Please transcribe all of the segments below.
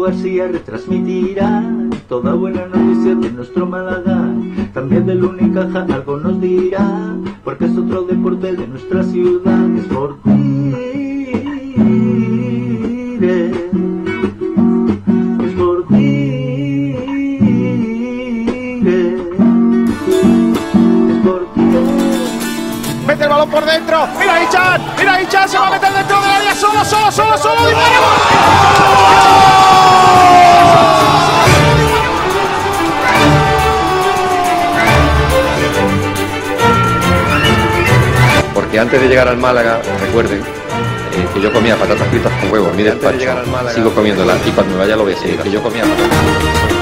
García retransmitirá toda buena noticia de nuestro Málaga. También del Unicaja algo nos dirá, porque es otro deporte de nuestra ciudad. Es por Es balón por dentro. Mira Ichan. Mira Ichan. Se va a meter dentro del área. Solo, solo, solo, solo. Porque antes de llegar al Málaga, recuerden eh, que yo comía patatas fritas con huevos en mi despacho, sigo comiéndolas y cuando me vaya lo voy a seguir. Que yo comía patatas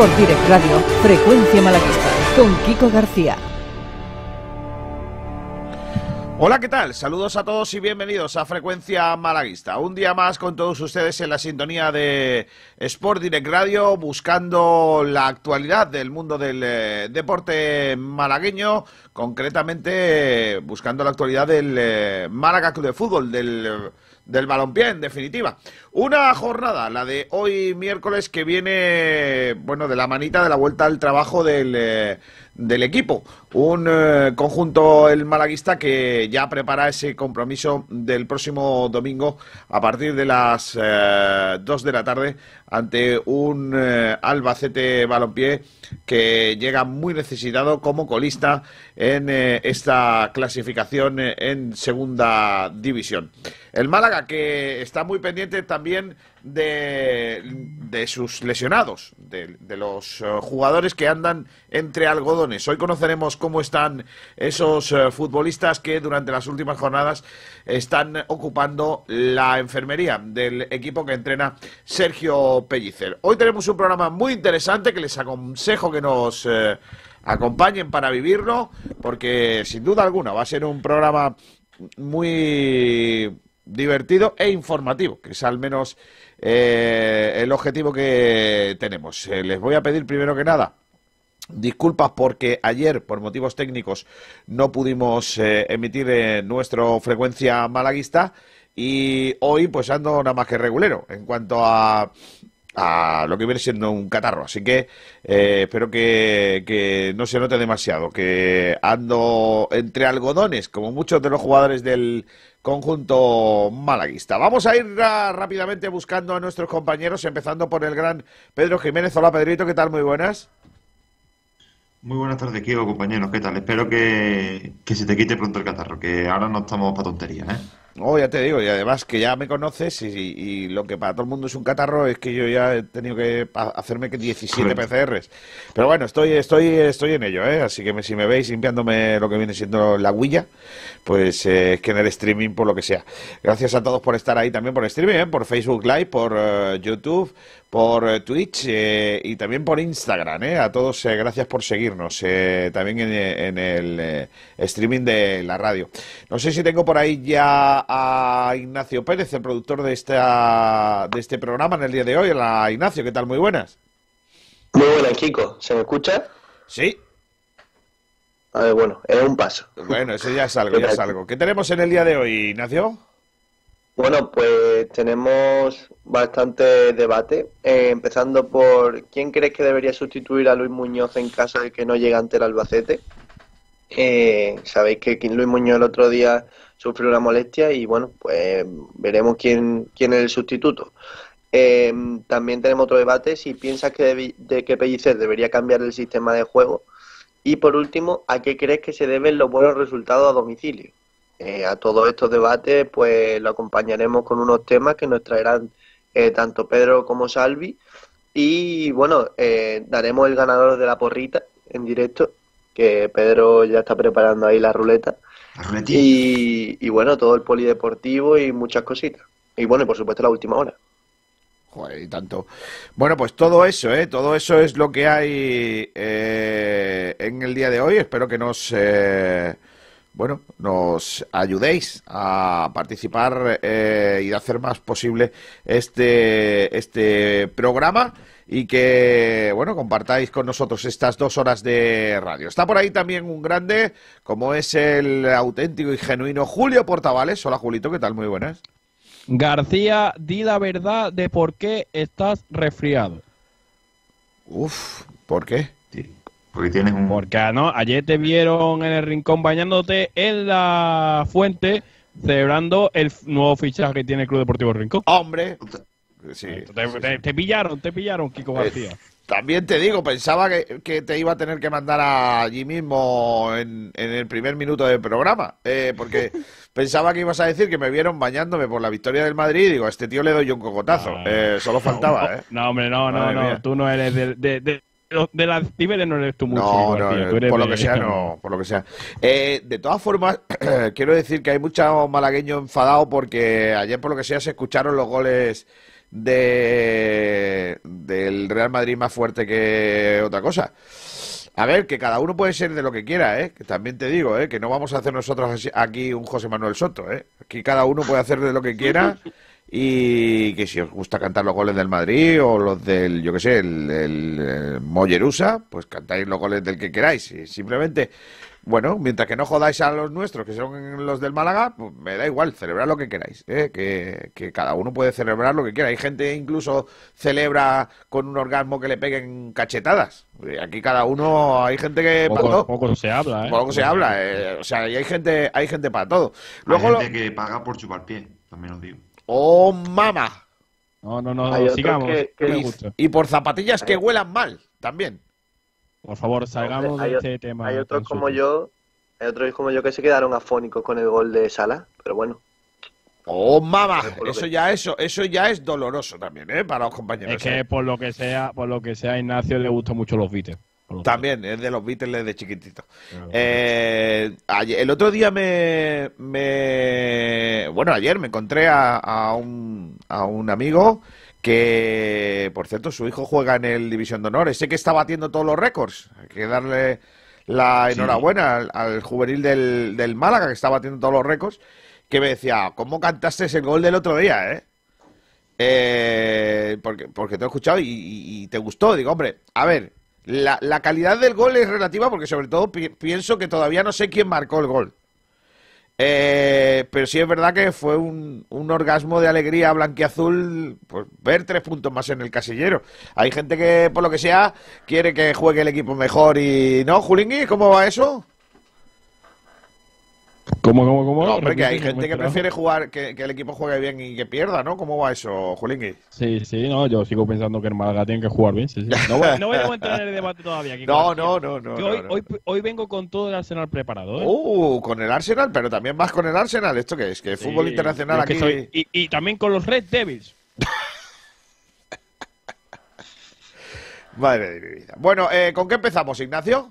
Sport Direct Radio, Frecuencia Malaguista, con Kiko García. Hola, ¿qué tal? Saludos a todos y bienvenidos a Frecuencia Malaguista. Un día más con todos ustedes en la sintonía de Sport Direct Radio, buscando la actualidad del mundo del eh, deporte malagueño, concretamente eh, buscando la actualidad del eh, Málaga Club de Fútbol, del, eh, del balompié, en definitiva. Una jornada, la de hoy miércoles, que viene, bueno, de la manita de la vuelta al trabajo del, eh, del equipo. Un eh, conjunto, el malaguista, que ya prepara ese compromiso del próximo domingo a partir de las eh, 2 de la tarde ante un eh, Albacete Balompié que llega muy necesitado como colista en esta clasificación en segunda división. El Málaga que está muy pendiente también de, de sus lesionados, de, los eh, jugadores que andan entre algodones. Hoy conoceremos cómo están esos eh, futbolistas que durante las últimas jornadas están ocupando la enfermería del equipo que entrena Sergio Pellicer. Hoy tenemos un programa muy interesante que les aconsejo que nos eh, acompañen para vivirlo, porque sin duda alguna va a ser un programa muy divertido e informativo, que es al menos eh, el objetivo que tenemos. Eh, les voy a pedir primero que nada Disculpas porque ayer, por motivos técnicos, no pudimos eh, emitir eh, nuestra frecuencia malaguista y hoy pues ando nada más que regulero en cuanto a, a lo que viene siendo un catarro. Así que espero que, que no se note demasiado, que ando entre algodones, como muchos de los jugadores del conjunto malaguista. Vamos a ir rápidamente buscando a nuestros compañeros, empezando por el gran Pedro Jiménez. Hola Pedrito, ¿qué tal? Muy buenas. Muy buenas tardes, Kiko, compañeros. ¿Qué tal? Espero que, que se te quite pronto el catarro, que ahora no estamos para tonterías, ¿eh? Oh, ya te digo, y además que ya me conoces y, y- lo que para todo el mundo es un catarro es que yo ya he tenido que hacerme que 17 Correcto. PCRs. Pero bueno, estoy, estoy, estoy en ello, ¿eh? Así que me- si me veis limpiándome lo que viene siendo la huilla, pues eh, es que en el streaming, por lo que sea. Gracias a todos por estar ahí también por streaming, ¿eh? por Facebook Live, por eh, YouTube, por eh, Twitch eh, y también por Instagram, ¿eh? A todos, eh, gracias por seguirnos eh, también en, en el streaming de la radio. No sé si tengo por ahí ya a Ignacio Pérez, el productor de, esta, de este programa en el día de hoy. Hola, Ignacio, ¿qué tal? Muy buenas. Muy buena, Kiko. ¿Se me escucha? Sí, A ver, bueno, es un paso. bueno, eso ya es algo, ya es algo. ¿Qué tenemos en el día de hoy, Ignacio? Bueno, pues tenemos bastante debate, eh, empezando por quién crees que debería sustituir a Luis Muñoz en caso de que no llegue ante el Albacete. Eh, Sabéis que Luis Muñoz el otro día sufrió una molestia y bueno, pues veremos quién, quién es el sustituto. Eh, también tenemos otro debate si piensas que, debi- de que Pellicer debería cambiar el sistema de juego. Y por último, ¿a qué crees que se deben los buenos resultados a domicilio? Eh, a todos estos debates, pues lo acompañaremos con unos temas que nos traerán eh, tanto Pedro como Salvi. Y bueno, eh, daremos el ganador de la porrita en directo, que Pedro ya está preparando ahí la ruleta. La. Y, y bueno, todo el polideportivo y muchas cositas. Y bueno, y por supuesto la última hora. Joder, y tanto. Bueno, pues todo eso, ¿eh? Todo eso es lo que hay eh, en el día de hoy. Espero que nos, eh, bueno, nos ayudéis a participar eh, y a hacer más posible este, este programa y que, bueno, compartáis con nosotros estas dos horas de radio. Está por ahí también un grande, como es el auténtico y genuino Julio Portavales. Hola, Julito, ¿qué tal? Muy buenas. García, di la verdad de por qué estás resfriado. Uf, ¿por qué? Porque tienes un... Porque ah, no, ayer te vieron en el rincón bañándote en la fuente celebrando el nuevo fichaje que tiene el Club Deportivo Rincón. Hombre. Sí, Te, te- te pillaron, te pillaron, Kiko García. También te digo, pensaba que, que te iba a tener que mandar allí mismo en, en el primer minuto del programa, eh, porque pensaba que ibas a decir que me vieron bañándome por la victoria del Madrid y digo, a este tío le doy yo un cocotazo. Ah. Eh, solo faltaba, ¿eh? No, hombre, no, no, Madre no. mía. Tú no eres de, de, de, de las cibeles, no eres tú mucho. No, no, eh, eres por lo que sea, no, por lo que sea. Eh, de todas formas, quiero decir que hay mucho malagueño enfadado porque ayer, por lo que sea, se escucharon los goles de del Real Madrid más fuerte que otra cosa. A ver, que cada uno puede ser de lo que quiera, ¿eh? Que también te digo, ¿eh? Que no vamos a hacer nosotros aquí un José Manuel Soto, ¿eh? Aquí cada uno puede hacer de lo que quiera y que si os gusta cantar los goles del Madrid o los del, yo qué sé, el, el, Mollerusa, pues cantáis los goles del que queráis. Y simplemente, bueno, mientras que no jodáis a los nuestros, que son los del Málaga, pues me da igual, celebrad lo que queráis, ¿eh? que, que cada uno puede celebrar lo que quiera. Hay gente incluso celebra con un orgasmo que le peguen cachetadas. Aquí cada uno, hay gente que... para Poco, todo. poco se habla, ¿eh? Poco se habla, eh, o sea, y hay gente, hay gente para todo. Hay Luego, gente que paga por chupar pie, también os digo. ¡Oh, mama! No, no, no, Hay sigamos. que- que no me dicen- gusta. Y por zapatillas que huelan mal, también. Por favor, salgamos Hombre, hay de este tema. Hay otros como yo, hay otros como yo que se quedaron afónicos con el gol de Sala, pero bueno. ¡Oh, mama! Eso ya, eso, eso ya es doloroso también, ¿eh? Para los compañeros. Es que por lo que sea, por lo que sea, a Ignacio le gustan mucho los Beatles. También, es de los Beatles desde chiquitito. Claro. Eh, ayer- el otro día me, me- Bueno, ayer me encontré a, a un, a un amigo que, por cierto, su hijo juega en el División de Honor. Ese que está batiendo todos los récords. Hay que darle la Sí. enhorabuena al, al juvenil del, del Málaga, que está batiendo todos los récords. Que me decía, ¿cómo cantaste ese gol del otro día, eh? Eh, porque, porque te he escuchado y, y- y te gustó. Digo, hombre, a ver, la, la calidad del gol es relativa porque sobre todo pi- pienso que todavía no sé quién marcó el gol. Eh, pero sí es verdad que fue un, un orgasmo de alegría blanquiazul pues, ver tres puntos más en el casillero. Hay gente que, por lo que sea, quiere que juegue el equipo mejor y... ¿No, Julingui? ¿Cómo va eso? ¿Cómo, cómo, cómo? No, hombre, que hay gente que prefiere jugar, que, que el equipo juegue bien y que pierda, ¿no? ¿Cómo va eso, Julingui? Sí, sí, no, yo sigo pensando que el Málaga tiene que jugar bien. Sí, sí. No, voy, no voy a entrar en el debate todavía. Kiko No, no, no, no. Hoy, no. Hoy, hoy vengo con todo el Arsenal preparado. ¿eh? Uh, con el Arsenal, pero también más con el Arsenal. ¿Esto qué es? Que Sí, fútbol internacional aquí... soy- y, y también con los Red Devils. Madre de mi vida. Bueno, eh, ¿con qué empezamos, Ignacio?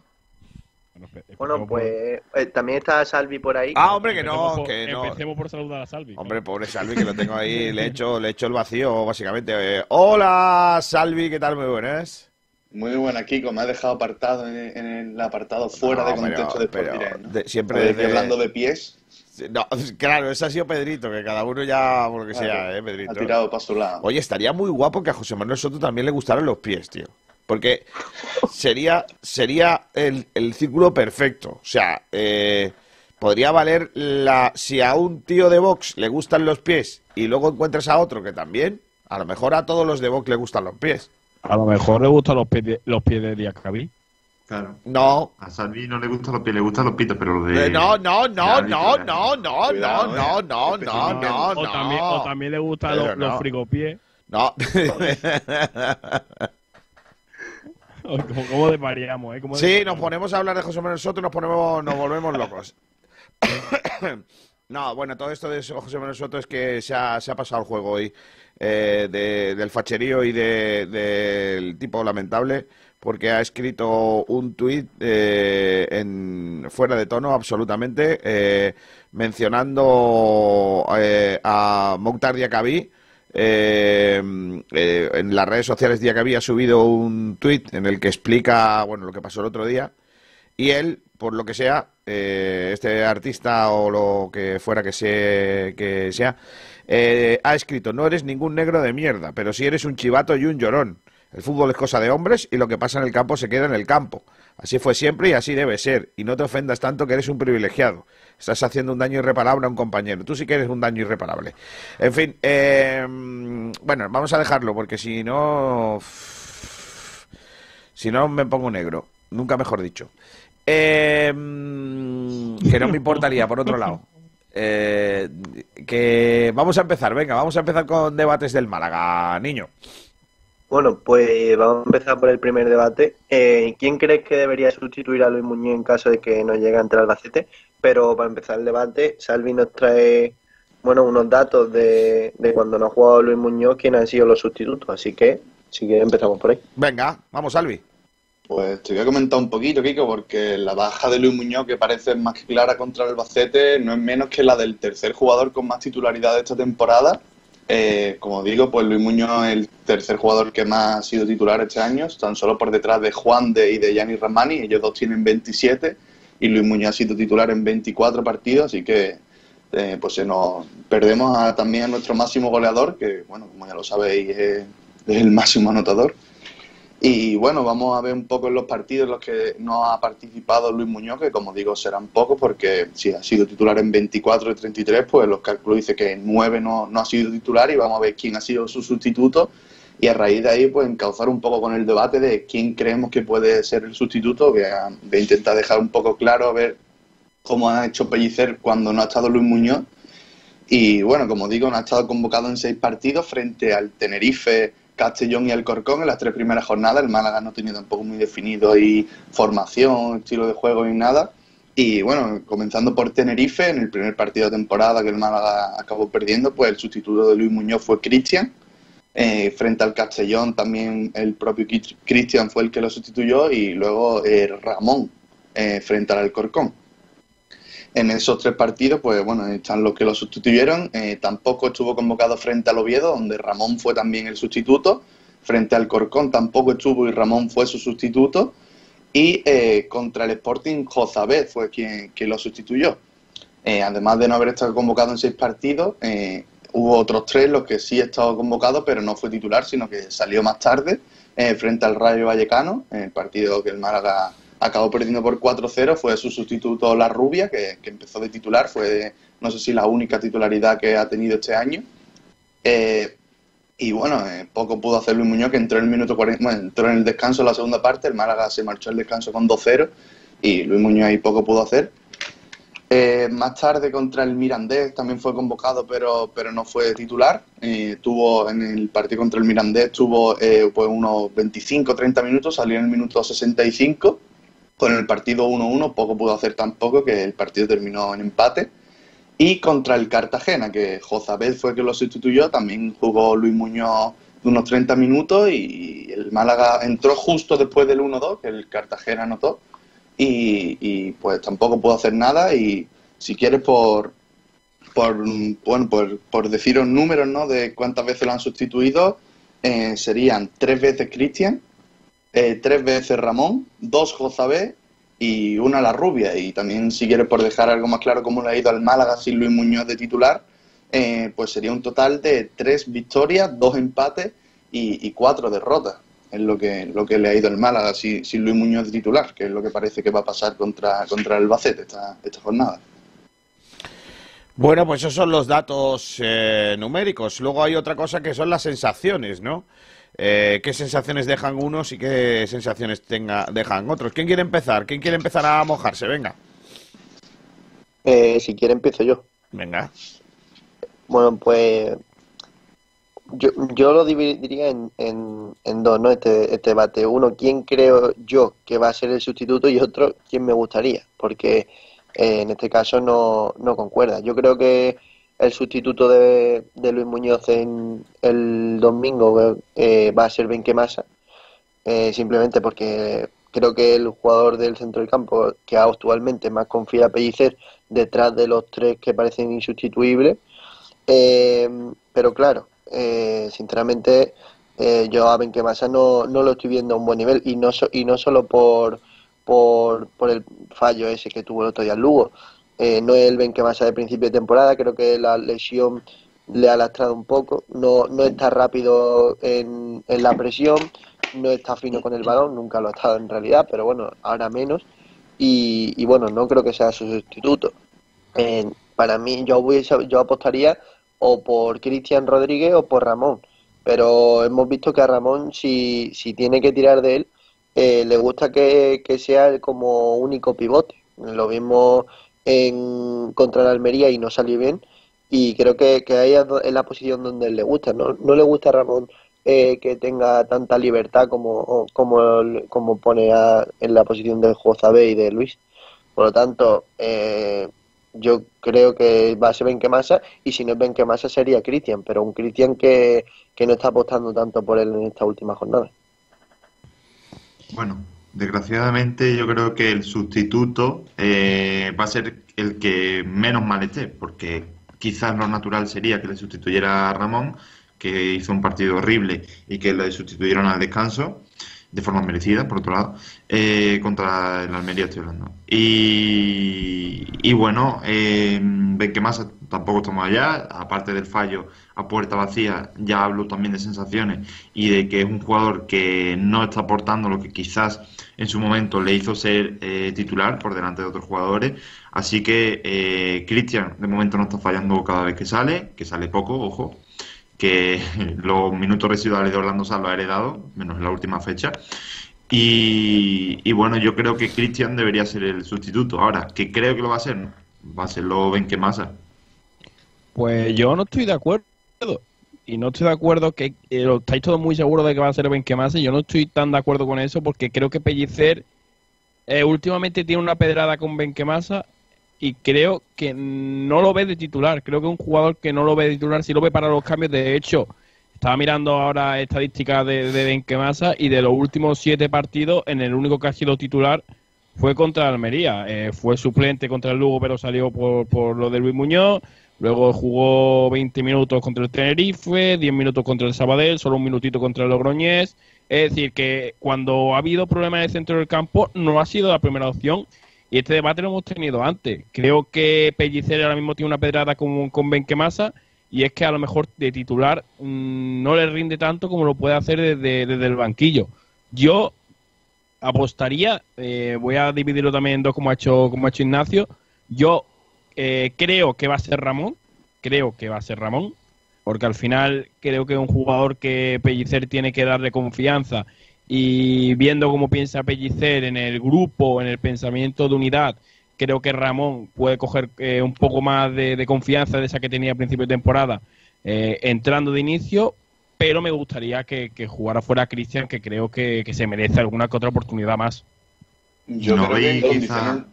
Bueno, pues eh, también está Salvi por ahí. Ah, hombre, que empecemos no, por- que no. Empecemos por saludar a Salvi. Hombre, pobre Salvi, que lo tengo ahí, le he hecho, le he hecho el vacío, básicamente. Eh, hola, Salvi, ¿qué tal? Muy buenas. Muy buena, Kiko. Me ha dejado apartado en, en el apartado fuera No, de pero- contexto de pero de- siempre desde- hablando de pies, No, claro, ese ha sido Pedrito, que cada uno ya, por lo que sea, eh, Pedrito. ha tirado para su lado. Oye, estaría muy guapo que a José Manuel Soto también le gustaran los pies, tío. Porque sería, sería el, el círculo perfecto. O sea, eh, podría valer la. Si a un tío de Vox le gustan los pies y luego encuentras a otro que también, a lo mejor a todos los de Vox le gustan los pies. A lo mejor le gustan los pies de, los pies de Diacabí. Claro. No. A Salvi no le gustan los pies, le gustan los pitos, pero los de. Eh, no, no, no, no, no, no, Cuidado, no, eh. no, no, no, Especifica. no, o, también, o no. también le gustan los, los no. frigopiés. No. ¿Cómo, cómo desvariamos, eh? ¿Cómo Sí, desvariamos? nos ponemos a hablar de José Manuel Soto y nos ponemos, nos volvemos locos. No, bueno, todo esto de José Manuel Soto es que se ha, se ha pasado el juego hoy eh, de- del facherío y de- del tipo lamentable porque ha escrito un tuit eh, en, fuera de tono absolutamente eh, mencionando eh, a Mokhtar Diakabi eh, eh, en las redes sociales Diakabi ha subido un tuit en el que explica bueno lo que pasó el otro día y él, por lo que sea, eh, este artista o lo que fuera que, se, que sea, eh, ha escrito, no eres ningún negro de mierda, pero sí eres un chivato y un llorón. El fútbol es cosa de hombres y lo que pasa en el campo se queda en el campo. Así fue siempre y así debe ser. Y no te ofendas tanto que eres un privilegiado. Estás haciendo un daño irreparable a un compañero. Tú sí que eres un daño irreparable. En fin, eh, bueno, vamos a dejarlo porque si no... Si no me pongo negro. Nunca mejor dicho. Eh, que no me importaría, por otro lado. Eh, que vamos a empezar, venga, vamos a empezar con debates del Málaga, niño. Bueno, pues vamos a empezar por el primer debate. Eh, ¿Quién crees que debería sustituir a Luis Muñoz en caso de que no llegue ante el Albacete? Pero para empezar el debate, Salvi nos trae bueno unos datos de, de cuando no ha jugado Luis Muñoz, quiénes han sido los sustitutos. Así que, si quieres, empezamos por ahí. Venga, vamos, Albi. Pues te voy a comentar un poquito, Kiko, porque la baja de Luis Muñoz, que parece más que clara contra el Albacete, no es menos que la del tercer jugador con más titularidad de esta temporada. Eh, como digo, pues Luis Muñoz es el tercer jugador que más ha sido titular este año, tan solo por detrás de Juan de y de Yanni Ramani. Ellos dos tienen 27 y Luis Muñoz ha sido titular en 24 partidos, así que eh, pues se nos perdemos a- también a nuestro máximo goleador, que bueno, como ya lo sabéis, es el máximo anotador. Y bueno, vamos a ver un poco en los partidos en los que no ha participado Luis Muñoz, que como digo serán pocos, porque si ha sido titular en 24 de 33, pues los cálculos dicen que en 9 no, no ha sido titular y vamos a ver quién ha sido su sustituto. Y a raíz de ahí, pues encauzar un poco con el debate de quién creemos que puede ser el sustituto, que a- de intentar dejar un poco claro a ver cómo ha hecho Pellicer cuando no ha estado Luis Muñoz. Y bueno, como digo, no ha estado convocado en seis partidos frente al Tenerife, Castellón y Alcorcón en las tres primeras jornadas. El Málaga no tenía tampoco muy definido y formación, estilo de juego ni nada. Y bueno, comenzando por Tenerife, en el primer partido de temporada que el Málaga acabó perdiendo, pues el sustituto de Luis Muñoz fue Cristian. Eh, frente al Castellón también el propio Cristian fue el que lo sustituyó y luego eh, Ramón eh, frente al Alcorcón. En esos tres partidos, pues bueno, están los que lo sustituyeron. Eh, tampoco estuvo convocado frente al Oviedo, donde Ramón fue también el sustituto. Frente al Corcón tampoco estuvo y Ramón fue su sustituto. Y eh, contra el Sporting, Jozabed fue quien, quien lo sustituyó. Eh, además de no haber estado convocado en seis partidos, eh, hubo otros tres los que sí estado convocado, pero no fue titular, sino que salió más tarde frente al Rayo Vallecano, en el partido que el Málaga acabó perdiendo por 4-0, fue su sustituto La Rubia, que, que empezó de titular, fue no sé si la única titularidad que ha tenido este año. Eh, y bueno, eh, poco pudo hacer Luis Muñoz, que entró en el minuto 40, bueno, entró en el descanso en la segunda parte, el Málaga se marchó al descanso con 2-0 y Luis Muñoz ahí poco pudo hacer. Eh, más tarde contra el Mirandés también fue convocado, pero, pero no fue titular. Tuvo en el partido contra el Mirandés tuvo eh, pues unos 25-30 minutos, salió en el minuto 65. Con el partido 1-1 poco pudo hacer tampoco, que el partido terminó en empate. Y contra el Cartagena, que Jozabed fue que lo sustituyó, también jugó Luis Muñoz unos 30 minutos y el Málaga entró justo después del 1-2, que el Cartagena anotó y, pues tampoco puedo hacer nada y si quieres por por bueno por, por deciros números no de cuántas veces lo han sustituido eh, serían tres veces Cristian eh, tres veces Ramón dos Jozabé y una La Rubia y también si quieres por dejar algo más claro cómo le ha ido al Málaga sin Luis Muñoz de titular eh, pues sería un total de tres victorias dos empates y, cuatro derrotas es lo que, lo que le ha ido el Málaga sin, sin Luis Muñoz de titular, que es lo que parece que va a pasar contra, contra el Albacete esta, esta jornada. Bueno, pues esos son los datos eh, numéricos. Luego hay otra cosa que son las sensaciones, ¿no? Eh, ¿Qué sensaciones dejan unos y qué sensaciones tenga, dejan otros? ¿Quién quiere empezar? ¿Quién quiere empezar a mojarse? Venga. Eh, si quiere empiezo yo. Venga. Bueno, pues yo, yo lo dividiría en, en, en dos, ¿no? Este, este debate. Uno, quién creo yo que va a ser el sustituto y otro, quién me gustaría. Porque eh, en este caso no, no concuerda. Yo creo que el sustituto de, de Luis Muñoz en el domingo eh, va a ser Benquemasa, eh, simplemente porque creo que el jugador del centro del campo que actualmente más confía a Pellicer detrás de los tres que parecen insustituibles. Eh, pero claro, eh, sinceramente eh, yo a Benquemasa no, no lo estoy viendo a un buen nivel y no, y no solo por, por, por el fallo ese que tuvo el otro día el Lugo. Eh, no es el Benquemasa de principio de temporada, creo que la lesión le ha lastrado un poco, no, no está rápido en, en la presión, no está fino con el balón, nunca lo ha estado en realidad, pero bueno, ahora menos. Y, y bueno, no creo que sea su sustituto. Para mí, yo, hubiese- yo apostaría o por Cristian Rodríguez o por Ramón. Pero hemos visto que a Ramón, si, si tiene que tirar de él, eh, le gusta que, que sea como único pivote. Lo vimos en, contra la Almería y no salió bien. Y creo que, que ahí es la posición donde le gusta. No, no le gusta a Ramón eh, que tenga tanta libertad como, como, como pone a- en la posición de Josabé y de Luis. Por lo tanto, eh, yo creo que va a ser Benquemasa y si no es Benquemasa sería Cristian, pero un Cristian que, que no está apostando tanto por él en esta última jornada. Bueno, desgraciadamente yo creo que el sustituto eh, va a ser el que menos mal esté, porque quizás lo natural sería que le sustituyera a Ramón, que hizo un partido horrible y que le sustituyeron al descanso, de forma merecida, por otro lado, eh, contra el Almería estoy hablando. Y, y bueno, eh, Benquemasa tampoco estamos allá, aparte del fallo a puerta vacía, ya hablo también de sensaciones y de que es un jugador que no está aportando lo que quizás en su momento le hizo ser eh, titular por delante de otros jugadores. Así que eh, Cristian de momento no está fallando cada vez que sale, que sale poco, ojo, que los minutos residuales de Orlando lo ha heredado, menos en la última fecha. Y, bueno, yo creo que Cristian debería ser el sustituto. Ahora, que creo que lo va a ser, va a serlo Benquemasa. Pues yo no estoy de acuerdo. Y no estoy de acuerdo que estáis todos muy seguros de que va a ser Benquemasa. y Yo no estoy tan de acuerdo con eso porque creo que Pellicer eh, últimamente tiene una pedrada con Benquemasa y creo que no lo ve de titular. Creo que un jugador que no lo ve de titular, si lo ve para los cambios. De hecho, estaba mirando ahora estadísticas de, de Benquemasa y de los últimos siete partidos, en el único que ha sido titular fue contra Almería. Eh, fue suplente contra el Lugo, pero salió por, por lo de Luis Muñoz. Luego jugó 20 minutos contra el Tenerife, 10 minutos contra el Sabadell, solo un minutito contra el Logroñés. Es decir, que cuando ha habido problemas en el centro del campo, no ha sido la primera opción. Y este debate lo hemos tenido antes. Creo que Pellicer ahora mismo tiene una pedrada con, con Benquemasa y es que a lo mejor de titular mmm, no le rinde tanto como lo puede hacer desde, desde el banquillo. Yo apostaría, eh, voy a dividirlo también en dos como ha hecho, como ha hecho Ignacio. Yo eh, creo que va a ser Ramón, creo que va a ser Ramón, porque al final creo que es un jugador que Pellicer tiene que darle confianza y viendo cómo piensa Pellicer en el grupo, en el pensamiento de unidad, creo que Ramón puede coger eh, un poco más de, de, confianza de esa que tenía a principio de temporada eh, entrando de inicio, pero me gustaría que, que jugara fuera Cristian, que creo que, que, se merece alguna que otra oportunidad más. Yo no creo que quizá...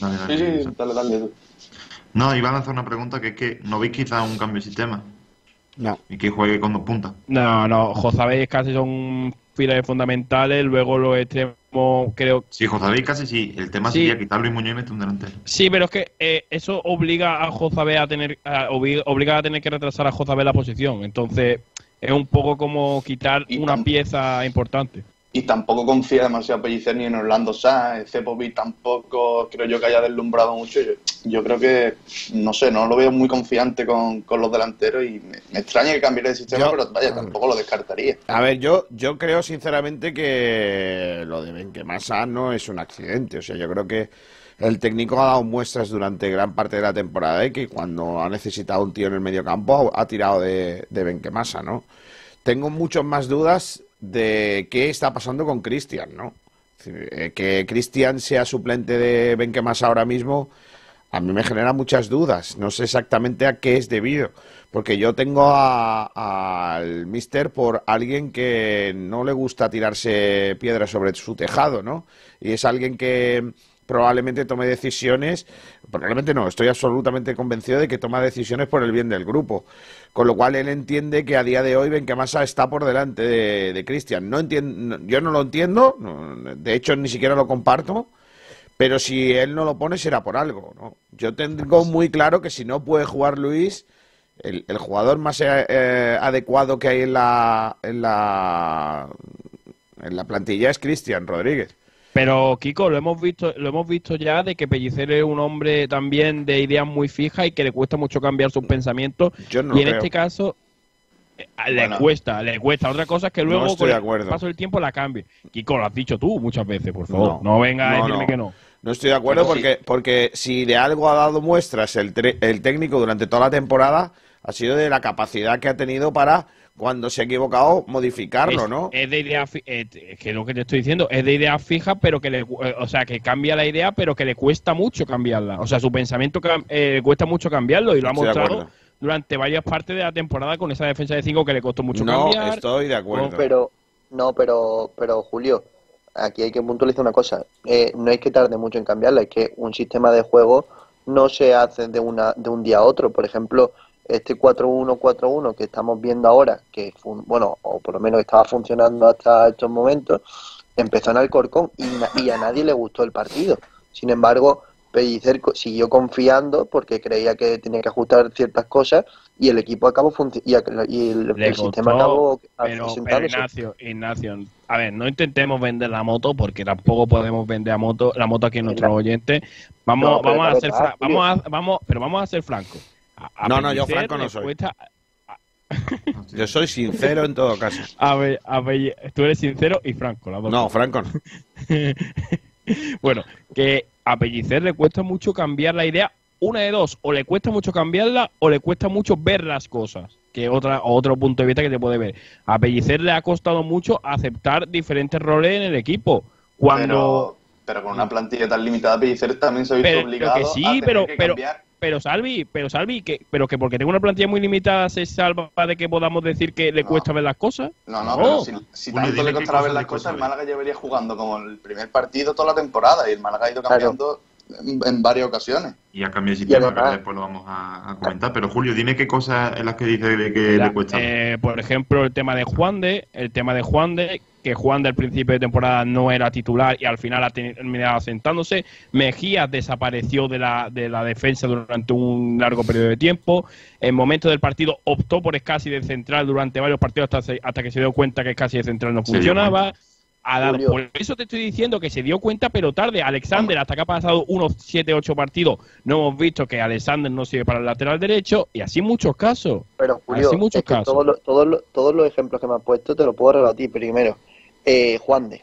Dale, dale, Sí, sí, dale, dale tú. No, iba a lanzar una pregunta que es que ¿no veis quizá un cambio de sistema? No. Y que juegue con dos puntas. No, no, Josabé casi son pilares fundamentales, luego los extremos creo Sí, José casi sí. El tema Sí. sería quitarlo y Muñoz y meter un delantero. Sí, pero es que eh, eso obliga a Jozabé a tener a, obli- obliga a tener que retrasar a Jozabé la posición. Entonces, es un poco como quitar Y una pieza importante. Y tampoco confía demasiado Pellicer ni en Orlando Sáenz, Cepovic tampoco creo yo que haya deslumbrado mucho. Yo, yo creo que, no sé, no lo veo muy confiante con, con los delanteros y me, me extraña que cambie de sistema, Yo- pero vaya, tampoco lo descartaría. A ver, yo, yo creo sinceramente que lo de Benquemasa no es un accidente. O sea, yo creo que el técnico ha dado muestras durante gran parte de la temporada de que cuando ha necesitado un tío en el medio campo ha, ha tirado de, de Benquemasa, ¿no? Tengo muchas más dudas de qué está pasando con Cristian, ¿no? Eh, Que Cristian sea suplente de Benquemasa ahora mismo, a mí me genera muchas dudas. No sé exactamente a qué es debido. Porque yo tengo al mister por alguien que no le gusta tirarse piedras sobre su tejado, ¿no? Y es alguien que, probablemente tome decisiones, probablemente no, estoy absolutamente convencido de que toma decisiones por el bien del grupo. Con lo cual él entiende que a día de hoy Benquemasa está por delante de, de Cristian. No entiendo, yo no lo entiendo, de hecho ni siquiera lo comparto, pero si él no lo pone será por algo. ¿no? Yo tengo muy claro que si no puede jugar Luis, el, el jugador más eh, eh, adecuado que hay en la, en la en la plantilla es Cristian Rodríguez. Pero Kiko, lo hemos visto, lo hemos visto ya de que Pellicer es un hombre también de ideas muy fijas y que le cuesta mucho cambiar sus pensamientos. Yo no y en creo. este caso eh, le Bueno. cuesta, le cuesta. Otra cosa es que luego con el paso del tiempo la cambie. Kiko, lo has dicho tú muchas veces, por favor. No. No, venga a No, decirme no. que no. No estoy de acuerdo porque, porque si de algo ha dado muestras el, tre- el técnico durante toda la temporada, ha sido de la capacidad que ha tenido para, cuando se ha equivocado, modificarlo, es, ¿no? es de idea fi- eh, es que lo que te estoy diciendo es de idea fija, pero que le, cu- eh, o sea, que cambia la idea, pero que le cuesta mucho cambiarla. O sea, su pensamiento eh, le cuesta mucho cambiarlo y lo ha mostrado durante varias partes de la temporada con esa defensa de 5 que le costó mucho No, cambiar. estoy de acuerdo. Pero, no, pero, pero Julio, aquí hay que puntualizar una cosa. Eh, no es que tarde mucho en cambiarla, es que un sistema de juego no se hace de, una, de un día a otro. Por ejemplo, este 4-1-4-1 que estamos viendo ahora, que fun- bueno, o por lo menos estaba funcionando hasta estos momentos, empezó en Alcorcón y, y a nadie le gustó el partido. Sin embargo, Pellicer siguió confiando porque creía que tenía que ajustar ciertas cosas y el equipo acabó y, y el, el sistema acabó Pero. Ignacio, Ignacio, a ver, no intentemos vender la moto porque tampoco podemos vender la moto, la moto aquí en nuestros oyentes. Vamos, No, vamos a ser, vamos a, vamos, pero vamos a ser francos. A- No, no, yo franco no soy. cuesta- Yo soy sincero en todo caso. a ver, a ver, tú eres sincero y franco, dos No. Franco no. bueno, que a Pellicer le cuesta mucho cambiar la idea. Una de dos, o le cuesta mucho cambiarla o le cuesta mucho ver las cosas, que otra otro punto de vista que se puede ver. A Pellicer le ha costado mucho aceptar diferentes roles en el equipo. Cuando Pero, pero con una plantilla tan limitada, Pellicer también se ha visto Pero- obligado que sí, a tener pero- que pero- cambiar. pero Salvi, pero Salvi, que pero que porque tengo una plantilla muy limitada se salva de que podamos decir que le No. cuesta ver las cosas. No, no, No. pero si, si Julio, tanto le cosas ver las cosas, el. Málaga llevaría jugando como el primer partido toda la temporada y el Málaga ha ido Claro. En, en varias ocasiones. Y ha cambiado de sistema, pero después lo vamos a, a comentar. Pero Julio, dime qué cosas en las que dice de que Mira, le cuesta. eh, por ejemplo, el tema de Juan de, el tema de Juan de, que Juan del principio de temporada no era titular y al final ha terminado sentándose. Mejía desapareció de la, de la defensa durante un largo periodo de tiempo. En momento del partido optó por Escasi de central durante varios partidos hasta, se- hasta que se dio cuenta que Escasi de central no funcionaba. Ha dado- por eso te estoy diciendo que se dio cuenta, pero tarde. Alexander, hasta que ha pasado unos 7, 8 partidos, no hemos visto que Alexander no sirve para el lateral derecho y así muchos casos. Pero Julio, Así muchos es que casos. todos, los, todos, los, todos los ejemplos que me has puesto te los puedo rebatir. Primero, eh, Juan de.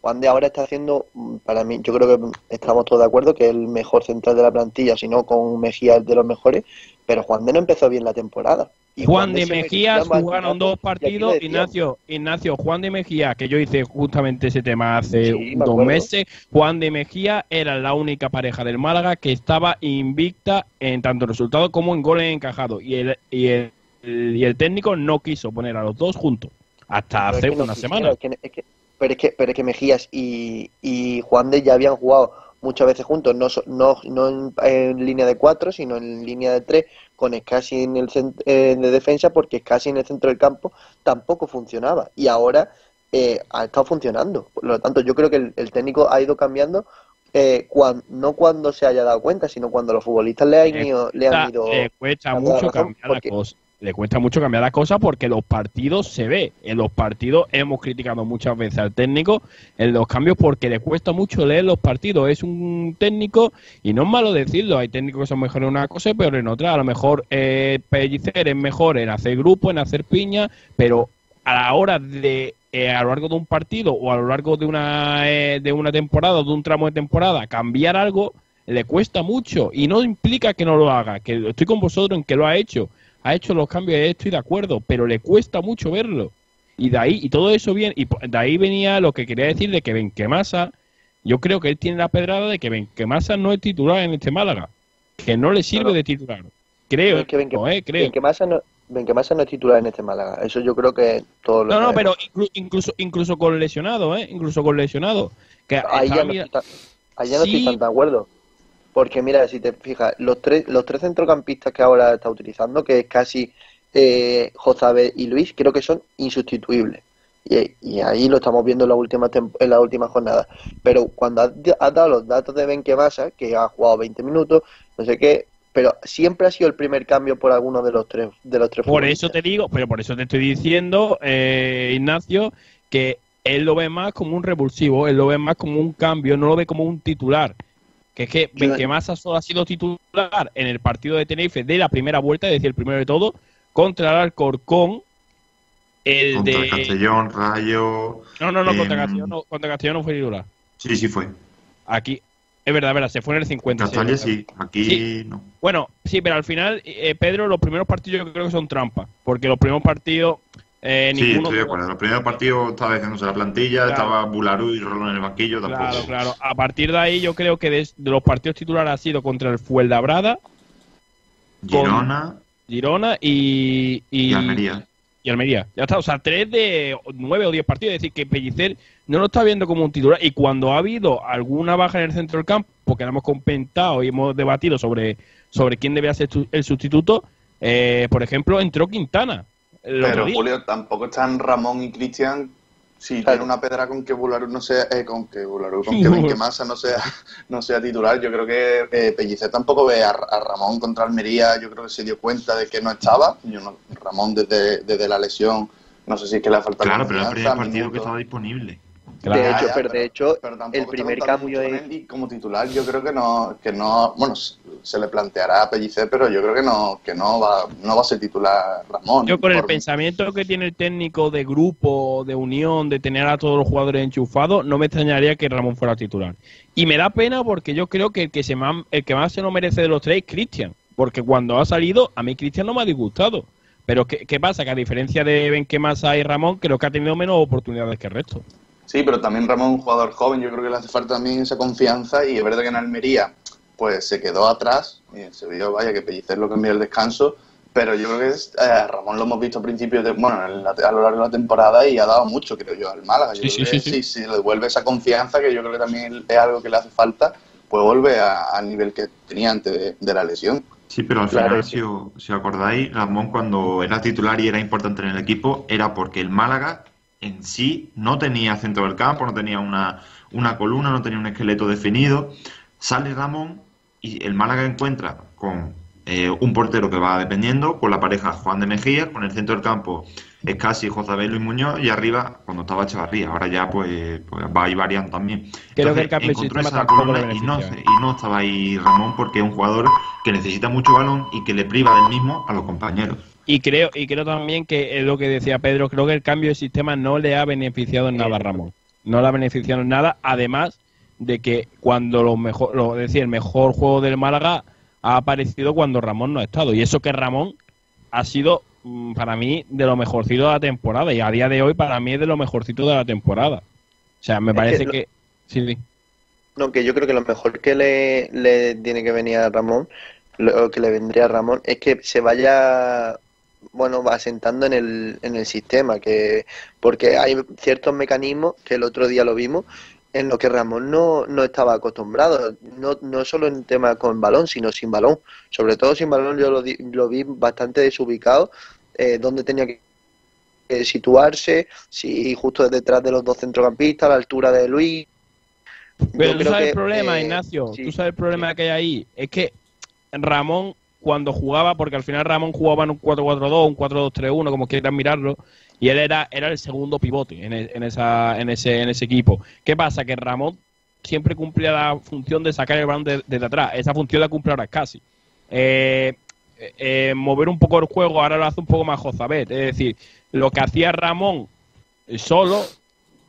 Juan de ahora está haciendo, mm, para mí, yo creo que estamos todos de acuerdo que es el mejor central de la plantilla, si no con Mejía es de los mejores, pero Juan de no empezó bien la temporada. Y Juan de en jugaron dos partidos. Ignacio, Ignacio, Juan de Mejía, que yo hice justamente ese tema hace Sí, dos meses. Juan de Mejía era la única pareja del Málaga que estaba invicta en tanto resultados como en goles encajados. Y el, y el, y el técnico no quiso poner a los dos juntos. Hasta Pero es hace que no una semana. es que- es que- pero, es que, pero es que Mejías y, y Juan de ya habían jugado muchas veces juntos, no, no, no en, en línea de cuatro, sino en línea de tres, con Scassi en el cent- eh, de defensa, porque Scassi en el centro del campo tampoco funcionaba. Y ahora eh, ha estado funcionando. Por lo tanto, yo creo que el, el técnico ha ido cambiando. eh, cuan- no cuando se haya dado cuenta, sino cuando los futbolistas le han Le han ido le cuesta mucho cambiar porque- las cosas. Le cuesta mucho cambiar las cosas porque los partidos se ve. En los partidos hemos criticado muchas veces al técnico en los cambios porque le cuesta mucho leer los partidos. Es un técnico, y no es malo decirlo, hay técnicos que son mejores en una cosa peores en otra. A lo mejor eh, Pellicer es mejor en hacer grupo, en hacer piña, pero a la hora de eh, a lo largo de un partido o a lo largo de una eh, de una temporada o de un tramo de temporada cambiar algo le cuesta mucho y no implica que no lo haga, que estoy con vosotros en que lo ha hecho, ha hecho los cambios, estoy de acuerdo, pero le cuesta mucho verlo. Y de ahí, y todo eso bien, y de ahí venía lo que quería decir de que Benquemasa, yo creo que él tiene la pedrada de que Benquemasa no es titular en este Málaga, que no le sirve No, no. de titular. Creo, Es que Benque- no, eh, creo. Benquemasa no, Benquemasa no es titular en este Málaga. Eso yo creo que todos lo No, no, sabemos. pero inclu- incluso incluso con lesionado, ¿eh? Incluso con lesionado. Que Ahí ya no mira- está- Ahí ya no Sí. estoy tan de acuerdo. Porque mira, si te fijas, los tres, los tres centrocampistas que ahora está utilizando, que es casi eh, y Luis, creo que son insustituibles. Y, y ahí lo estamos viendo en la última en la última jornada. Pero cuando has, has dado los datos de Benquemasa, que ha jugado 20 minutos, no sé qué, pero siempre ha sido el primer cambio por alguno de los tres de los tres Por eso te digo, pero por eso te estoy diciendo, eh, Ignacio, que él lo ve más como un revulsivo, él lo ve más como un cambio, no lo ve como un titular. Que es que Benquemasa solo ha sido titular en el partido de Tenerife de la primera vuelta, es decir, el primero de todo, contra el Alcorcón, el Contra de... Castellón, Rayo. No, no, no, em, contra Castellón no, contra Castellón no fue titular. Sí, sí fue. Aquí, es verdad, es verdad, se fue en el 50. Castalia sí, aquí Sí. no. Bueno, sí, pero al final, eh, Pedro, los primeros partidos yo creo que son trampas. Porque los primeros partidos, eh, Sí, ninguno. estoy de acuerdo. En los primeros partidos estaba diciéndose la plantilla, Claro. estaba Bularú y Rolón en el banquillo. Tampoco. Claro, claro. A partir de ahí, yo creo que de, los partidos titulares ha sido contra el Fuenlabrada, Girona Girona y, y, y Almería. y Almería. Ya está, o sea, tres de nueve o diez partidos. Es decir, que Pellicer no lo está viendo como un titular. Y cuando ha habido alguna baja en el centro del campo, porque la hemos comentado y hemos debatido sobre, sobre quién debe ser el sustituto, eh, por ejemplo, entró Quintana. El otro Pero día. Julio, tampoco están Ramón y Cristian si Claro. tiene una pedra con que Bularú no sea, eh, con que Bularú, con que Benquemasa no sea, no sea titular. Yo creo que eh, Pellicer tampoco ve a, a Ramón contra Almería. Yo creo que se dio cuenta de que no estaba. Yo no- Ramón desde, desde la lesión, no sé si es que le falta Claro, pero el primer partido que estaba disponible. Claro. de hecho, ya, pero, de hecho, pero tampoco el primer cambio y como titular yo creo que no que no bueno se- le planteará a Pellicer pero yo creo que no que no va no va a ser titular Ramón Yo con el Por- pensamiento que tiene el técnico de grupo, de unión, de tener a todos los jugadores enchufados, no me extrañaría que Ramón fuera titular. Y me da pena porque yo creo que el que, se ma- el que más se lo merece de los tres es Cristian. Porque cuando ha salido, a mí Cristian no me ha disgustado. Pero ¿qué, qué pasa? Que a diferencia de Benquemasa y Ramón, creo que ha tenido menos oportunidades que el resto. Sí, pero también Ramón es un jugador joven, yo creo que le hace falta también esa confianza y es verdad que en Almería pues se quedó atrás, y se vio, vaya, que Pellicer lo cambió el descanso, pero yo creo que es, eh, Ramón lo hemos visto a principios de, bueno, en la- a lo largo de la temporada y ha dado mucho, creo yo, al Málaga. Yo Sí, creo sí, que sí, si, si le devuelve esa confianza, que yo creo que también es algo que le hace falta, pues vuelve a- al nivel que tenía antes de, de la lesión. Sí, pero al Claro, final, sí. si, os, si os acordáis, Ramón cuando era titular y era importante en el equipo, era porque el Málaga en sí no tenía centro del campo, no tenía una, una columna, no tenía un esqueleto definido. Sale Ramón y el Málaga encuentra con eh, un portero que va dependiendo, con la pareja Juan de Mejía, con el centro del campo es casi Josabel y Muñoz, y arriba cuando estaba Chavarría. Ahora ya pues, pues va ahí variando también. Creo que el cambio encontró esa columna y no, y no estaba ahí Ramón porque es un jugador que necesita mucho balón y que le priva del mismo a los compañeros. Y creo, y creo también que es lo que decía Pedro, creo que el cambio de sistema no le ha beneficiado en nada a Ramón. No le ha beneficiado en nada, además de que cuando lo mejor, lo decía, el mejor juego del Málaga ha aparecido cuando Ramón no ha estado. Y eso que Ramón ha sido mm, para mí de lo mejorcito de la temporada. Y a día de hoy para mí es de lo mejorcito de la temporada. O sea, me Es parece que lo- que... Sí, sí. No, que yo creo que lo mejor que le, le tiene que venir a Ramón, lo que le vendría a Ramón, es que se vaya, bueno, asentando en el, en el sistema, que porque hay ciertos mecanismos que el otro día lo vimos en lo que Ramón no, no estaba acostumbrado, no, no solo en tema con balón, sino sin balón. Sobre todo sin balón yo lo, di- lo vi bastante desubicado, eh, donde tenía que situarse, si justo detrás de los dos centrocampistas, a la altura de Luis. Pero Yo tú creo sabes que, el problema, eh, Ignacio. sí, tú sabes el problema que hay ahí. Es que Ramón, cuando jugaba, porque al final Ramón jugaba en un 4-4-2, un 4-2-3-1, como quieran mirarlo, y él era, era el segundo pivote en, e- en esa, en, ese, en ese equipo. ¿Qué pasa? Que Ramón siempre cumplía la función de sacar el balón de- desde atrás. Esa función la cumple ahora casi. Eh, eh, mover un poco el juego, ahora lo hace un poco más Jozabet. Es decir, lo que hacía Ramón solo,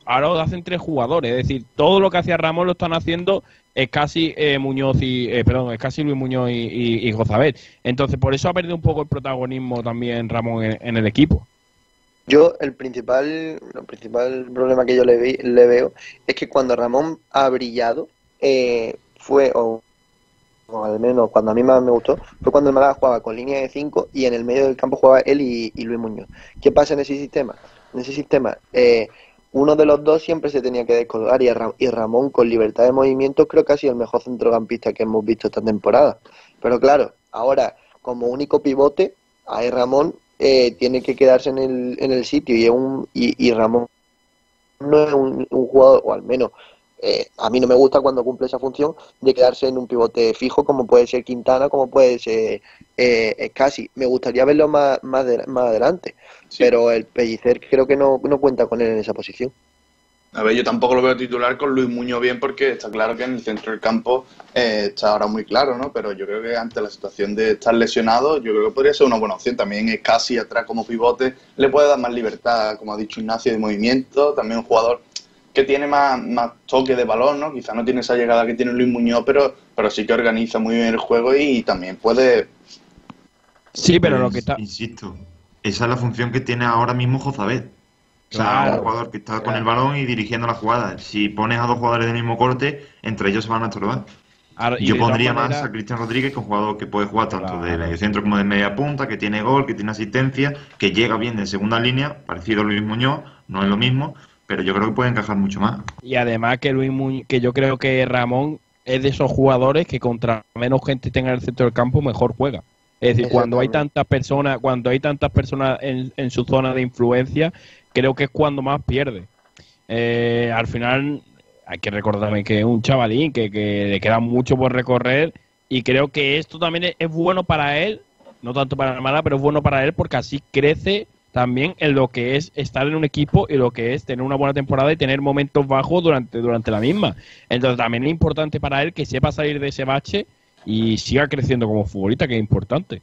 ahora lo hacen tres jugadores. Es decir, todo lo que hacía Ramón lo están haciendo es casi eh, Muñoz y, eh, perdón, es casi Luis Muñoz y, y, y. Entonces, por eso ha perdido un poco el protagonismo también Ramón en, el equipo. Yo, el principal, el principal problema que yo le, vi- le veo es que cuando Ramón ha brillado, eh, fue, o, o al menos cuando a mí más me gustó, fue cuando el Málaga jugaba con línea de 5 y en el medio del campo jugaba él y, y Luis Muñoz. ¿Qué pasa en ese sistema? En ese sistema, eh, uno de los dos siempre se tenía que descolgar y, y Ramón con libertad de movimiento creo que ha sido el mejor centrocampista que hemos visto esta temporada. Pero claro, ahora como único pivote, ahí Ramón eh, tiene que quedarse en el, en el sitio y, es un, y Ramón no es un, un jugador, o al menos eh, a mí no me gusta cuando cumple esa función de quedarse en un pivote fijo como puede ser Quintana, como puede ser eh, Casi. Me gustaría verlo más, más, de- más adelante, pero el Pellicer creo que no, no cuenta con él en esa posición. A ver, yo tampoco lo veo titular con Luis Muñoz bien porque está claro que en el centro del campo eh, está ahora muy claro, ¿no? Pero yo creo que ante la situación de estar lesionado, yo creo que podría ser una buena opción. También es casi atrás como pivote, le puede dar más libertad, como ha dicho Ignacio, de movimiento. También un jugador que tiene más, más toque de balón, ¿no? Quizá no tiene esa llegada que tiene Luis Muñoz, pero, pero sí que organiza muy bien el juego y también puede... Sí, pero lo que está... Insisto, esa es la función que tiene ahora mismo Jozabet. O sea, Claro. un jugador que está con el balón y dirigiendo la jugada. Si pones a dos jugadores del mismo corte, entre ellos se van a estorbar. Ahora, y Yo pondría más a Cristian Rodríguez, que es un jugador que puede jugar tanto de Claro. medio centro como de media punta, que tiene gol, que tiene asistencia, que llega bien de segunda línea, parecido a Luis Muñoz, no es lo mismo, pero yo creo que puede encajar mucho más. Y además que Luis Muñoz, que yo creo que Ramón es de esos jugadores que contra menos gente tenga en el centro del campo mejor juega. Es decir, cuando hay tantas personas, cuando hay tantas personas en, en su zona de influencia, creo que es cuando más pierde. Eh, al final hay que recordarme que es un chavalín, que, que le queda mucho por recorrer y creo que esto también es, es bueno para él, no tanto para Málaga, pero es bueno para él porque así crece también en lo que es estar en un equipo y lo que es tener una buena temporada y tener momentos bajos durante, durante la misma. Entonces también es importante para él que sepa salir de ese bache y siga creciendo como futbolista, que es importante.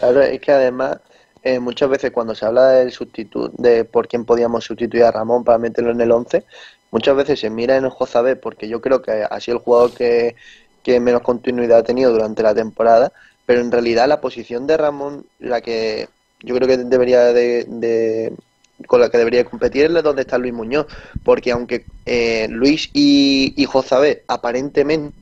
Claro, es que además eh, muchas veces cuando se habla del sustituto, de por quién podíamos sustituir a Ramón para meterlo en el 11, muchas veces se mira en el Jozabé porque yo creo que ha sido el jugador que, que menos continuidad ha tenido durante la temporada, pero en realidad la posición de Ramón, la que yo creo que debería de, con la que debería competir es donde está Luis Muñoz, porque aunque eh, Luis y, y Jozabé aparentemente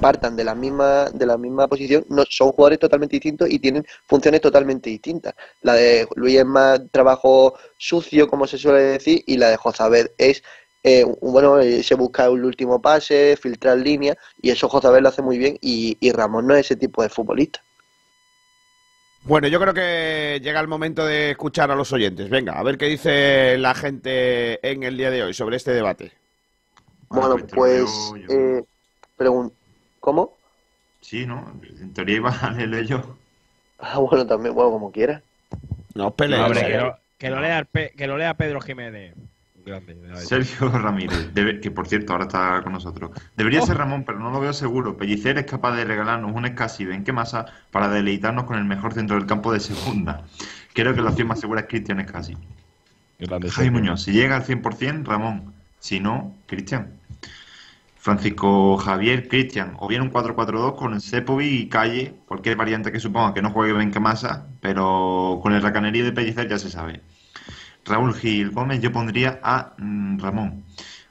partan de la misma de la misma posición no son jugadores totalmente distintos y tienen funciones totalmente distintas. La de Luis es más trabajo sucio como se suele decir y la de Jozabed es eh, bueno eh, se busca un último pase filtrar líneas y eso Jozabed lo hace muy bien y, y Ramón no es ese tipo de futbolista Bueno, yo creo que llega el momento de escuchar a los oyentes. Venga, a ver qué dice la gente en el día de hoy sobre este debate. bueno pues eh, pregun- ¿cómo? Sí, ¿no? En teoría iba a leerlo yo. ah bueno también bueno como quiera No. Hombre, ¿eh? que, lo, que lo lea, el Pe- que lo lea Pedro Jiménez. Grande. Sergio Ramírez, debe- que por cierto ahora está con nosotros. Debería ser Ramón, pero no lo veo seguro. Pellicer es capaz de regalarnos un escasi Benque Masa para deleitarnos con el mejor centro del campo de segunda. Creo que la opción más segura es Cristian Escasi. Grande Javi. Muñoz, si llega al 100%, Ramón. Si no, Cristian. Francisco Javier, Cristian. O bien un 4-4-2 con Sepovi y Calle, cualquier variante que suponga que no juegue Benque Masa, pero con el racanerío de Pellicer ya se sabe. Raúl Gil Gómez, yo pondría a mm, Ramón.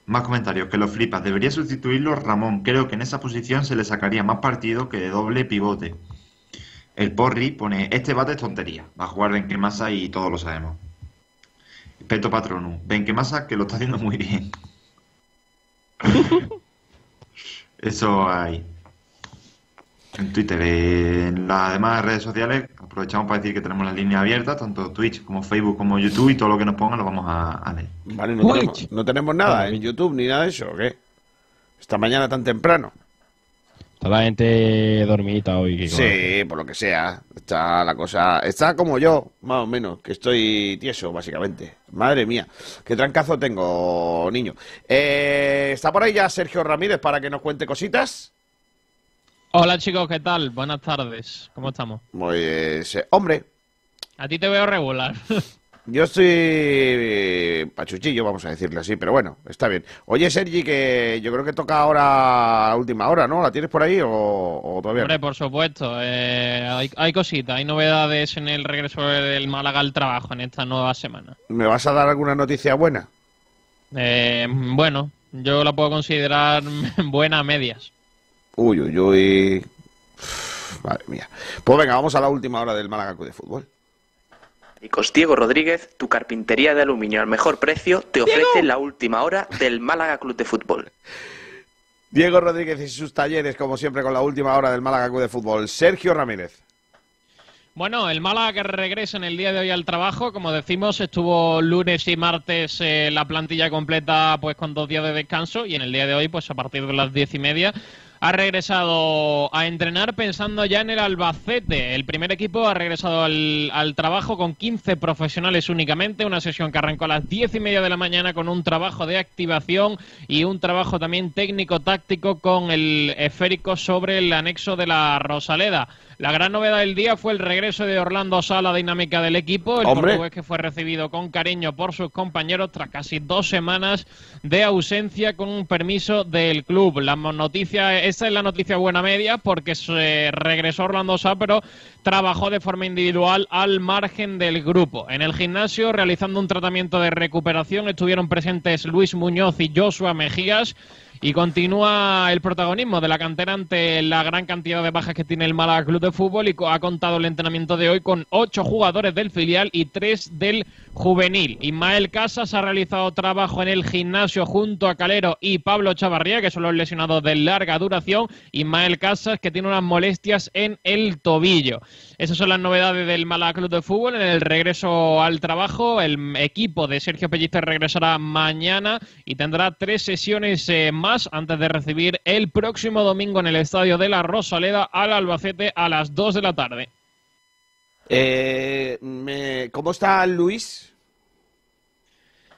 Más comentarios, que lo flipas. Debería sustituirlo Ramón. Creo que en esa posición se le sacaría más partido que de doble pivote. El Porri pone, este bate es tontería. Va a jugar Benquemasa y todos lo sabemos. Peto Patronu. Benquemasa que lo está haciendo muy bien. Eso hay. En Twitter, en las demás redes sociales, aprovechamos para decir que tenemos la línea abierta, tanto Twitch como Facebook como YouTube, y todo lo que nos pongan lo vamos a, a leer. Vale, no tenemos, no tenemos nada en YouTube ni nada de eso, ¿o qué? Esta mañana tan temprano. Está la gente dormida hoy. Sí, por lo que sea. Está la cosa. Está como yo, más o menos, que estoy tieso, básicamente. Madre mía, qué trancazo tengo, niño. Eh, ¿Está por ahí ya Sergio Ramírez para que nos cuente cositas? Hola chicos, ¿qué tal? Buenas tardes. ¿Cómo estamos? Pues, eh, hombre, A ti te veo regular. yo estoy eh, pachuchillo, vamos a decirle así, pero bueno, está bien. Oye, Sergi, que yo creo que toca ahora a última hora, ¿no? ¿La tienes por ahí o, o todavía no? Hombre, por supuesto. eh, hay, hay cositas, hay novedades en el regreso del Málaga al trabajo en esta nueva semana. ¿Me vas a dar alguna noticia buena? Eh, bueno, yo la puedo considerar buena a medias. Uy, uy, uy. Uf, Madre mía. Pues venga, vamos a la última hora del Málaga Club de Fútbol. Chicos, Diego Rodríguez, tu carpintería de aluminio al mejor precio, te ofrece la última hora del Málaga Club de Fútbol. Diego Rodríguez y sus talleres, como siempre, con la última hora del Málaga Club de Fútbol. Sergio Ramírez. Bueno, el Málaga que regresa en el día de hoy al trabajo, como decimos, estuvo lunes y martes eh, la plantilla completa pues con dos días de descanso y en el día de hoy pues a partir de las diez y media ha regresado a entrenar pensando ya en el Albacete. El primer equipo ha regresado al, al, trabajo con 15 profesionales únicamente, una sesión que arrancó a las diez y media de la mañana con un trabajo de activación y un trabajo también técnico-táctico con el esférico sobre el anexo de la Rosaleda. La gran novedad del día fue el regreso de Orlando Sá a la dinámica del equipo, el Hombre. portugués que fue recibido con cariño por sus compañeros tras casi dos semanas de ausencia con un permiso del club. La noticia, esa es la noticia buena media porque se regresó Orlando Sá, pero trabajó de forma individual al margen del grupo. En el gimnasio, realizando un tratamiento de recuperación, estuvieron presentes Luis Muñoz y Joshua Mejías. Y continúa el protagonismo de la cantera ante la gran cantidad de bajas que tiene el Málaga Club de Fútbol y ha contado el entrenamiento de hoy con ocho jugadores del filial y tres del juvenil. Ismael Casas ha realizado trabajo en el gimnasio junto a Calero y Pablo Chavarría, que son los lesionados de larga duración. Ismael Casas, que tiene unas molestias en el tobillo. Esas son las novedades del Málaga Club de Fútbol. En el regreso al trabajo, el equipo de Sergio Pellicer regresará mañana y tendrá tres sesiones eh, más antes de recibir el próximo domingo en el estadio de la Rosaleda al Albacete a las 2 de la tarde. Eh, ¿Cómo está Luis?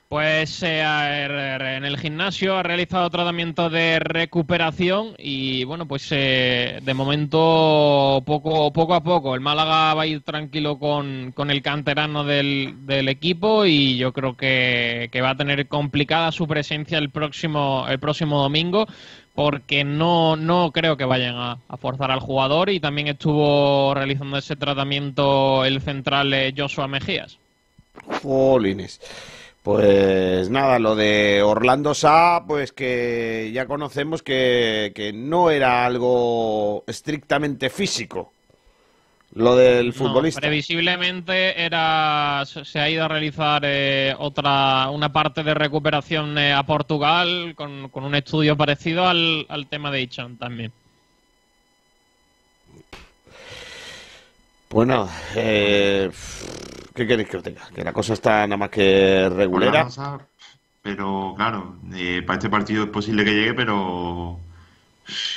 Pues eh, en el gimnasio ha realizado tratamiento de recuperación y bueno, pues eh, de momento poco, poco a poco. El Málaga va a ir tranquilo con, con el canterano del, equipo y yo creo que, que va a tener complicada su presencia el próximo, el próximo domingo porque no, no creo que vayan a, forzar al jugador y también estuvo realizando ese tratamiento el central eh, Joshua Mejías. Pues nada, lo de Orlando Sá, pues que ya conocemos que, que no era algo estrictamente físico. Lo del No, futbolista. previsiblemente era se ha ido a realizar eh, otra una parte de recuperación eh, a Portugal con, con un estudio parecido al, al tema de Ichan también. Nada, eh, ¿qué queréis que os diga? Que la cosa está nada más que regulera. Pero claro, eh, para este partido es posible que llegue, pero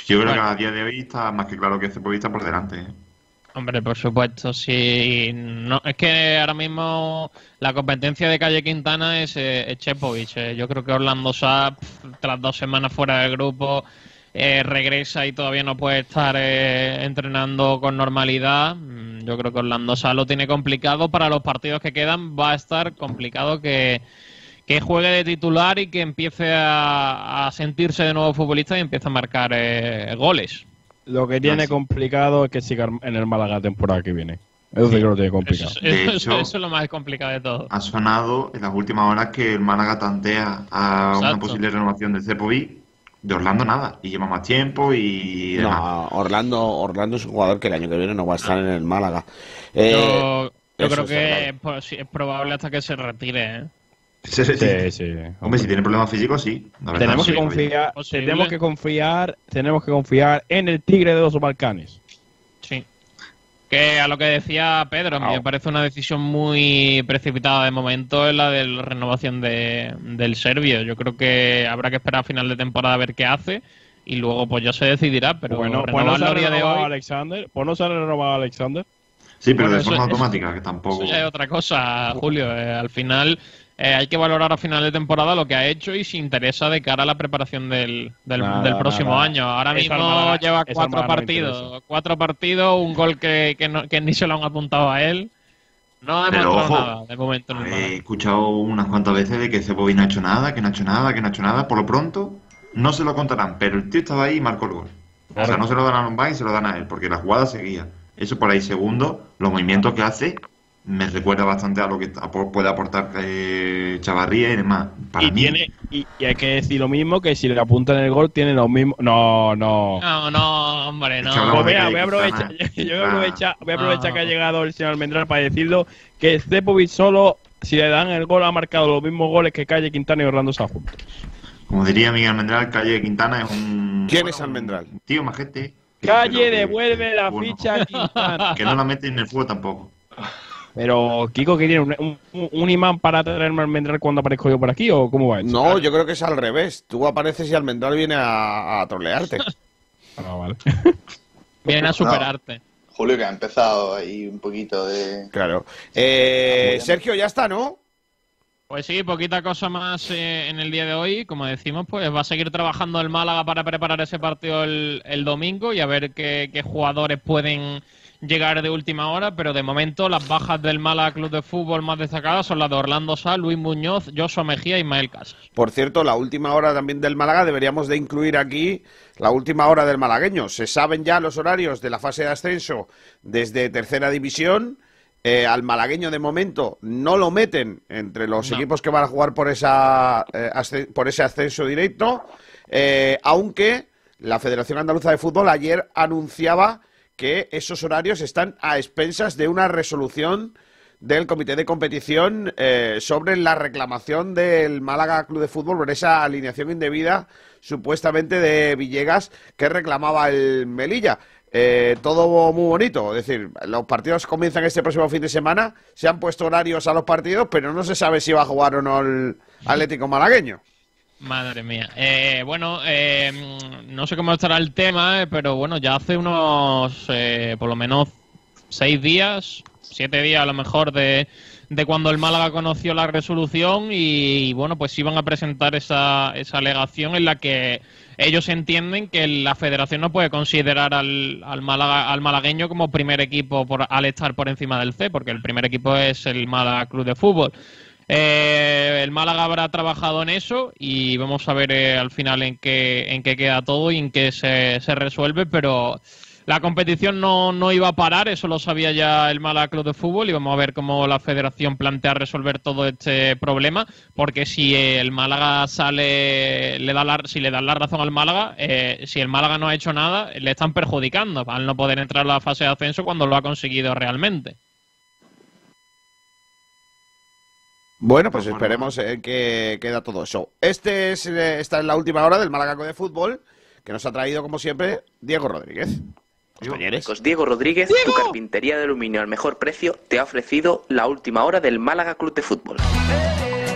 yo creo Bueno. que a día de hoy está más que claro que Cepovi está por delante. ¿eh? Hombre, por supuesto, sí. No, es que ahora mismo la competencia de Calle Quintana es, eh, es Chepovic. eh. Yo creo que Orlando Sá, pf, tras dos semanas fuera del grupo, eh, regresa y todavía no puede estar eh, entrenando con normalidad. Mm, Yo creo que Orlando Sá lo tiene complicado. Para los partidos que quedan va a estar complicado que, que juegue de titular y que empiece a, a sentirse de nuevo futbolista y empiece a marcar eh, goles. Lo que tiene Así. complicado es que siga en el Málaga la temporada que viene. Eso sí que lo tiene complicado. eso- hecho- eso es lo más complicado de todo. Ha sonado en las últimas horas que el Málaga tantea a una posible renovación de Cepovi. De Orlando nada, y lleva más tiempo y demás. No, Orlando, Orlando es un jugador que el año que viene no va a estar en el Málaga. Eh, yo yo eso creo que es, probable hasta que se retire. ¿eh? Sí, sí, sí. Sí, sí. Hombre, si tiene problemas físicos, sí. la verdad, Tenemos sí, que confiar, tenemos que confiar, tenemos que confiar en el Tigre de los Balcanes. Que a lo que decía Pedro, me parece una decisión muy precipitada de momento es la de la renovación de, del serbio. Yo creo que habrá que esperar a final de temporada a ver qué hace y luego pues ya se decidirá. Pero bueno, pues no se ha de renovado a hoy, Alexander, pues no se ha renovado Alexander. Sí, pero Bueno, de eso- forma eso- automática, que tampoco. Eso ya es otra cosa, Julio. Eh, al final eh, hay que valorar a final de temporada lo que ha hecho y si interesa de cara a la preparación del, del, Nada, del próximo nada. año. Ahora mismo lleva cuatro no partidos. cuatro partidos, un gol que, que, no- que ni se lo han apuntado a él. No ha demostrado ojo, nada de momento en el He escuchado unas cuantas veces de que Cepovi no ha hecho nada, que no ha hecho nada, que no ha hecho nada. Por lo pronto, no se lo contarán, pero el tío estaba ahí y marcó el gol. O sea, no se lo dan a Lombán y se lo dan a él, porque la jugada seguía. Eso por ahí, segundo, los movimientos que hace, me recuerda bastante a lo que puede aportar eh, Chavarría y demás. Para y, mí, tiene, y, y hay que decir lo mismo que si le apuntan el gol tiene lo mismo. No, no. No, no, hombre, no. Pues mira, voy a aprovechar, yo voy a aprovechar, voy a aprovechar Ah. que ha llegado el señor Almendral para decirlo que Stepovic solo, si le dan el gol, ha marcado los mismos goles que Calle Quintana y Orlando Sá juntos. como diría Miguel Almendral, Calle Quintana es un. ¿Quién es Almendral? un Tío, majete. Calle que- devuelve la bueno, ficha a Quintana. Que no la mete en el fuego tampoco. Pero, Kiko, ¿qué tiene? ¿Un, un- un imán para traerme Almendral cuando aparezco yo por aquí o cómo va? No, yo creo que es al revés. Tú apareces y Almendral viene a, a trolearte. Ah, vale. Viene a superarte. Julio, que ha empezado ahí un poquito de... Claro. Eh, Sergio, ya está, ¿no? Pues sí, poquita cosa más eh, en el día de hoy. Como decimos, pues va a seguir trabajando el Málaga para preparar ese partido el, el domingo y a ver qué, qué jugadores pueden llegar de última hora. Pero de momento las bajas del Málaga Club de Fútbol más destacadas son las de Orlando Sá, Luis Muñoz, Joshua Mejía y Ismael Casas. Por cierto, la última hora también del Málaga deberíamos de incluir aquí la última hora del malagueño. Se saben ya los horarios de la fase de ascenso desde tercera división. Eh, al malagueño de momento no lo meten entre los No. equipos que van a jugar por, esa, eh, por ese ascenso directo, eh, aunque la Federación Andaluza de Fútbol ayer anunciaba que esos horarios están a expensas de una resolución del comité de competición eh, sobre la reclamación del Málaga Club de Fútbol por esa alineación indebida supuestamente de Villegas que reclamaba el Melilla. Eh, todo muy bonito, es decir, los partidos comienzan este próximo fin de semana, se han puesto horarios a los partidos, pero no se sabe si va a jugar o no el Atlético Malagueño. Madre mía. Eh, bueno, eh, no sé cómo estará el tema, eh, pero bueno, ya hace unos, eh, por lo menos, seis días, siete días a lo mejor de, de cuando el Málaga conoció la resolución y, bueno, pues iban a presentar esa, esa alegación en la que ellos entienden que la federación no puede considerar al, al, Málaga, al malagueño como primer equipo por, al estar por encima del C, porque el primer equipo es el Málaga Club de Fútbol. Eh, el Málaga habrá trabajado en eso y vamos a ver eh, al final en qué, en qué queda todo y en qué se, se resuelve, pero la competición no, no iba a parar, eso lo sabía ya el Málaga Club de Fútbol y vamos a ver cómo la federación plantea resolver todo este problema, porque si el Málaga sale, le da la, si le dan la razón al Málaga, eh, si el Málaga no ha hecho nada, le están perjudicando al no poder entrar a la fase de ascenso cuando lo ha conseguido realmente. Bueno, pues esperemos en que queda todo eso. Este es, eh, esta es la última hora del Málaga Club de Fútbol, que nos ha traído, como siempre, Diego Rodríguez. Compañeros. Diego Rodríguez, tu carpintería de aluminio al mejor precio, te ha ofrecido la última hora del Málaga Club de Fútbol.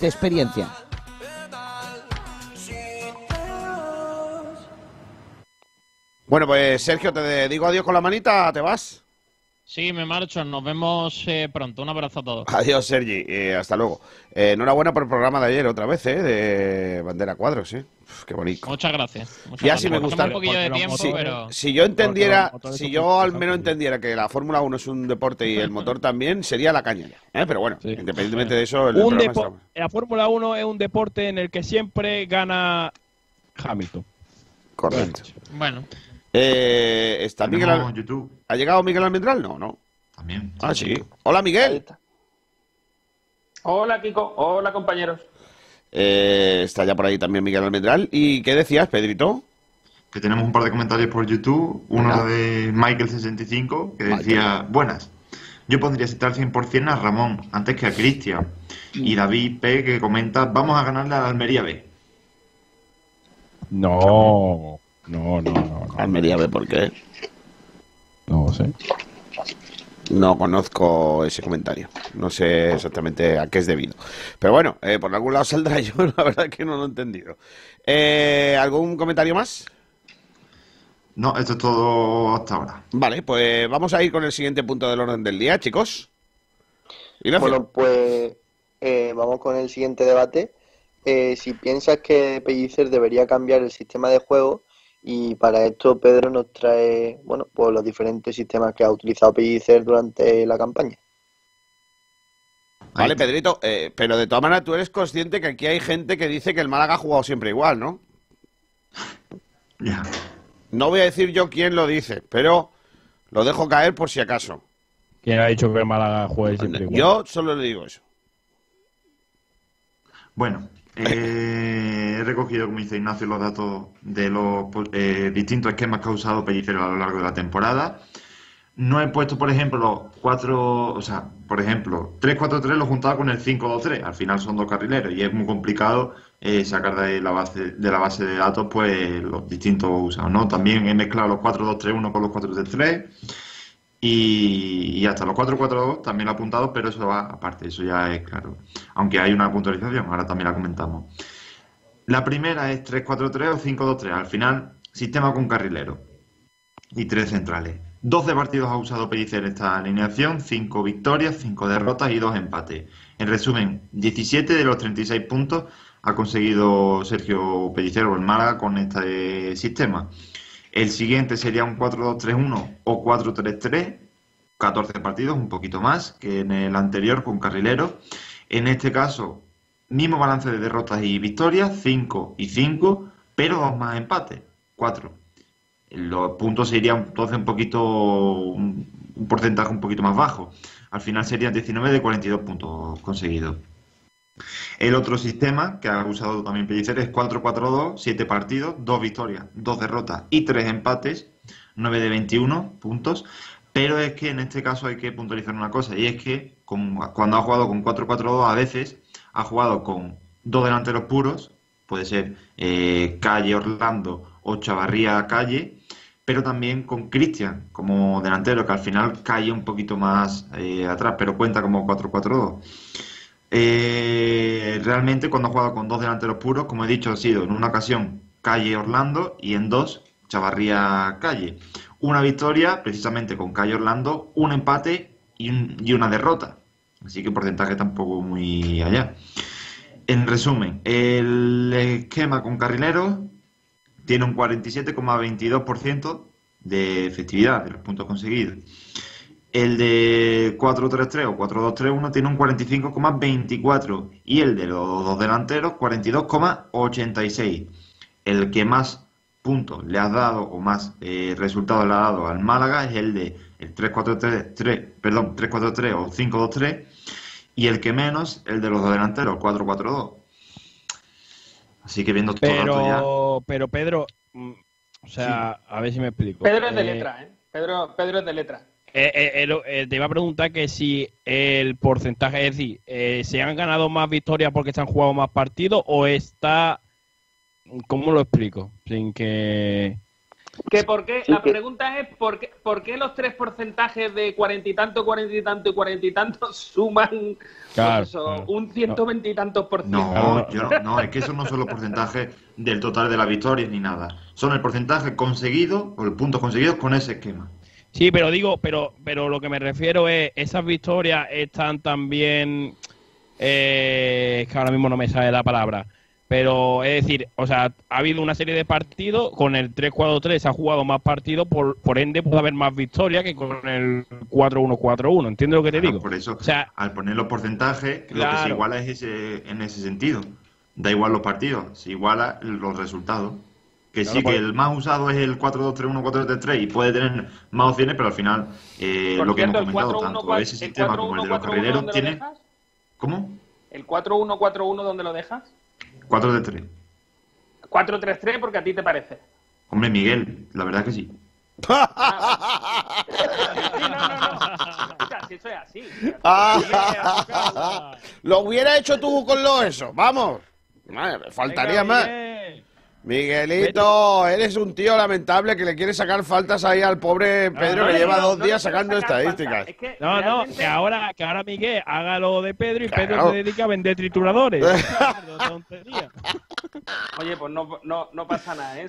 de experiencia. Bueno, pues Sergio, te digo adiós con la manita, ¿te vas? Sí, me marcho. Nos vemos eh, pronto. Un abrazo a todos. Adiós, Sergi. Eh, hasta luego. Eh, enhorabuena por el programa de ayer otra vez, ¿eh? De Bandera Cuadros, ¿eh? Uf, qué bonito. Muchas gracias. Muchas Ya gracias. si me gusta. un poquillo de tiempo, si, pero... si yo entendiera, si yo al menos entendiera que la Fórmula 1 es un deporte y el motor también, sería la caña. ¿eh? Pero bueno, Sí. independientemente de eso, el Un está- la Fórmula 1 es un deporte en el que siempre gana Hamilton. Correcto. Bueno, Eh, ¿Está Miguel Al- YouTube ¿Ha llegado Miguel Almendral? No, no. también. Ah, sí. Hola, Miguel. Hola Kiko, hola compañeros. Eh, está ya por ahí también Miguel Almendral. ¿Y qué decías, Pedrito? Que tenemos un par de comentarios por YouTube. Uno de Michael65, que Michael. decía: Buenas. Yo pondría citar 100% a Ramón antes que a Cristian. Y David P, que comenta: Vamos a ganarle a la Almería B. No, no, no, no. No, Almería ve por qué. no sé. No conozco ese comentario. No sé exactamente a qué es debido. Pero bueno, eh, por algún lado saldrá yo, la verdad es que no lo he entendido. Eh, ¿Algún comentario más? No, esto es todo hasta ahora. Vale, pues vamos a ir con el siguiente punto del orden del día, chicos. Ignacio. Bueno, pues eh, vamos con el siguiente debate. Eh, si piensas que Pellicer debería cambiar el sistema de juego y para esto Pedro nos trae, bueno, pues los diferentes sistemas que ha utilizado Pellicer durante la campaña. Vale, Pedrito, eh, pero de todas maneras tú eres consciente que aquí hay gente que dice que el Málaga ha jugado siempre igual, ¿no? Ya. No voy a decir yo quién lo dice, pero lo dejo caer por si acaso. ¿Quién ha dicho que el Málaga juegue siempre igual? Yo solo le digo eso. Bueno, he recogido, como dice Ignacio, los datos de los eh, distintos esquemas que ha usado Pellicer a lo largo de la temporada. No he puesto, por ejemplo, los cuatro, o sea, por ejemplo, 3-4-3 lo he juntado con el 5-2-3. Al final son dos carrileros y es muy complicado eh, sacar de la base de la base de datos pues los distintos usados, ¿no? También he mezclado los 4-2-3-1 con los 4-3-3 y, y hasta los 4-4-2 también lo he apuntado, pero eso va aparte, eso ya es claro. Aunque hay una puntualización, ahora también la comentamos. La primera es 3-4-3 o 5-2-3. Al final, sistema con carrilero y tres centrales. 12 partidos ha usado Pellicer esta alineación, 5 victorias, 5 derrotas y 2 empates. En resumen, 17 de los 36 puntos ha conseguido Sergio Pellicer o el Málaga con este sistema. El siguiente sería un 4-2-3-1 o 4-3-3, 14 partidos, un poquito más que en el anterior con Carrilero. En este caso, mismo balance de derrotas y victorias, 5 y 5, pero dos más empates, 4. Los puntos serían entonces un poquito, un, un porcentaje un poquito más bajo. Al final serían 19 de 42 puntos conseguidos. El otro sistema que ha usado también Pellicer es 4-4-2, 7 partidos, 2 victorias, 2 derrotas y 3 empates, 9 de 21 puntos. Pero es que en este caso hay que puntualizar una cosa, y es que cuando ha jugado con 4-4-2 a veces ha jugado con dos delanteros puros, puede ser eh, Calle Orlando o Chavarría Calle, pero también con Cristian como delantero, que al final cae un poquito más eh, atrás, pero cuenta como 4-4-2. Eh, realmente cuando ha jugado con dos delanteros puros, como he dicho, ha sido en una ocasión Calle Orlando y en dos Chavarría Calle. Una victoria precisamente con Calle Orlando, un empate y, y una derrota. Así que porcentaje tampoco muy allá. En resumen, el esquema con carrileros tiene un 47,22% de efectividad de los puntos conseguidos. El de 4-3-3 o 4-2-3-1 tiene un 45,24 y el de los dos delanteros 42,86. El que más puntos le has dado o más eh, resultados le ha dado al Málaga es el de el 3-4-3, perdón, 3-4-3 o 5-2-3 y el que menos el de los dos delanteros, 4-4-2. Así que viendo todo dato ya. Pero, pero Pedro, mm, o sea, a ver si me explico. Pedro es de Eh, letra, ¿eh? Pedro, Pedro es de letra. Eh, eh, eh, lo- eh, te iba a preguntar que si el porcentaje, es decir, eh, ¿se han ganado más victorias porque se han jugado más partidos o está... ¿Cómo lo explico? Sin que... Que por qué, Sí, la que- pregunta es ¿por qué, por qué los tres porcentajes de cuarenta y tanto, cuarenta y tanto y cuarenta y tanto suman pues Claro, eso, claro. un ciento veinte y tantos por ciento? No, yo no, no, es que esos no son los porcentajes del total de las victorias ni nada. Son el porcentaje conseguido o el puntos conseguidos con ese esquema. Sí, pero digo, pero, pero lo que me refiero es, esas victorias están también, eh, es que ahora mismo no me sale la palabra, pero es decir, o sea, ha habido una serie de partidos, con el 3-4-3 se ha jugado más partidos, por, por ende puede haber más victorias que con el 4-1-4-1, ¿entiendes lo que te digo? Por eso, O sea, al poner los porcentajes, lo que se Claro. iguala es ese, en ese sentido. Da igual los partidos, se iguala los resultados. Que Claro, sí, que el más usado es el 4-2-3-1, 4-3-3 y puede tener más opciones, pero al final eh, lo que cierto, hemos comentado, 4-1, tanto ese el sistema como el de los 4-1-4-1, carrileros ¿dónde lo tiene... dejas? ¿Cómo? ¿El 4-1-4-1 dónde lo dejas? 4-3-3. 4-3-3 porque a ti te parece. Hombre, Miguel, la verdad que sí. Escucha, si eso es así. Ah, lo hubiera hecho tú con lo eso, vamos. Madre, me faltaría Venga, más. Miguel. Miguelito, eres un tío lamentable que le quiere sacar faltas ahí al pobre Pedro que no, lleva no, dos días sacando estadísticas. No, no, que ahora, que ahora Miguel haga lo de Pedro y Pedro se dedica a vender trituradores. Oye, pues no, no, no pasa nada, ¿eh?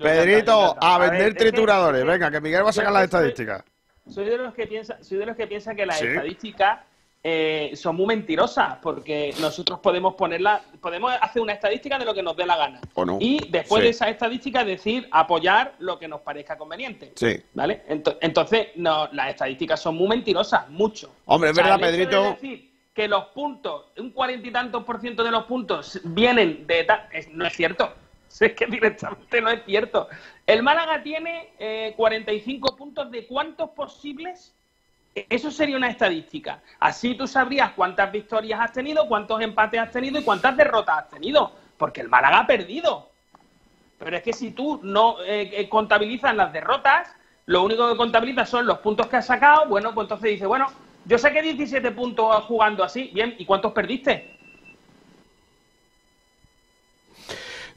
Pedrito, a vender trituradores. Venga, que Miguel va a sacar las estadísticas. soy de los que piensa, soy de los que piensa que las Sí. estadísticas eh, son muy mentirosas, porque nosotros podemos ponerla, podemos hacer una estadística de lo que nos dé la gana. ¿O no? Y después Sí. de esa estadística decir apoyar lo que nos parezca conveniente. Sí. ¿Vale? Ento- Entonces, no, las estadísticas son muy mentirosas, mucho. Hombre, es O sea, verdad, hecho de Pedrito. decir que los puntos, un cuarenta y tantos por ciento de los puntos vienen de tal, no es cierto. Es que directamente no es cierto. El Málaga tiene eh, 45 puntos de cuántos posibles. Eso sería una estadística. Así tú sabrías cuántas victorias has tenido, cuántos empates has tenido y cuántas derrotas has tenido. Porque el Málaga ha perdido. Pero es que si tú no eh, eh, contabilizas las derrotas, lo único que contabilizas son los puntos que has sacado. Bueno, pues entonces dices, bueno, yo saqué 17 puntos jugando así. Bien, ¿y cuántos perdiste?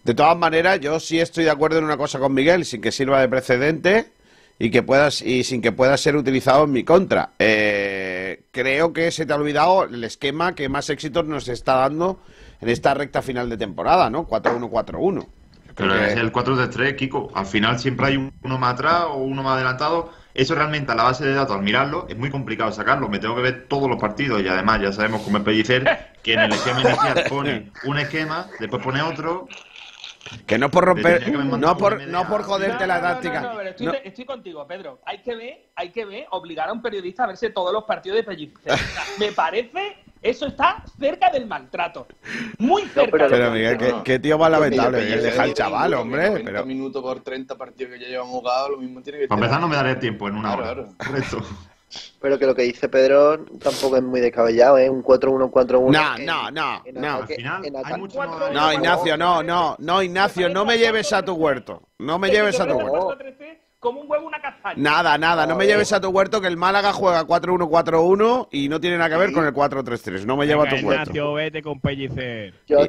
De todas maneras, yo sí estoy de acuerdo en una cosa con Miguel, sin que sirva de precedente y que puedas y sin que pueda ser utilizado en mi contra. Eh, creo que se te ha olvidado el esquema que más éxitos nos está dando en esta recta final de temporada, ¿no? 4-1-4-1. Pero es el 4-3-3, Kiko. Al final siempre hay un- uno más atrás o uno más adelantado. Eso realmente a la base de datos, al mirarlo, es muy complicado sacarlo. Me tengo que ver todos los partidos y además ya sabemos cómo es Pellicer, que en el esquema inicial pone un esquema, después pone otro. Que no por romper, no por, no por joderte No, la táctica. no, no, pero estoy, No. estoy contigo, Pedro. Hay que ver, hay que ver, obligar a un periodista a verse todos los partidos de Pellicer. Me parece, eso está cerca del maltrato. Muy cerca. Pero, del Miguel, maltrato. ¿qué, qué tío más lamentable. Miguel, deja al chaval, hombre. 90 Pero, minutos por 30 partidos que ya llevan jugado, lo mismo tiene que Para empezar, no me daré tiempo en una Claro, hora. claro. Pero que lo que dice Pedro tampoco es muy descabellado, ¿eh? Un 4-1-4-1. no, en- no, no, en no. ataque- Al final, en hay ataque- mucho más- No, Ignacio, no, no, no, Ignacio, no me lleves a tu huerto. No me lleves a tu huerto. 4-3-3, Como un huevo una castaña. Nada, nada, no me lleves a tu huerto que el Málaga juega 4-1-4-1 y no tiene nada que ver con el 4-3-3. No me lleva a tu huerto. Ignacio, vete con Pellicer. Yo,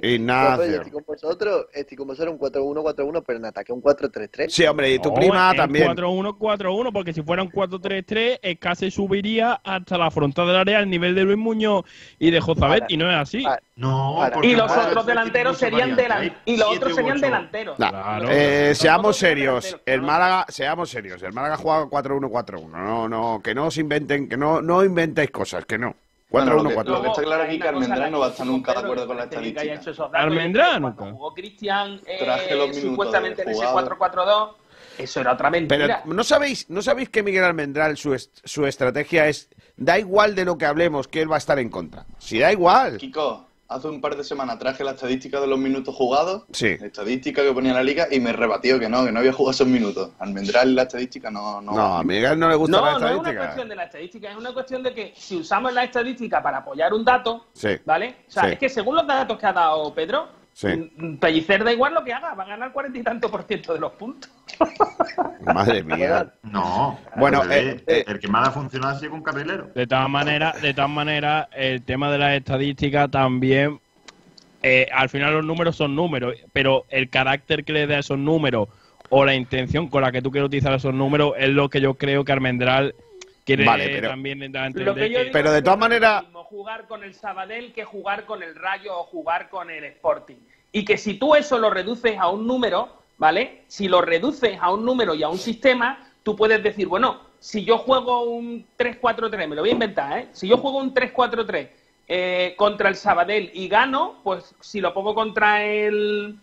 yo Ignacio. estoy con vosotros, estoy con vosotros un 4-1-4-1, pero en ataque un 4-3-3. Sí, hombre, y tu No, prima es también. 4-1-4-1, porque si fuera un 4-3-3, el casi subiría hasta la frontal del área al nivel de Luis Muñoz y de Jozabet, Para. y no es así. Para. No, Para. Y los ahora otros delanteros serían variante. delan- Hay y los otros serían delanteros. Nah, Claro. eh, seamos serios. delanteros, El. Málaga, seamos serios. El Málaga juega 4-1-4-1. No, no, que no os inventen, que no, no inventéis cosas, que no. Bueno, lo que- 4-1-4-1. lo que está claro aquí hay que Almendrán no va a estar nunca de acuerdo con la estadística. Almendrán, Cuando nunca. jugó Cristian eh, Traje los minutos supuestamente en ese jugado. 4-4-2, eso era otra Pero mentira. ¿no sabéis, ¿no sabéis que Miguel Almendral su, est- su estrategia es da igual de lo que hablemos que él va a estar en contra? Si da igual. Kiko, hace un par de semanas traje la estadística de los minutos jugados, Sí. la estadística que ponía la liga, y me rebatió que no, que no había jugado esos minutos. Almendral la estadística no... No, No, a Miguel no le gusta No, la no es una estadística. cuestión de la estadística, es una cuestión de que si usamos la estadística para apoyar un dato, Sí. ¿vale? O sea, Sí. es que según los datos que ha dado Pedro, Sí. mm, Pellicer da igual lo que haga, va a ganar cuarenta y tanto por ciento de los puntos. Madre mía. No. Bueno, eh, eh. el que más ha funcionado ha sido con Carrilero. De todas maneras, de todas maneras, el tema de las estadísticas también, eh, al final los números son números, pero el carácter que le da a esos números o la intención con la que tú quieres utilizar esos números es lo que yo creo que Almendral quiere Vale, pero- también dar a entender. Lo que yo que- digo Pero de todas no es lo maneras- mismo jugar con el Sabadell que jugar con el Rayo o jugar con el Sporting. Y que si tú eso lo reduces a un número, ¿vale? Si lo reduces a un número y a un sistema, tú puedes decir, bueno, si yo juego un 3-4-3, me lo voy a inventar, ¿eh? Si yo juego un 3-4-3 eh, contra el Sabadell y gano, pues si lo pongo contra el,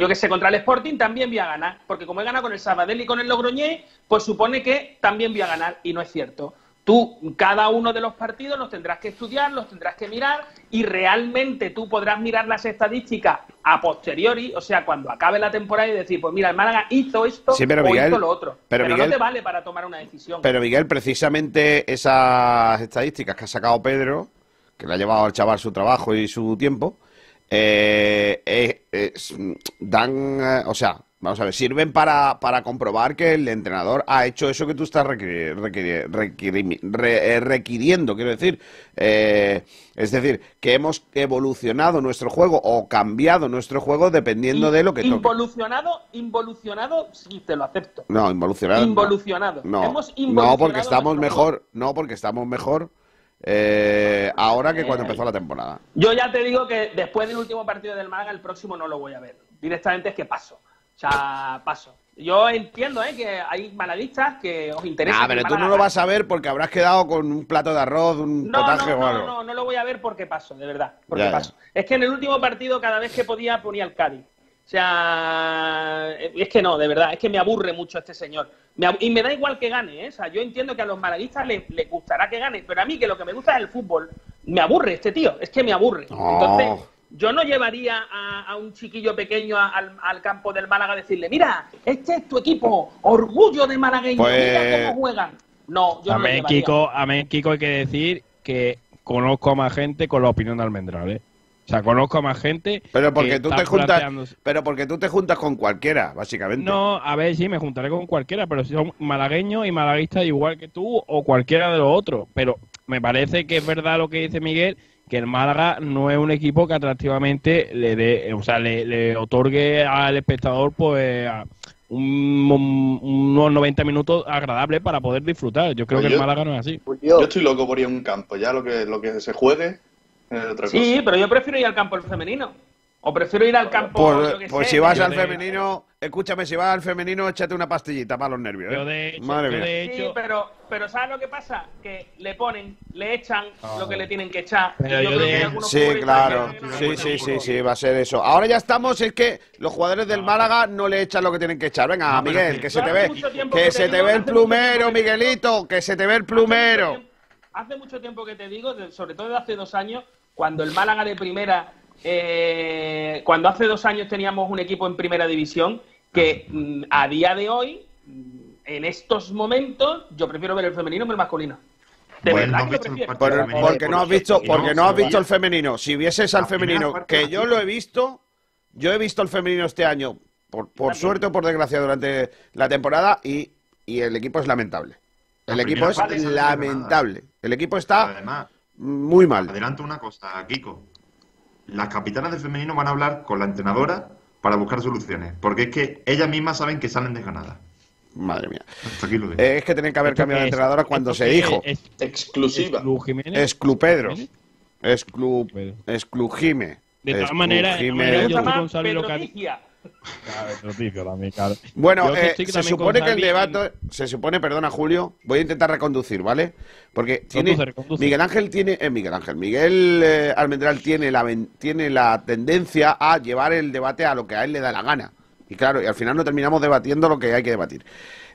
yo que sé, contra el Sporting también voy a ganar, porque como he ganado con el Sabadell y con el Logroñés, pues supone que también voy a ganar y no es cierto. Tú, cada uno de los partidos los tendrás que estudiar, los tendrás que mirar y realmente tú podrás mirar las estadísticas a posteriori, o sea, cuando acabe la temporada y decir, pues mira, el Málaga hizo esto Sí, pero o Miguel- hizo lo otro. pero Pero, Miguel- no te vale para tomar una decisión. Pero Miguel, precisamente esas estadísticas que ha sacado Pedro, que le ha llevado al chaval su trabajo y su tiempo, eh, eh, dan, eh, o sea, vamos a ver, sirven para, para comprobar que el entrenador ha hecho eso que tú estás re- eh, requiriendo, quiero decir. Eh, es decir, que hemos evolucionado nuestro juego o cambiado nuestro juego dependiendo de lo que toque. Involucionado, involucionado, sí, te lo acepto. No, involucionado. Involucionado. No, no, involucionado porque estamos mejor, no, porque estamos mejor eh, ahora que cuando empezó la temporada. Yo ya te digo que después del último partido del Málaga, el próximo no lo voy a ver. Directamente es que paso. O sea, paso. Yo entiendo ¿eh? que hay malaguistas que os interesa. Ah, pero tú no lo vas a ver porque habrás quedado con un plato de arroz, un No, potaje no, o no, algo. no, no lo voy a ver porque paso, de verdad. Porque Ya, ya. paso. Es que en el último partido, cada vez que podía, ponía el Cádiz. O sea, es que no, de verdad, es que me aburre mucho este señor. Me y me da igual que gane, ¿eh? O sea, yo entiendo que a los malaguistas les, les gustará que gane, pero a mí que lo que me gusta es el fútbol, me aburre este tío, es que me aburre. No. Entonces, yo no llevaría a, a un chiquillo pequeño a- al, al campo del Málaga a decirle, mira, este es tu equipo, orgullo de malagueño, Pues- mira cómo juegan. No, yo no lo llevaría. Amén, Kiko, hay que decir que conozco a más gente con la opinión de Almendral, ¿eh? O sea, conozco a más gente. Pero porque que tú te juntas, planteándose- pero porque tú te juntas con cualquiera, básicamente. No, a ver, sí, me juntaré con cualquiera, pero si son malagueños y malaguistas igual que tú o cualquiera de los otros. Pero me parece que es verdad lo que dice Miguel, que el Málaga no es un equipo que atractivamente le dé, o sea, le, le otorgue al espectador pues a un- un- unos 90 minutos agradables para poder disfrutar. Yo creo Pues que el yo- Málaga no es así. Yo estoy loco por ir a un campo, ya lo que, lo que se juegue es otra cosa. Sí, pero yo prefiero ir al campo el femenino. O prefiero ir al campo. Pues, yo qué pues sé, si vas al femenino, escúchame, si vas al femenino, échate una pastillita para los nervios. ¿eh? Yo de hecho- Madre yo mía. de Sí, pero, pero ¿sabes lo que pasa? Que le ponen, le echan Ah. lo que le tienen que echar. Pero Y yo de- que Sí, claro. Sí, sí, sí, sí, va a ser eso. Ahora ya estamos, es que los jugadores del Málaga no le echan lo que tienen que echar. Venga, No, pero Miguel, sí. que se te ve. mucho tiempo Que que se te te ve el plumero, Miguelito, que se te ve el plumero. Hace mucho tiempo que te digo, sobre todo de hace dos años, cuando el Málaga de primera, eh, cuando hace dos años teníamos un equipo en primera división, que mm, a día de hoy, mm, en estos momentos, yo prefiero ver el femenino que el masculino. De verdad no que has lo visto el prefiero. Por- porque no has visto, porque no has visto el femenino. Si vieses al femenino, que yo lo he visto, yo he visto el femenino este año, por, por suerte o por desgracia, durante la temporada y, y el equipo es lamentable. El equipo es lamentable. El equipo está Además, muy mal. adelanto una cosa, Kiko. Las capitanas de femenino van a hablar con la entrenadora para buscar soluciones, porque es que ellas mismas saben que salen desganadas. Madre mía. Eh, es que tienen que haber ¿Esto cambiado de entrenadora cuando ¿Esto se dijo. es? Exclusiva. Exclu Jiménez. Exclu Pedro. Exclu, exclu Jime. De todas Exclu maneras, de Pedro Bueno, eh, se supone que el debate, se supone, perdona Julio, voy a intentar reconducir, ¿vale? Porque tiene. Miguel Ángel tiene, eh, Miguel Ángel, Miguel eh, Almendral tiene la, tiene la tendencia a llevar el debate a lo que a él le da la gana. Y claro, y al final no terminamos debatiendo lo que hay que debatir.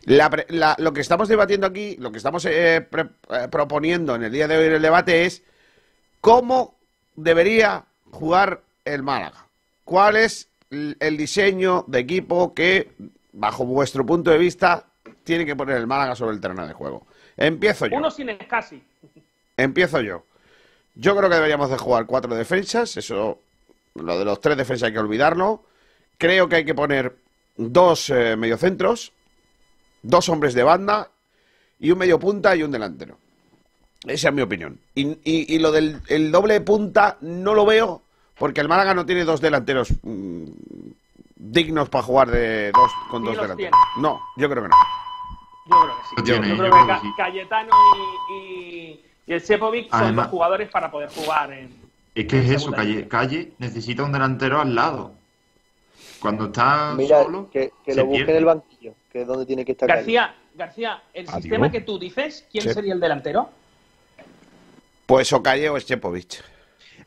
La pre- la- lo que estamos debatiendo aquí, lo que estamos eh, pre- eh, proponiendo en el día de hoy en el debate es cómo debería jugar el Málaga. ¿Cuál es el diseño de equipo que, bajo vuestro punto de vista, tiene que poner el Málaga sobre el terreno de juego? Empiezo yo. Uno sin escasi. Empiezo yo. Yo creo que deberíamos de jugar cuatro defensas. Eso, lo de los tres defensas hay que olvidarlo. Creo que hay que poner dos eh, mediocentros, dos hombres de banda y un medio punta y un delantero. Esa es mi opinión. Y, y- y lo del el doble punta no lo veo porque el Málaga no tiene dos delanteros mm, dignos para jugar de dos con Sí dos delanteros. No, yo creo que no. Yo creo que sí. Yo, tiene, creo yo que, creo que Ca- sí. Cayetano y, y- y el Sepovic son Además- dos jugadores para poder jugar en. Es que es en eso, segunda Calle, Calle necesita un delantero al lado. Cuando está Mira, solo, que, que se lo busque en pierde. el banquillo, que es donde tiene que estar. Calle. García, García, el Adiós. sistema que tú dices, ¿quién Sí. sería el delantero? Pues o Calle o Schepovic.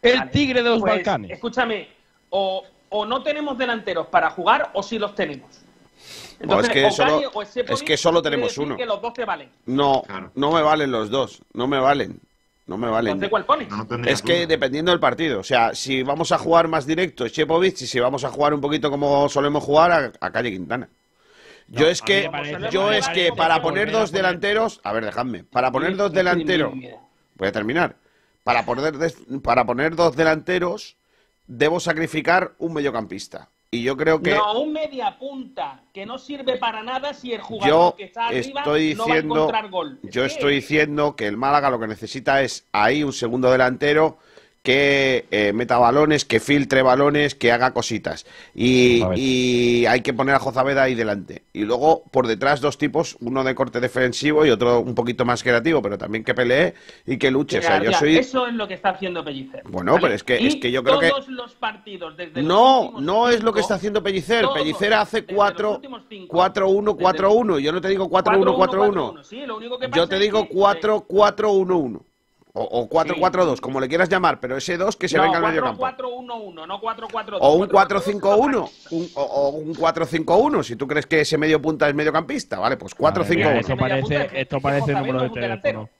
El tigre de los Pues, Balcanes. Escúchame, o, o no tenemos delanteros para jugar o sí los tenemos. No, es que o solo- es que solo tenemos uno. que los dos te valen. No, no me valen los dos. No me valen. No me valen. Entonces, ¿cuál pones? Es que dependiendo del partido. O sea, si vamos a jugar más directo, Chepovic, y si vamos a jugar un poquito como solemos jugar, a, a Calle Quintana. Yo es que, parece- yo es que para poner dos delanteros, a ver, dejadme, para poner dos delanteros, voy a terminar. Para poner, para poner dos delanteros, debo sacrificar un mediocampista. Y yo creo que No, un media punta que no sirve para nada si el jugador yo que está arriba estoy no va a encontrar gol. Yo estoy diciendo que el Málaga lo que necesita es ahí un segundo delantero que eh, meta balones, que filtre balones, que haga cositas. Y, y hay que poner a Jozabeda ahí delante. Y luego por detrás dos tipos, uno de corte defensivo y otro un poquito más creativo, pero también que pelee y que luche. O sea, yo soy... Eso es lo que está haciendo Pellicer. Bueno, ¿vale? pero es que- es que yo creo que- Todos los partidos desde los No, últimos no es lo que está haciendo Pellicer. todos, Pellicer hace desde los 4 últimos cinco, 4-1, 4-1. Yo no te digo 4-1, 4-1. 4-1, Sí, Yo te digo que- 4-4-1-1. O, o 4-4-2, como le quieras llamar, pero ese 2 que se no, venga al medio campo. 4-4-1-1, no 4-4-2. O un 4-5-1, un- o, o un 4-5-1, si tú crees que ese medio punta es mediocampista, vale, pues Madre mía, 4-5-1. Esto parece, esto parece el número de teléfono.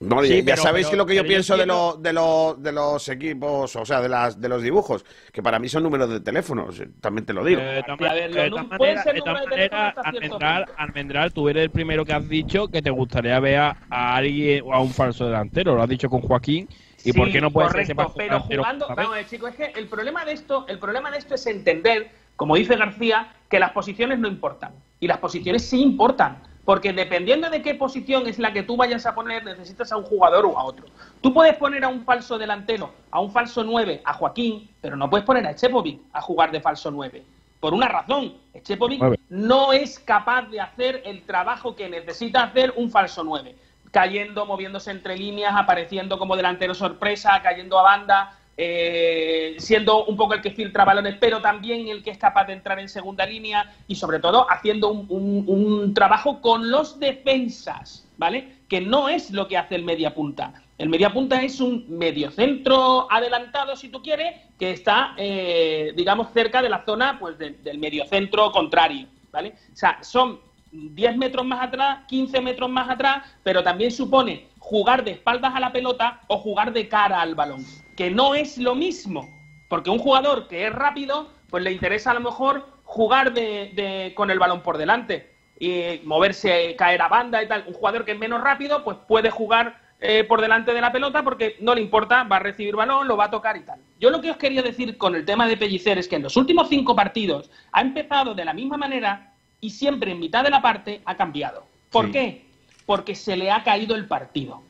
No, Sí, ya pero- sabéis pero- que lo que yo pienso de, lo- de, lo- de los equipos, o sea, de, las, de los dibujos, que para mí son números de teléfonos, también te lo digo. Eh, de A ver, de todas maneras, Almendral, Almendral, tú eres el primero que has dicho que te gustaría ver a, a alguien o a un falso delantero. Lo has dicho con Joaquín. ¿Y por Sí, qué no puede ser ese correcto, pero jugando, ¿sabes? vamos chicos, es que el problema de esto, el problema de esto es entender, como dice García, que las posiciones no importan y las posiciones sí importan, porque dependiendo de qué posición es la que tú vayas a poner, necesitas a un jugador o a otro. Tú puedes poner a un falso delantero, a un falso 9, a Joaquín, pero no puedes poner a Chepovic a jugar de falso 9. Por una razón, Chepovic no es capaz de hacer el trabajo que necesita hacer un falso 9. Cayendo, moviéndose entre líneas, apareciendo como delantero sorpresa, cayendo a banda, eh, siendo un poco el que filtra balones, pero también el que es capaz de entrar en segunda línea y sobre todo haciendo un, un- trabajo con los defensas, ¿vale? Que no es lo que hace el media punta. El media punta es un mediocentro adelantado, si tú quieres, que está, eh, digamos, cerca de la zona pues, de- del mediocentro contrario, ¿vale? O sea, son 10 metros más atrás, 15 metros más atrás, pero también supone jugar de espaldas a la pelota o jugar de cara al balón, que no es lo mismo, porque un jugador que es rápido, pues le interesa a lo mejor jugar de, de- con el balón por delante y moverse, caer a banda y tal. Un jugador que es menos rápido, pues puede jugar eh, por delante de la pelota porque no le importa, va a recibir balón, lo va a tocar y tal. Yo lo que os quería decir con el tema de Pellicer es que en los últimos cinco partidos ha empezado de la misma manera y siempre en mitad de la parte ha cambiado. ¿Por Sí. qué? Porque se le ha caído el partido.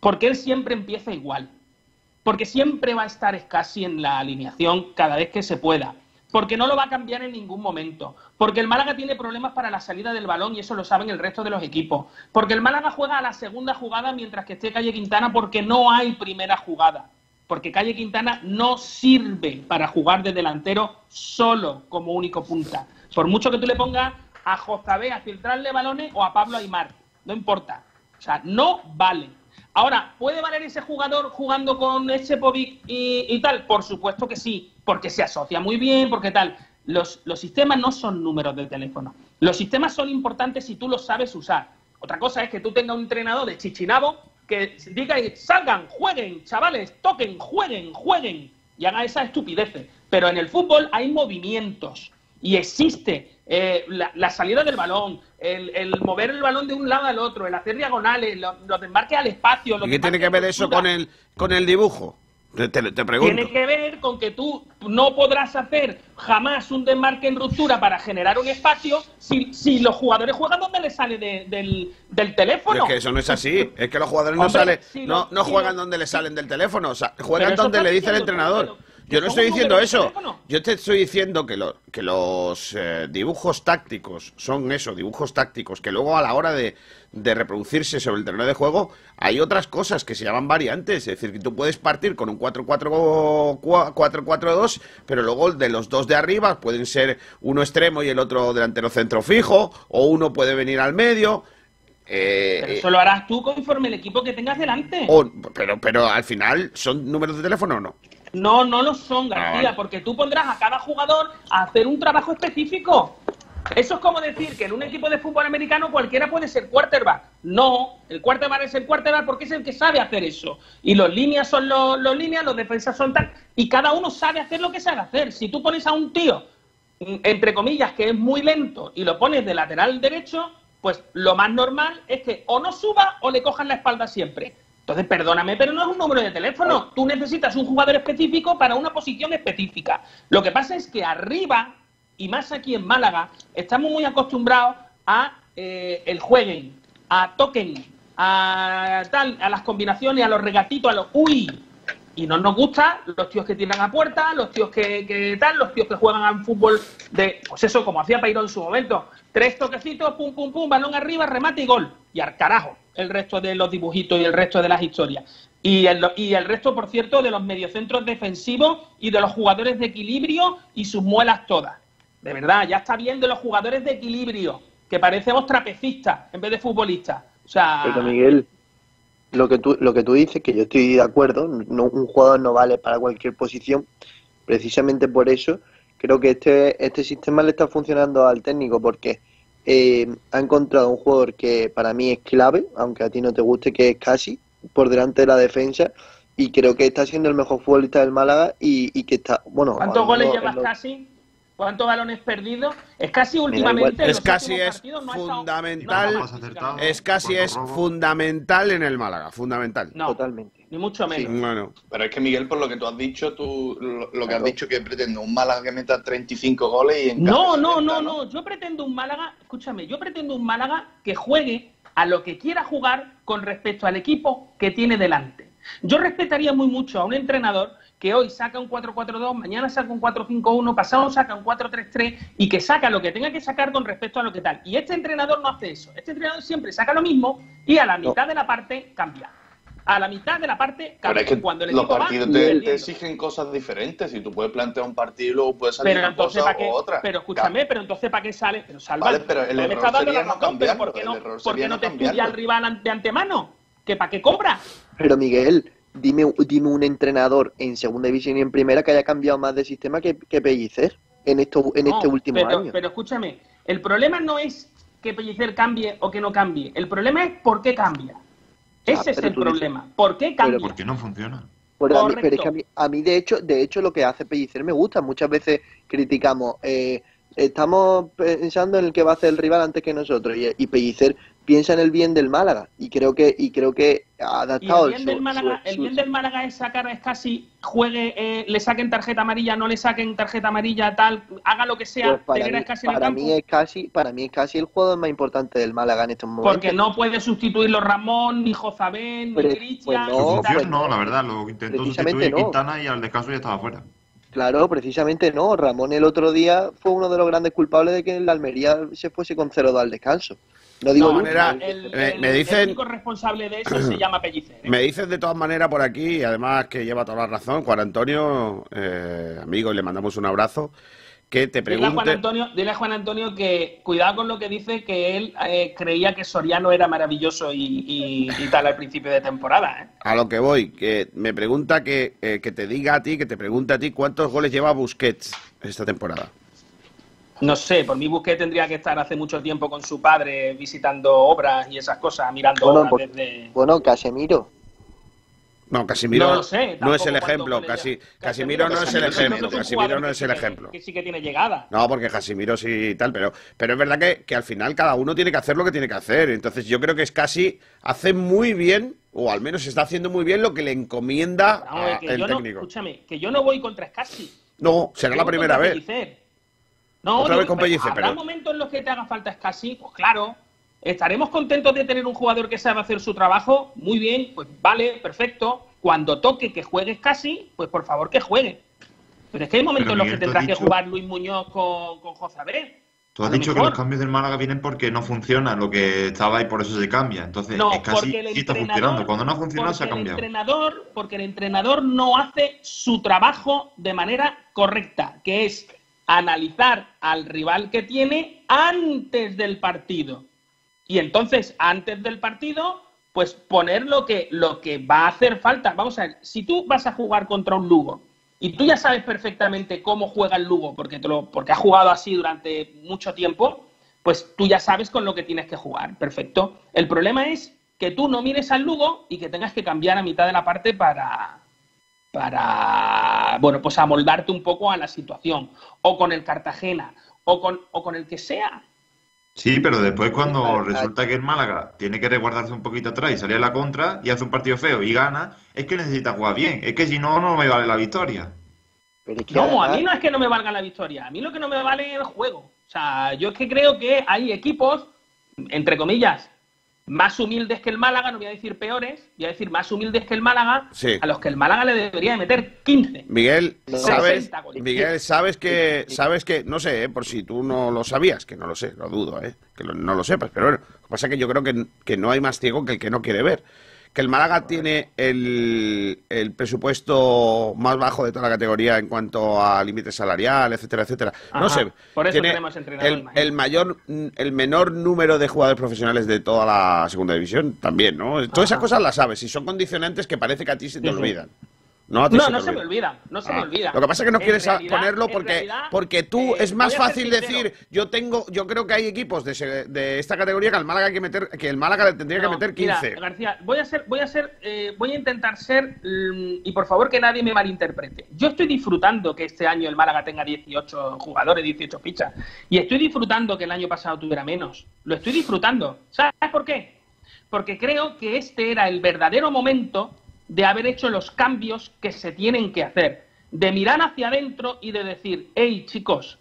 Porque él siempre empieza igual. Porque siempre va a estar casi en la alineación cada vez que se pueda. Porque no lo va a cambiar en ningún momento. Porque el Málaga tiene problemas para la salida del balón y eso lo saben el resto de los equipos. Porque el Málaga juega a la segunda jugada mientras que esté Calle Quintana porque no hay primera jugada. Porque Calle Quintana no sirve para jugar de delantero solo como único punta. Por mucho que tú le pongas a Jozabé a filtrarle balones o a Pablo Aymar. No importa. O sea, no vale. Ahora, ¿puede valer ese jugador jugando con Echepovic y, y tal? Por supuesto que sí, porque se asocia muy bien, porque tal. Los, sistemas no son números de teléfono. Los sistemas son importantes si tú los sabes usar. Otra cosa es que tú tengas un entrenador de chichinabo que diga, salgan, jueguen, chavales, toquen, jueguen, jueguen, y haga esas estupideces. Pero en el fútbol hay movimientos y existe eh, la, la salida del balón, el, el mover el balón de un lado al otro, el hacer diagonales, lo- los desmarques al espacio. los ¿Y qué tiene que ver eso con el, con el dibujo? Te, te- pregunto. Tiene que ver con que tú no podrás hacer jamás un desmarque en ruptura para generar un espacio si, si los jugadores juegan donde les sale de- del, del teléfono. Es que eso no es así. Es que los jugadores no salen, si no, no juegan donde les salen del teléfono. O sea, juegan donde le dice el entrenador. Yo no ¿cómo estoy diciendo eso. Yo te estoy diciendo que, lo- que los eh, dibujos tácticos son eso, dibujos tácticos, que luego a la hora de, de reproducirse sobre el terreno de juego hay otras cosas que se llaman variantes. Es decir, que tú puedes partir con un 4-4-2, pero luego de los dos de arriba pueden ser uno extremo y el otro delantero centro fijo, o uno puede venir al medio. eh, Pero eso lo harás tú conforme el equipo que tengas delante. o- pero, pero al final, ¿son números de teléfono o no? No, no lo son, García, vale. porque tú pondrás a cada jugador a hacer un trabajo específico. Eso es como decir que en un equipo de fútbol americano cualquiera puede ser quarterback. No, el quarterback es el quarterback porque es el que sabe hacer eso. Y los líneas son los, los líneas, los defensas son tal. Y cada uno sabe hacer lo que sabe hacer. Si tú pones a un tío, mm, entre comillas, que es muy lento y lo pones de lateral derecho, pues lo más normal es que o no suba o le cojan la espalda siempre. Entonces, perdóname, pero no es un número de teléfono. Tú necesitas un jugador específico para una posición específica. Lo que pasa es que arriba, y más aquí en Málaga, estamos muy acostumbrados a eh, el jueguen, a toquen, a tal, a las combinaciones, a los regatitos, a los uy. Y no nos gusta los tíos que tiran a puerta, los tíos que, que tal, los tíos que juegan al fútbol de, pues eso, como hacía Peiro en su momento. Tres toquecitos, pum, pum, pum, balón arriba, remate y gol. Y al carajo el resto de los dibujitos y el resto de las historias. Y el, y el resto, por cierto, de los mediocentros defensivos y de los jugadores de equilibrio y sus muelas todas. De verdad, ya está bien de los jugadores de equilibrio, que parecemos trapecistas en vez de futbolistas. O sea, Miguel, lo que tú, lo que tú dices, que yo estoy de acuerdo, no, un jugador no vale para cualquier posición, precisamente por eso creo que este, este sistema le está funcionando al técnico, porque eh, ha encontrado un jugador que para mí es clave, aunque a ti no te guste, que es casi por delante de la defensa, y creo que está siendo el mejor futbolista del Málaga y, y que está, bueno... ¿cuántos goles llevas lo- casi? ¿Cuántos balones perdidos? Es casi últimamente. en Es casi es no estado- fundamental, no estado es casi es fundamental en el Málaga, fundamental. No, totalmente. Ni mucho menos. Bueno, Pero es que Miguel, por lo que tú has dicho, tú lo, lo que has dicho que pretende un Málaga que meta 35 goles y en No, no, 70, no, no. Yo pretendo un Málaga, escúchame, yo pretendo un Málaga que juegue a lo que quiera jugar con respecto al equipo que tiene delante. Yo respetaría muy mucho a un entrenador que hoy saca un 4-4-2, mañana saca un 4-5-1, pasado saca un 4-3-3 y que saca lo que tenga que sacar con respecto a lo que tal. Y este entrenador no hace eso. Este entrenador siempre saca lo mismo y a la mitad de la parte cambia. A la mitad de la parte Pero cambia. es que Cuando el los equipo va partidos te, te exigen cosas diferentes. Si tú puedes plantear un partido y luego puedes salir Pero una entonces, cosa ¿para qué? o otra. Pero escúchame, pero entonces, ¿para qué sale? Pero salva. Vale, pero el me error sería la no pero ¿por qué el no, por qué no no te estudia al rival de antemano? ¿Que para qué cobra? Pero Miguel, dime, dime un entrenador en segunda división y en primera que haya cambiado más de sistema que, que Pellicer en, esto, en No, este último pero, año. Pero escúchame, el problema no es que Pellicer cambie o que no cambie. El problema es por qué cambia. Ese es pero el tú dices- problema. ¿Por qué cambia? Porque no funciona. Pero a mí, pero es que a mí, a mí, de hecho, de hecho lo que hace Pellicer me gusta. Muchas veces criticamos, eh, estamos pensando en el que va a hacer el rival antes que nosotros y, y Pellicer piensa en el bien del Málaga y creo que y creo que ha Y adaptado el bien, su- del Málaga, su- el su- bien del Málaga es sacar a Scassi, juegue, eh, le saquen tarjeta amarilla, no le saquen tarjeta amarilla, tal, haga lo que sea, pues para mí, para mí es casi para mí es casi el jugador más importante del Málaga en estos momentos. Porque no puede sustituirlo Ramón, ni Jozabén, ni Cristian. pues no, la verdad, lo intentó sustituir no. Quintana y al descanso ya estaba fuera. Claro, precisamente no. Ramón el otro día fue uno de los grandes culpables de que el Almería se fuese con 0-2 al descanso. No digo No, el manera- el, me- el- me el dicen- único responsable de eso se llama Pellicer. ¿eh? Me dicen de todas maneras por aquí, y además que lleva toda la razón, Juan Antonio, eh, amigo, y le mandamos un abrazo, que te Dile a, Juan pregunte... Antonio, dile a Juan Antonio que cuidado con lo que dice, que él eh, creía que Soriano era maravilloso y, y- y tal al principio de temporada. ¿eh? A lo que voy, que me pregunta que, eh, que te diga a ti, que te pregunte a ti cuántos goles lleva Busquets esta temporada. No sé, por mi Busquets tendría que estar hace mucho tiempo con su padre visitando obras y esas cosas, mirando Bueno, obras pues- desde... Bueno, Casemiro. No, Casimiro No no, lo sé, es tampoco el ejemplo. Casi. Casimiro no es el ejemplo. es Casimiro no que es sí el que- ejemplo. Que sí que tiene llegada. No, porque Casimiro sí y tal, pero, pero es verdad que, que al final cada uno tiene que hacer lo que tiene que hacer. Entonces yo creo que es casi hace muy bien, o al menos está haciendo muy bien lo que le encomienda a que el yo no, técnico. escúchame, que yo no voy contra Scassi. No, será la primera vez. Pellicer. No, Otra no, vez con Pellicer, habrá pero- momentos en los que te haga falta Scassi, pues claro. ¿Estaremos contentos de tener un jugador que sabe hacer su trabajo? Muy bien, pues vale, perfecto. Cuando toque que juegue Scassi, pues por favor que juegue. Pero es que hay momentos en los que Miguel, tú has tendrá que jugar Luis Muñoz con, con Jozabé. Tú has dicho que los cambios del Málaga vienen porque no funciona lo que estaba y por eso se cambia. Entonces, No, es casi porque el sí está funcionando. Cuando no ha funcionado, se ha porque el cambiado. entrenador, porque el entrenador no hace su trabajo de manera correcta, que es analizar al rival que tiene antes del partido. Y entonces, antes del partido, pues poner lo que, lo que va a hacer falta. Vamos a ver, si tú vas a jugar contra un Lugo y tú ya sabes perfectamente cómo juega el Lugo, porque, te lo, porque has jugado así durante mucho tiempo, pues tú ya sabes con lo que tienes que jugar. Perfecto. El problema es que tú no mires al Lugo y que tengas que cambiar a mitad de la parte para, para bueno, pues amoldarte un poco a la situación. O con el Cartagena, o con, o con el que sea. Sí, pero después cuando resulta que el Málaga tiene que resguardarse un poquito atrás y salir a la contra y hace un partido feo y gana, es que necesita jugar bien. Es que si no, no me vale la victoria. Pero es que No, además- a mí no es que no me valga la victoria, a mí lo que no me vale es el juego. O sea, yo es que creo que hay equipos, entre comillas, más humildes que el Málaga, no voy a decir peores, voy a decir más humildes que el Málaga, Sí. a los que el Málaga le debería de meter 15. Miguel, sabes, 60 goles. Miguel, sabes que, sabes que, no sé, eh, por si tú no lo sabías, que no lo sé, lo dudo, eh, que lo- no lo sepas, pero bueno, lo que pasa es que yo creo que, que no hay más ciego que el que no quiere ver. Que el Málaga tiene el, el presupuesto más bajo de toda la categoría en cuanto a límite salarial, etcétera, etcétera. No sé, por eso tiene tenemos entrenador, el, el mayor, el menor número de jugadores profesionales de toda la segunda división también, ¿no? Todas esas cosas las sabes y son condicionantes que parece que a ti se te Sí, sí. No, No, se no te se me olvida, no se Ah, me olvida. Lo que pasa es que no En quieres realidad- ponerlo porque, realidad, porque tú eh, es más fácil decir, yo tengo, yo creo que hay equipos de, ese- de esta categoría que al Málaga hay que meter, que el Málaga le tendría que meter mira, 15. García, voy a ser, voy a ser, eh, voy a intentar ser, mm, y por favor que nadie me malinterprete. Yo estoy disfrutando que este año el Málaga tenga 18 jugadores, 18 fichas, y estoy disfrutando que el año pasado tuviera menos. Lo estoy disfrutando. ¿Sabes por qué? Porque creo que este era el verdadero momento de haber hecho los cambios que se tienen que hacer, de mirar hacia adentro y de decir, hey chicos,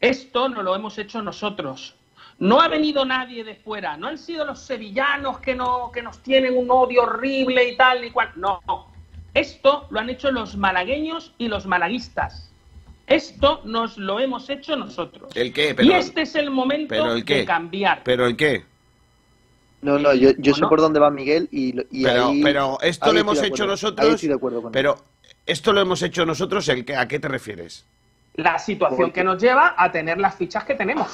esto no lo hemos hecho nosotros. No ha venido nadie de fuera. No han sido los sevillanos que, no, que nos tienen un odio horrible y tal y cual. No. Esto lo han hecho los malagueños y los malaguistas. Esto nos lo hemos hecho nosotros. ¿El qué? y Pero, este es el momento pero el qué? de cambiar. ¿Pero el qué? No, no, yo, yo sé por dónde va Miguel y, lo- y Pero, ahí, pero esto ahí lo hemos hecho nosotros. Ahí estoy de acuerdo con él. Pero esto lo hemos hecho nosotros. ¿el qué? ¿A qué te refieres? La situación que nos lleva a tener las fichas que tenemos.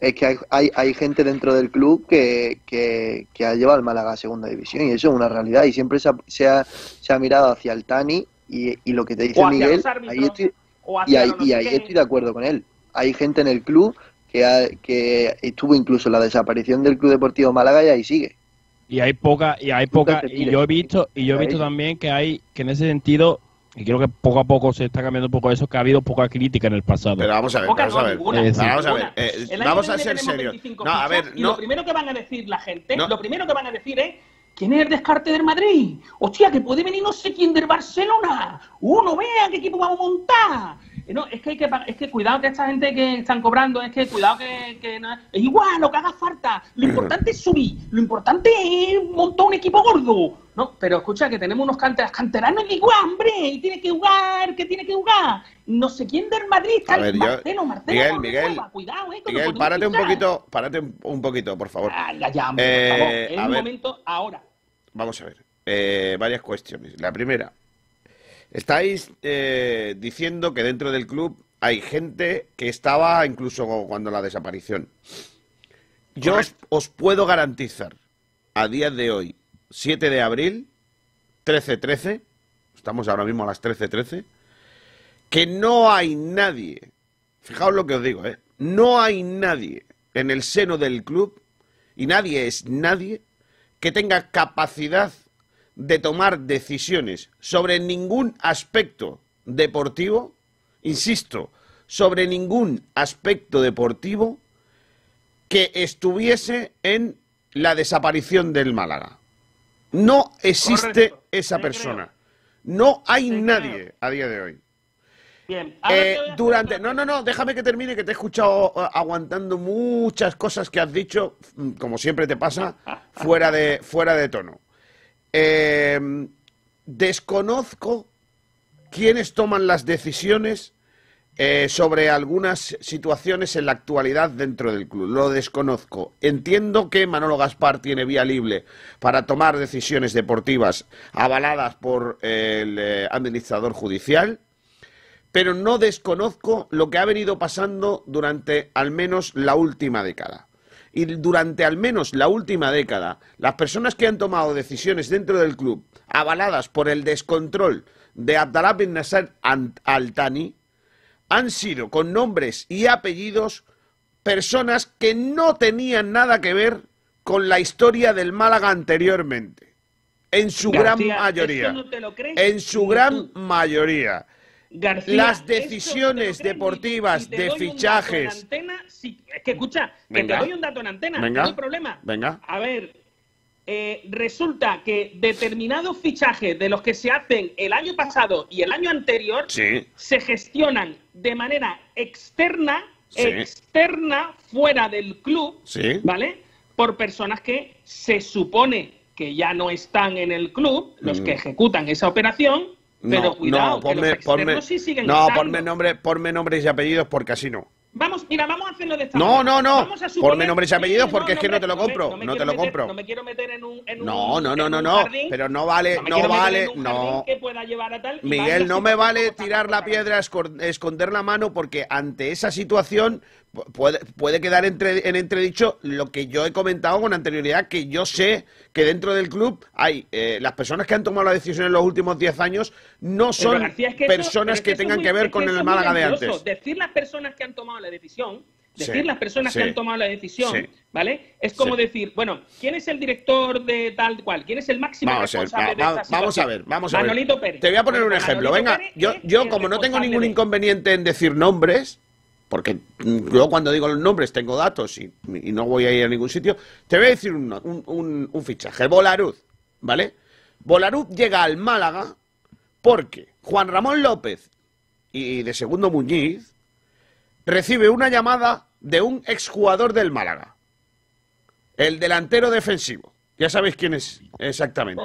Es que hay, hay, hay gente dentro del club que, que, que ha llevado al Málaga a segunda división y eso es una realidad y siempre se ha, se ha, se ha mirado hacia el Tani y, y lo que te dice Miguel, los árbitros, ahí estoy, o y ahí, y ahí estoy de acuerdo con él. Hay gente en el club que, ha- que estuvo incluso la desaparición del Club Deportivo Málaga y ahí sigue. y hay poca y hay poca y yo he visto y yo he visto también que hay que en ese sentido y creo que poco a poco se está cambiando un poco eso que ha habido poca crítica en el pasado Pero vamos a ver, Poca vamos a ver. decir, vamos a ver. eh, vamos a ser tenemos serios. 25 No, a ver, no. lo primero que van a decir la gente, No. lo primero que van a decir es ¿Quién es el descarte del Madrid? Hostia, que puede venir no sé quién del Barcelona. Uno, vea qué equipo vamos a montar. Eh, No, es que hay que es que cuidado que esta gente que están cobrando, es que cuidado que, que es igual, lo que haga falta. Lo importante es subir, lo importante es montar un equipo gordo. No, pero escucha que tenemos unos canteras, canteranos igual, hombre, y tiene que jugar, que tiene que jugar. No sé quién del Madrid está ver, yo- Marcelo, Marcelo, Miguel, Miguel, cuidado, eh, Miguel, párate un poquito, párate un, un poquito, por favor. Venga, ya, hombre, Eh, por favor. Es a el ver. momento ahora. Vamos a ver. eh, varias cuestiones. La primera. Estáis eh, diciendo que dentro del club hay gente que estaba incluso cuando la desaparición. Yo os, os puedo garantizar, a día de hoy, 7 de abril, 13-13, estamos ahora mismo a las 13-13, que no hay nadie, fijaos lo que os digo, ¿eh? no hay nadie en el seno del club, y nadie es nadie, que tenga capacidad de tomar decisiones sobre ningún aspecto deportivo, insisto, sobre ningún aspecto deportivo que estuviese en la desaparición del Málaga. No existe Correcto. esa persona. No hay Te nadie a día de hoy. Bien, Eh, durante. No, no, no, déjame que termine, que te he escuchado eh, aguantando muchas cosas que has dicho, mm, como siempre te pasa, fuera de, fuera de tono. Eh, desconozco quiénes toman las decisiones eh, sobre algunas situaciones en la actualidad dentro del club. Lo desconozco. Entiendo que Manolo Gaspar tiene vía libre para tomar decisiones deportivas avaladas por el eh, administrador judicial pero no desconozco lo que ha venido pasando durante al menos la última década. Y durante al menos la última década, las personas que han tomado decisiones dentro del club, avaladas por el descontrol de Abdallah bin Nasser Al-Thani, han sido con nombres y apellidos personas que no tenían nada que ver con la historia del Málaga anteriormente. En su gran mayoría. En su gran mayoría. García, Las decisiones deportivas de fichajes. antena, sí, es que escucha, que Venga. te doy un dato en antena, Venga. no hay problema. Venga. A ver, eh, resulta que determinados fichajes de los que se hacen el año pasado y el año anterior Sí. se gestionan de manera externa, Sí. externa, fuera del club, Sí. ¿vale? por personas que se supone que ya no están en el club, los que Mm. ejecutan esa operación, pero cuidado, que los ponme, externos ponme- sí siguen no, estando. ponme, nombre, ponme nombres y apellidos porque así no. Vamos, mira, vamos a hacerlo de esta No, manera. no, no. Vamos a suponer- Ponme nombres y apellidos porque es que no te lo compro. me No te lo meter- compro. No me quiero meter en un, en No, no, no, no, no. Pero no vale, No no vale, no. que pueda llevar a tal y Miguel, no me vale tirar la piedra, esconder la mano, porque ante esa situación puede, puede quedar entre, en entredicho lo que yo he comentado con anterioridad, que yo sé que dentro del club hay eh, las personas que han tomado la decisión en los últimos 10 años no son García, es que eso- personas que es tengan muy- que ver es con el Málaga de antes. Decir las personas que han tomado la decisión, decir Sí, las personas sí. que han tomado la decisión, Sí. ¿vale? Es como decir, bueno, ¿quién es el director de tal cual? ¿Quién es el máximo Vamos a ver, responsable va- de va- esta vamos a ver, vamos a ver. Manolito Pérez. Te voy a poner un ejemplo. Manolito Venga, Pérez yo, yo como no tengo ningún inconveniente en decir nombres, porque luego cuando digo los nombres tengo datos y, y no voy a ir a ningún sitio, te voy a decir un, un, un- un fichaje. Bolaruz, ¿vale? Bolaruz llega al Málaga porque Juan Ramón López y de segundo Muñiz recibe una llamada de un exjugador del Málaga. El delantero defensivo. Ya sabéis quién es exactamente.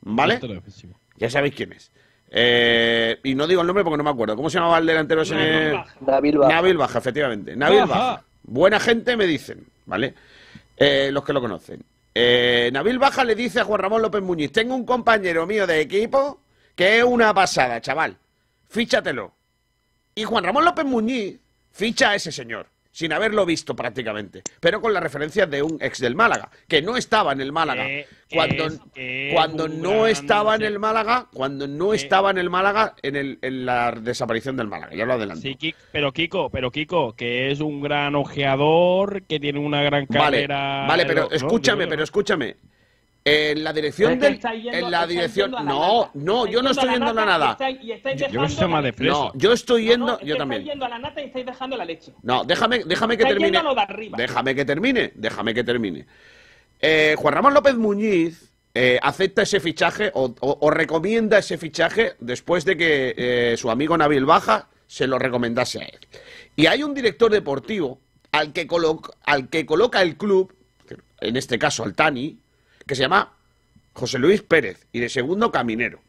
¿Vale? Delantero defensivo. Ya sabéis quién es. Eh, y no digo el nombre porque no me acuerdo. ¿Cómo se llamaba el delantero ese? Nabil Baja. Nabil Baja. Nabil Baja, efectivamente. Nabil Baja. Baja. Buena gente me dicen, ¿vale? Eh, los que lo conocen. Eh, Nabil Baja le dice a Juan Ramón López Muñiz, tengo un compañero mío de equipo que es una pasada, chaval. Fíchatelo. Y Juan Ramón López Muñiz ficha a ese señor, sin haberlo visto prácticamente, pero con la referencia de un ex del Málaga, que no estaba en el Málaga. Eh, cuando es- cuando no estaba en el Málaga, cuando no estaba en el Málaga, en, el, en la desaparición del Málaga, ya lo adelanto. Sí, pero Kiko, pero Kiko, que es un gran ojeador, que tiene una gran carrera. vale, pero escúchame, pero escuchame. En la dirección del. yendo- en la estáis dirección. la No, nata. no, yo no estoy yendo a la nata y nada. estáis- y estáis Yo- más la de. No, yo estoy yendo. No, no, es yo también. Estáis yendo a la nata y estáis dejando la leche. No, déjame, déjame que termine. yendo a lo de arriba. Déjame que termine, déjame que termine. Eh, Juan Ramón López Muñiz eh, acepta ese fichaje o, o- o recomienda ese fichaje después de que eh, su amigo Nabil Baja se lo recomendase a él. Y hay un director deportivo al que, colo- al que coloca el club, en este caso al Tani, que se llama José Luis Pérez y de segundo Caminero.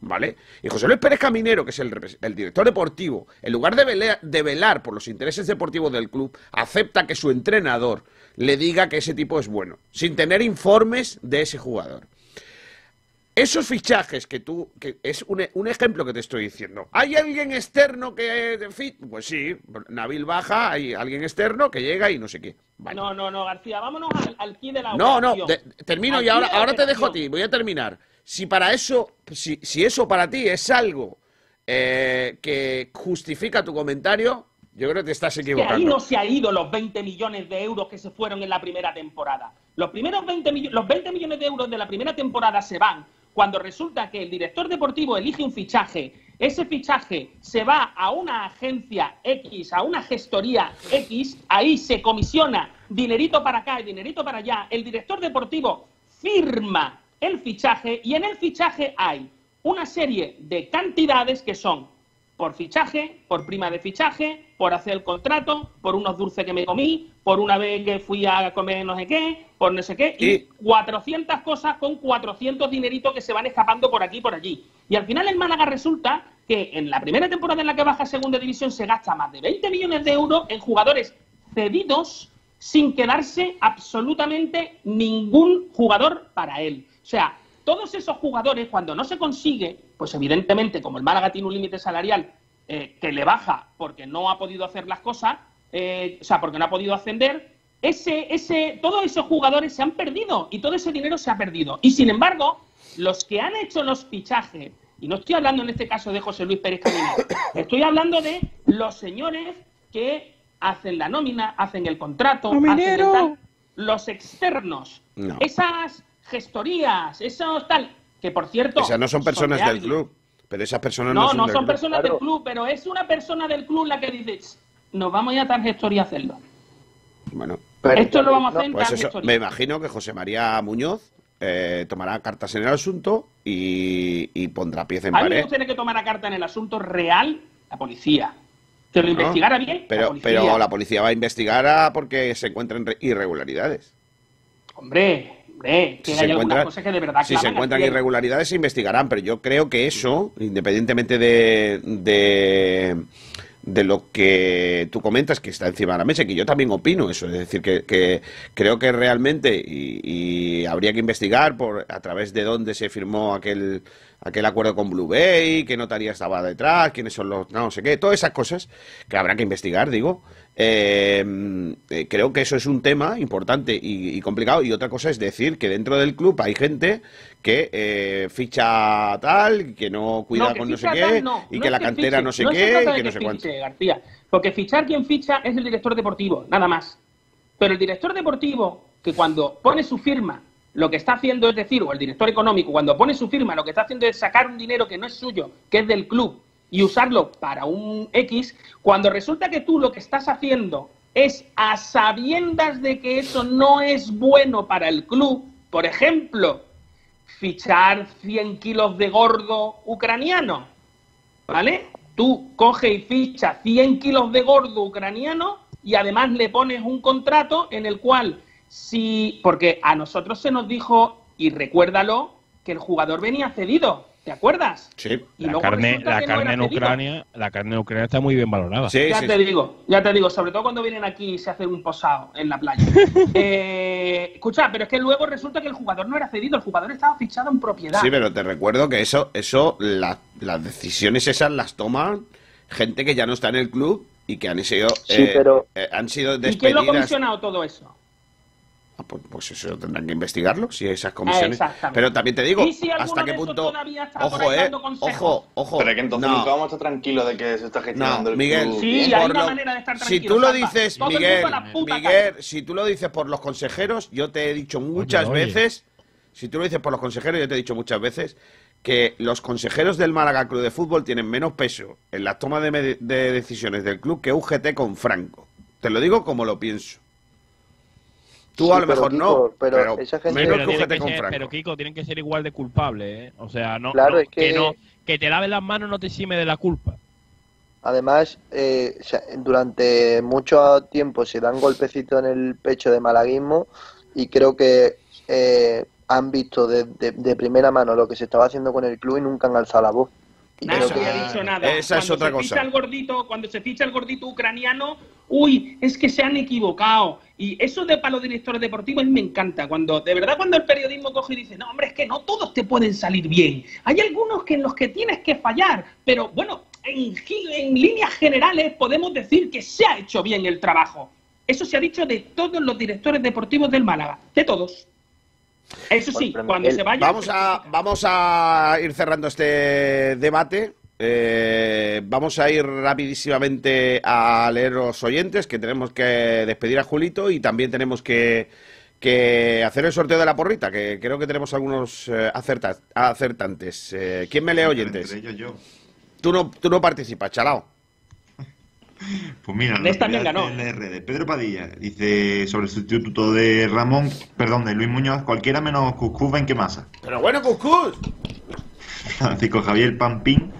¿Vale? Y José Luis Pérez Caminero, que es el, el director deportivo, en lugar de velar, de velar por los intereses deportivos del club, acepta que su entrenador le diga que ese tipo es bueno, sin tener informes de ese jugador. Esos fichajes que tú, que es un, un ejemplo que te estoy diciendo. ¿Hay alguien externo que, pues sí, Nabil Baja, hay alguien externo que llega y no sé qué. Vale. No, no, no, García, vámonos al, al key de la No, no, operación. de- termino Al y ahora, ahora te dejo a ti, voy a terminar. Si para eso, si, si eso para ti es algo eh, que justifica tu comentario, yo creo que te estás Que ahí equivocando. no se ha ido los 20 millones de euros que se fueron en la primera temporada. Los primeros 20 millones, los 20 millones de euros de la primera temporada se van cuando resulta que el director deportivo elige un fichaje, ese fichaje se va a una agencia X, a una gestoría X, ahí se comisiona dinerito para acá y dinerito para allá, el director deportivo firma el fichaje y en el fichaje hay una serie de cantidades que son por fichaje, por prima de fichaje, por hacer el contrato, por unos dulces que me comí, por una vez que fui a comer no sé qué, por no sé qué, y 400 cosas con 400 dineritos que se van escapando por aquí y por allí. Y al final el Málaga resulta que en la primera temporada en la que baja a segunda división se gasta más de 20 millones de euros en jugadores cedidos sin quedarse absolutamente ningún jugador para él. O sea, todos esos jugadores, cuando no se consigue, pues evidentemente, como el Málaga tiene un límite salarial eh, que le baja porque no ha podido hacer las cosas, eh, o sea, porque no ha podido ascender, ese, ese, todos esos jugadores se han perdido y todo ese dinero se ha perdido. Y sin embargo, los que han hecho los fichajes, y no estoy hablando en este caso de José Luis Pérez Caminero, estoy hablando de los señores que hacen la nómina, hacen el contrato, hacen el tal, los externos, No. esas gestorías, esos tal, que por cierto... No son personas de del alguien. club. Pero esas personas no, No, son no del son personas del club, pero es una persona del club la que dice, "Ch, nos vamos a ir a tal gestoría a hacerlo. Bueno, Esto lo vamos a hacer en pues eso, me imagino que José María Muñoz eh, tomará cartas en el asunto y, y pondrá pieza en A pared. gustaría que tomara carta en el asunto real la policía. Que lo ¿no? investigara bien la Pero, policía. pero la policía va a investigar a porque se encuentran re- irregularidades. Hombre, hombre, Si hay se algunas encuentran- cosas que de verdad Si se claman encuentran al cielo. irregularidades, se investigarán, pero yo creo que eso, independientemente de, de, de lo que tú comentas, que está encima de la mesa, que yo también opino eso, es decir, que, que creo que realmente, y, y habría que investigar por a través de dónde se firmó aquel, aquel acuerdo con Blue Bay, qué notaría estaba detrás, quiénes son los, no sé qué, todas esas cosas que habrá que investigar, digo. Eh, eh, creo que eso es un tema importante y, y complicado. Y otra cosa es decir que dentro del club hay gente que eh, ficha tal, que no cuida que con no sé qué, no, y que la cantera fiche, no sé qué, y que no sé cuánto. García, porque fichar quien ficha es el director deportivo, nada más. Pero el director deportivo, que cuando pone su firma, lo que está haciendo es decir, o el director económico, cuando pone su firma, lo que está haciendo es sacar un dinero que no es suyo, que es del club, y usarlo para un X, cuando resulta que tú lo que estás haciendo es a sabiendas de que eso no es bueno para el club, por ejemplo, fichar 100 kilos de gordo ucraniano, ¿vale? Tú coge y ficha 100 kilos de gordo ucraniano y además le pones un contrato en el cual si, porque a nosotros se nos dijo, y recuérdalo, que el jugador venía cedido, ¿te acuerdas? Sí. Y La carne, la no carne era en. Ucrania, la carne en Ucrania está muy bien valorada. ya te digo, ya te digo, sobre todo cuando vienen aquí y se hacen un posado en la playa. Eh, escucha, pero es que luego resulta que el jugador no era cedido, el jugador estaba fichado en propiedad. Sí, pero te recuerdo que eso, eso, la- las decisiones esas las toman gente que ya no está en el club y que han sido, Sí, eh, pero- eh, han sido ¿Y quién lo ha despedidas. comisionado todo eso? Ah, pues, pues eso tendrán que investigarlo, si esas comisiones. Exactamente. Pero también te digo, ¿Y si hasta qué punto. todavía está por Ojo, eh. Ojo, ojo. Pero es que entonces no. nunca vamos a estar tranquilos de que se está gestionando No, el Miguel, club. Sí, bien. hay una lo- manera de estar si tú lo dices, Todo Miguel, Miguel, si tú lo dices por los consejeros, yo te he dicho muchas oye. veces, si tú lo dices por los consejeros, yo te he dicho muchas veces que los consejeros del Málaga Club de Fútbol tienen menos peso en la toma de, de decisiones del club que UGT con Franco. Te lo digo como lo pienso. Tú Sí, a lo mejor Kiko, no, pero pero, esa gente- menos pero, que con ser- pero, Kiko, tienen que ser igual de culpables, ¿eh? O sea, no, Claro, no- es que- no, que te laves las manos no te exime de la culpa. Además, eh, durante mucho tiempo se dan golpecitos en el pecho de malaguismo y creo que eh, han visto de, de- de primera mano lo que se estaba haciendo con el club y nunca han alzado la voz. Nadie que- ha dicho nada. esa es Cuando otra se cosa. Ficha el gordito, cuando se ficha el gordito ucraniano, uy, es que se han equivocado. Y eso de para los directores deportivos me encanta. Cuando, de verdad, cuando el periodismo coge y dice, no, hombre, es que no todos te pueden salir bien. Hay algunos que en los que tienes que fallar. Pero bueno, en líneas generales podemos decir que se ha hecho bien el trabajo. Eso se ha dicho de todos los directores deportivos del Málaga. De todos. Eso sí, cuando se vaya. Vamos a, vamos a ir cerrando este debate. Eh, vamos a ir rapidísimamente a leer los oyentes, que tenemos que despedir a Julito y también tenemos que, que hacer el sorteo de la porrita, que creo que tenemos algunos eh, acerta- acertantes. Eh, ¿Quién me lee oyentes? Entre ellos yo. Tú no, tú no participas, chalao. Pues mira, también ganó. en redes. Pedro Padilla dice sobre el sustituto de Ramón, perdón, de Luis Muñoz, cualquiera menos Cuscuz ven que masa. Pero bueno, Cuscus. Francisco Javier Pampín.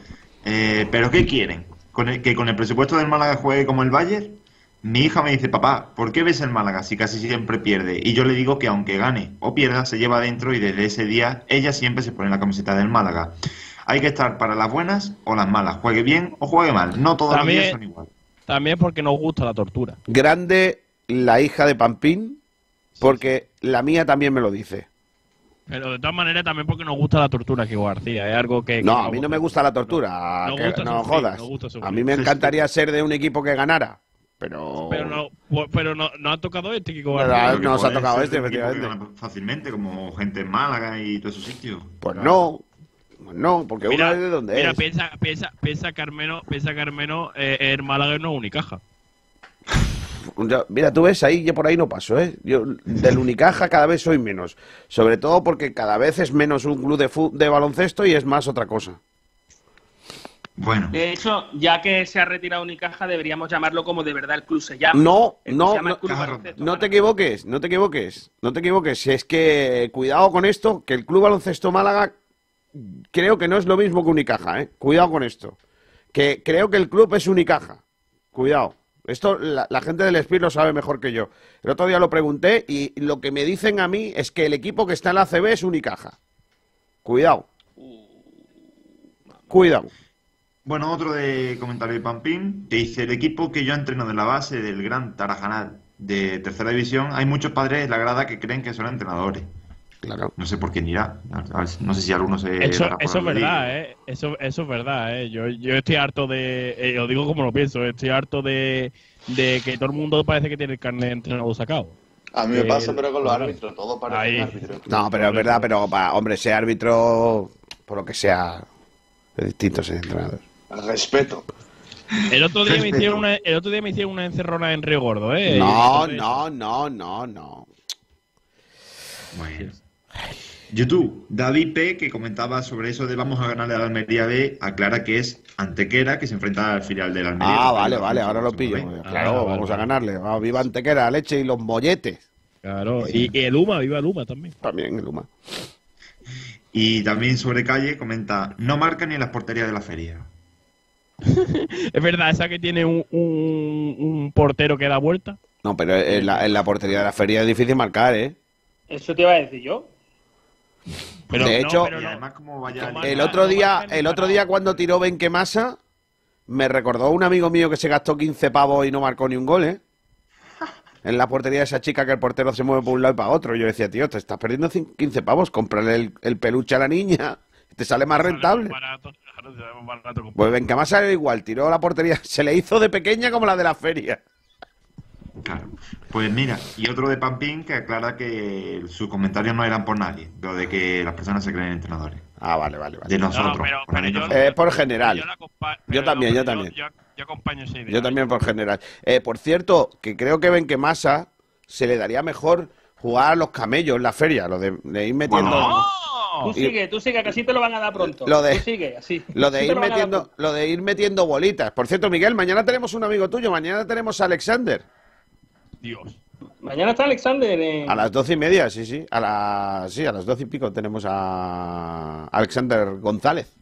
Eh, ¿Pero qué quieren? ¿Con el- ¿Que con el presupuesto del Málaga juegue como el Bayern? Mi hija me dice, papá, ¿por qué ves el Málaga si casi siempre pierde? Y yo le digo que aunque gane o pierda, se lleva adentro y desde ese día ella siempre se pone la camiseta del Málaga. Hay que estar para las buenas o las malas, juegue bien o juegue mal. No todos los días son iguales. También porque nos gusta la tortura. Grande la hija de Pampín, porque la mía también me lo dice. Pero de todas maneras también porque nos gusta la tortura, Kiko García. Es algo que... que No, a mí no me gusta la tortura. Que- gusta no sufrir, jodas. gusta. A mí me encantaría ser de un equipo que ganara, pero. Pero no, pero no, no ha tocado este, Kiko Pero García. a- nos ha tocado este, que efectivamente. Fácilmente, como gente en Málaga y todos esos sitios. Pues no. No, porque Mira, uno es de donde mira, es. piensa, piensa, piensa Carmeno, piensa Carmeno, eh, el Málaga no es Unicaja. Mira, tú ves ahí, yo por ahí no paso, ¿eh? Yo del Unicaja cada vez soy menos. Sobre todo porque cada vez es menos un club de, de baloncesto y es más otra cosa. Bueno. De hecho, ya que se ha retirado Unicaja, deberíamos llamarlo como de verdad el club se llama. No, no, llama no, no te equivoques, no te equivoques, no te equivoques. Si Es que cuidado con esto, que el Club Baloncesto Málaga creo que no es lo mismo que Unicaja, ¿eh? Cuidado con esto. Que creo que el club es Unicaja. Cuidado. Esto la, gente del Spir lo sabe mejor que yo. El otro día lo pregunté y lo que me dicen a mí es que el equipo que está en la CB es Unicaja. Cuidado. Cuidado. Bueno, otro de comentario de Pampín, que dice, el equipo que yo entreno de la base del Gran Tarajanal de tercera división, hay muchos padres en la grada que creen que son entrenadores. Claro. No sé por quién irá. No sé si alguno se... Eso, eso es verdad, ¿eh? Eso, eso es verdad, ¿eh? Yo, yo estoy harto de... eh, lo digo como lo pienso, estoy harto de, de que todo el mundo parece que tiene el carnet de entrenador sacado. A mí me Eh, pasa, pero con los árbitros, todo parece Ahí. árbitro. No, pero es verdad, pero para, hombre, ser árbitro, por lo que sea, es distinto ser entrenador. Respeto. El otro día me hicieron una, el otro día me hicieron una encerrona en Río Gordo, ¿eh? No, Entonces- no, no, no, no. Bueno. YouTube, David P, que comentaba sobre eso de vamos a ganarle a la Almería B, aclara que es Antequera, que se enfrenta al filial de la Almería. Ah, vale, vale, ahora lo pillo. ¿eh? Claro, vamos a ganarle. Vamos, viva Antequera, leche y los molletes. Claro, y, y el Uma, viva el Uma también. También el Uma. Y también sobre Calle comenta, no marca ni en las porterías de la feria. Es verdad, esa que tiene un, un, un portero que da vuelta. No, pero en la, en la portería de la feria es difícil marcar, ¿eh? Eso te iba a decir yo. Pero de no, hecho, pero Y no. además como vaya... El otro día, el otro día cuando tiró Benquemasa, me recordó un amigo mío que se gastó 15 pavos y no marcó ni un gol, ¿eh? En la portería de esa chica que el portero se mueve por un lado y para otro. Yo decía, tío, te estás perdiendo cin- 15 pavos, cómprale el, el peluche a la niña. Te sale más rentable. Barato, barato. Pues Benquemasa era igual, tiró la portería, se le hizo de pequeña como la de la feria. Claro. Pues mira, y otro de Pampín que aclara que sus comentarios no eran por nadie, lo de que las personas se creen entrenadores. Ah, vale, vale, vale. De nosotros. No, pero- por pero yo- nosotros. Eh, por general. Yo, también, yo también. Yo, yo acompaño esa idea. Yo también por general. Eh, por cierto, que creo que Benquemasa se le daría mejor jugar a los camellos en la feria, lo de, de ir metiendo... ¡No! Tú sigue, tú sigue, que así te lo van a dar pronto. Lo de- Tú sigue, así. Lo de Así ir metiendo, pronto. lo de ir metiendo bolitas. Por cierto, Miguel, mañana tenemos un amigo tuyo, mañana tenemos a Alexander. Dios. Mañana está Alexander. eh, A las doce y media, sí, sí. A las sí, a las doce y pico tenemos a Alexander González.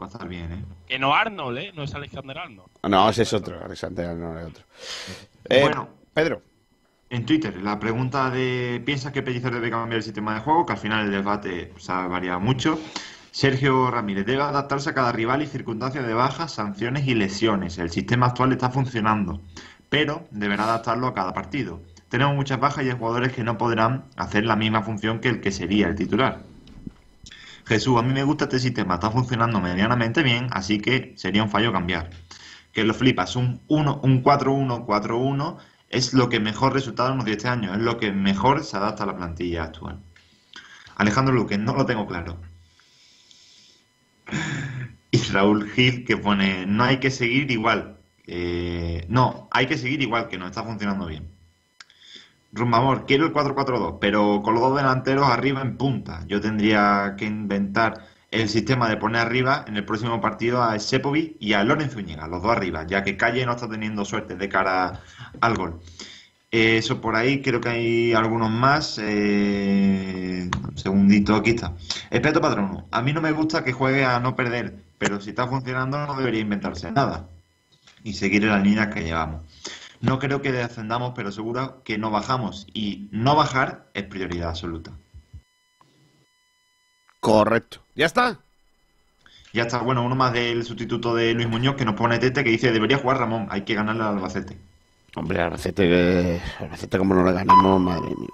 Va a estar bien, ¿eh? Que no Arnold, ¿eh? No es Alexander Arnold. No, ese es otro, Alexander no es otro. Eh, Bueno. Pedro. En Twitter, la pregunta de ¿piensas que Pellicer debe cambiar el sistema de juego? Que al final el debate se ha variado mucho. Sergio Ramírez debe adaptarse a cada rival y circunstancias de bajas, sanciones y lesiones. El sistema actual está funcionando, pero deberá adaptarlo a cada partido. Tenemos muchas bajas y hay jugadores que no podrán hacer la misma función que el que sería el titular. Jesús, a mí me gusta este sistema, está funcionando medianamente bien, así que sería un fallo cambiar. Que lo flipas, un 1, un 4-1-4-1 es lo que mejor resultado nos dio este año, es lo que mejor se adapta a la plantilla actual. Alejandro Luque, no lo tengo claro. Y Raúl Gil que pone, no hay que seguir igual. Eh, no, hay que seguir igual, que nos está funcionando bien. Rumbamor, quiero el 4-4-2, pero con los dos delanteros arriba en punta. Yo tendría que inventar el sistema de poner arriba en el próximo partido a Sepovic y a Lorenzo Zúñiga, los dos arriba, ya que Calle no está teniendo suerte de cara al gol. Eh, eso por ahí, creo que hay algunos más. Eh, un segundito, aquí está. Espeto Patrono, a mí no me gusta que juegue a no perder, pero si está funcionando no debería inventarse nada y seguir en las líneas que llevamos. No creo que descendamos, pero seguro que no bajamos y no bajar es prioridad absoluta. Correcto. ¿Ya está? Ya está, bueno, uno más del sustituto de Luis Muñoz que nos pone Tete que dice debería jugar Ramón, hay que ganarle al Albacete. Hombre, Albacete, eh, Albacete como no le ganamos, madre mía.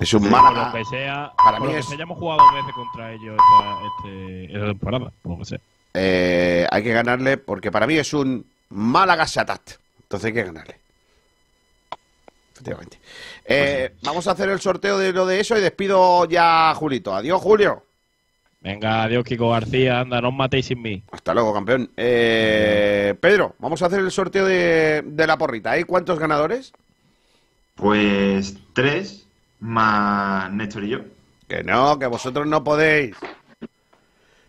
Es un Por lo Málaga. que sea, Para mí lo que es- sea, ya hemos jugado dos veces contra ellos esta, este, esta temporada, por lo que sea. Eh, hay que ganarle porque para mí es un Málaga Satat. Entonces hay que ganarle. Efectivamente. Eh, Vamos a hacer el sorteo de lo de eso y despido ya a Julito. Adiós, Julio. Venga, adiós, Kiko García, anda, no os matéis sin mí. Hasta luego, campeón. Eh, Pedro, vamos a hacer el sorteo de, de la porrita. ¿Hay cuántos ganadores? Pues tres más Néstor y yo. Que no, que vosotros no podéis.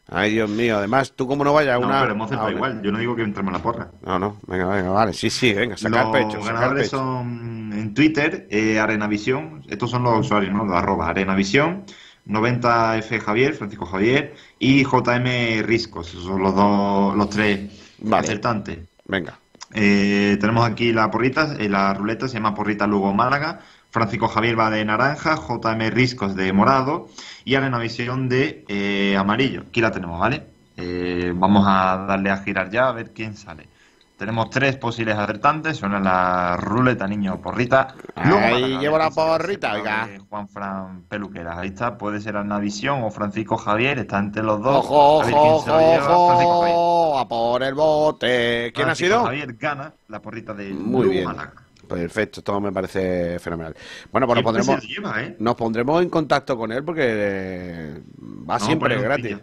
Ay, Dios mío. Además, tú como no vayas a No, una... pero hemos acertado a una- igual, yo no digo que la porra. No, no. Venga, venga, vale. Sí, sí, venga, sacar Los pecho, sacar ganadores pecho. son en Twitter, eh, Arenavisión, estos son los usuarios, ¿no? Los arroba, Arenavisión, 90F Javier, Francisco Javier, y JM Riscos, esos son los dos, los tres Vale. acertantes. Venga. Eh, tenemos aquí la porrita, eh, la ruleta se llama Porrita Lugo Málaga. Francisco Javier va de naranja, JM Riscos de morado y Arena Visión de eh, amarillo. Aquí la tenemos, ¿vale? Eh, vamos a darle a girar ya a ver quién sale. Tenemos tres posibles acertantes, suena la ruleta niño porrita. Ahí llevo la porrita, oiga. Juan Fran Peluqueras, ahí está, puede ser Arena Visión o Francisco Javier, está entre los dos. Ojo, A ver quién ojo, Javier. ojo, a por el bote. ¿Quién ha Francisco sido? Javier gana la porrita de Muy bien. Málaga. Perfecto, todo me parece fenomenal. Bueno, pues nos pondremos, lleva, ¿eh? nos pondremos en contacto con él porque va No, siempre gratis.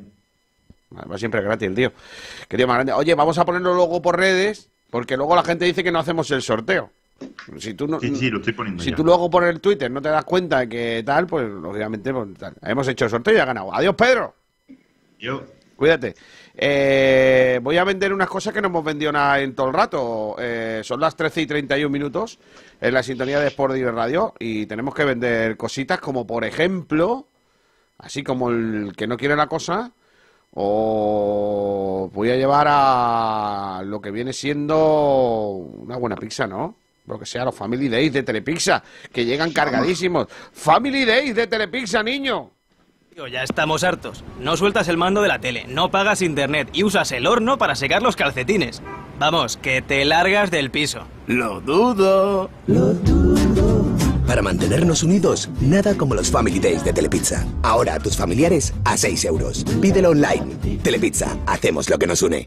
Va siempre gratis el tío. Tío más grande. Oye, vamos a ponerlo luego por redes porque luego la gente dice que no hacemos el sorteo. Si tú, no, Sí, sí, lo estoy poniendo si ya. tú luego por el Twitter no te das cuenta de que tal, pues lógicamente pues, tal. hemos hecho el sorteo y ha ganado. Adiós, Pedro. Yo. Cuídate. Eh, voy a vender unas cosas que no hemos vendido nada en todo el rato. Eh, son las 13 y 31 minutos en la sintonía de Sport Direct Radio y tenemos que vender cositas como, por ejemplo, así como el que no quiere la cosa, o voy a llevar a lo que viene siendo una buena pizza, ¿no? Lo que sea, los Family Days de Telepizza, que llegan cargadísimos. Family Days de Telepizza, niño. Tío, ya estamos hartos. No sueltas el mando de la tele, no pagas internet y usas el horno para secar los calcetines. Vamos, que te largas del piso. Lo dudo. Para mantenernos unidos, nada como los Family Days de Telepizza. Ahora a tus familiares a 6 euros. Pídelo online. Telepizza, hacemos lo que nos une.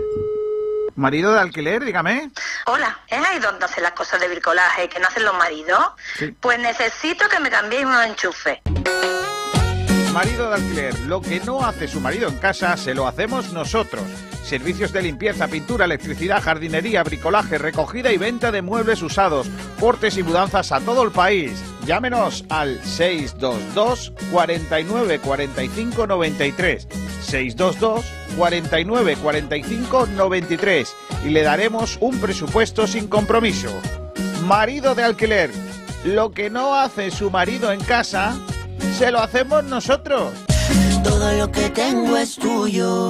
Marido de alquiler, dígame. Hola, ¿es ahí donde hacen las cosas de bricolaje que no hacen los maridos? Sí. Pues necesito que me cambiéis unos enchufes. Marido de alquiler, lo que no hace su marido en casa, se lo hacemos nosotros. Servicios de limpieza, pintura, electricidad, jardinería, bricolaje, recogida y venta de muebles usados, portes y mudanzas a todo el país. Llámenos al 622 49 45 93. 622 49 45 93 y le daremos un presupuesto sin compromiso. Marido de alquiler, lo que no hace su marido en casa, se lo hacemos nosotros. Todo lo que tengo es tuyo.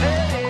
Naxford.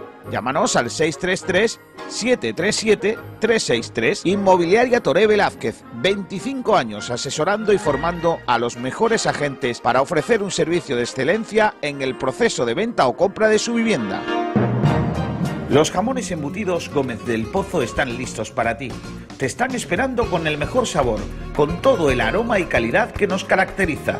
Llámanos al 633-737-363. Inmobiliaria Toré Velázquez, 25 años asesorando y formando a los mejores agentes para ofrecer un servicio de excelencia en el proceso de venta o compra de su vivienda. Los jamones embutidos Gómez del Pozo están listos para ti. Te están esperando con el mejor sabor, con todo el aroma y calidad que nos caracteriza.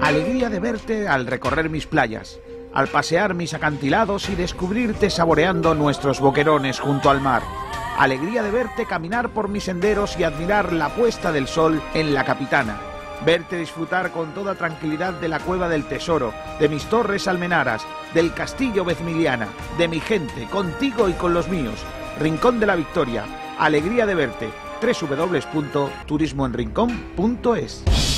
Alegría de verte al recorrer mis playas, al pasear mis acantilados y descubrirte saboreando nuestros boquerones junto al mar. Alegría de verte caminar por mis senderos y admirar la puesta del sol en la capitana. Verte disfrutar con toda tranquilidad de la cueva del tesoro, de mis torres almenaras, del castillo Vezmiliana, de mi gente, contigo y con los míos. Rincón de la Victoria. Alegría de verte. www.turismoenrincón.es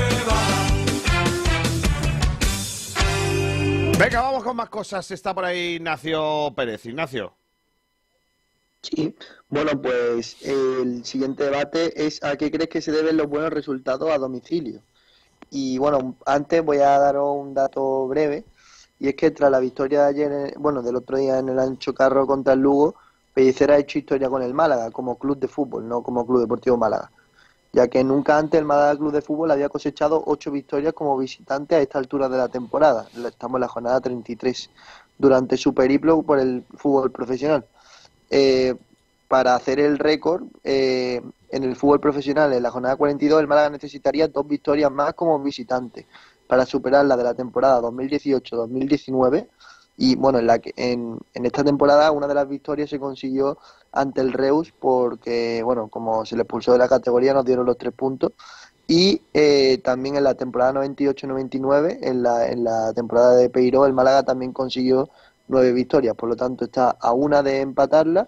Venga, vamos con más cosas. Está por ahí Ignacio Pérez. Ignacio. Sí, bueno, pues el siguiente debate es a qué crees que se deben los buenos resultados a domicilio. Y bueno, antes voy a daros un dato breve, y es que tras la victoria de ayer, bueno, del otro día en el Ancho Carro contra el Lugo, Pellicer ha hecho historia con el Málaga como club de fútbol, no como Club Deportivo Málaga, ya que nunca antes el Málaga Club de Fútbol había cosechado ocho victorias como visitante a esta altura de la temporada. Estamos en la jornada 33, durante su periplo por el fútbol profesional. Eh, para hacer el récord eh, en el fútbol profesional en la jornada 42, el Málaga necesitaría dos victorias más como visitante para superar la de la temporada 2018-2019. Y bueno, en, la en, en esta temporada una de las victorias se consiguió ante el Reus porque, bueno, como se le expulsó de la categoría, nos dieron los tres puntos. Y eh, también en la temporada 98-99, en la, en la temporada de Peiró, el Málaga también consiguió nueve victorias. Por lo tanto, está a una de empatarla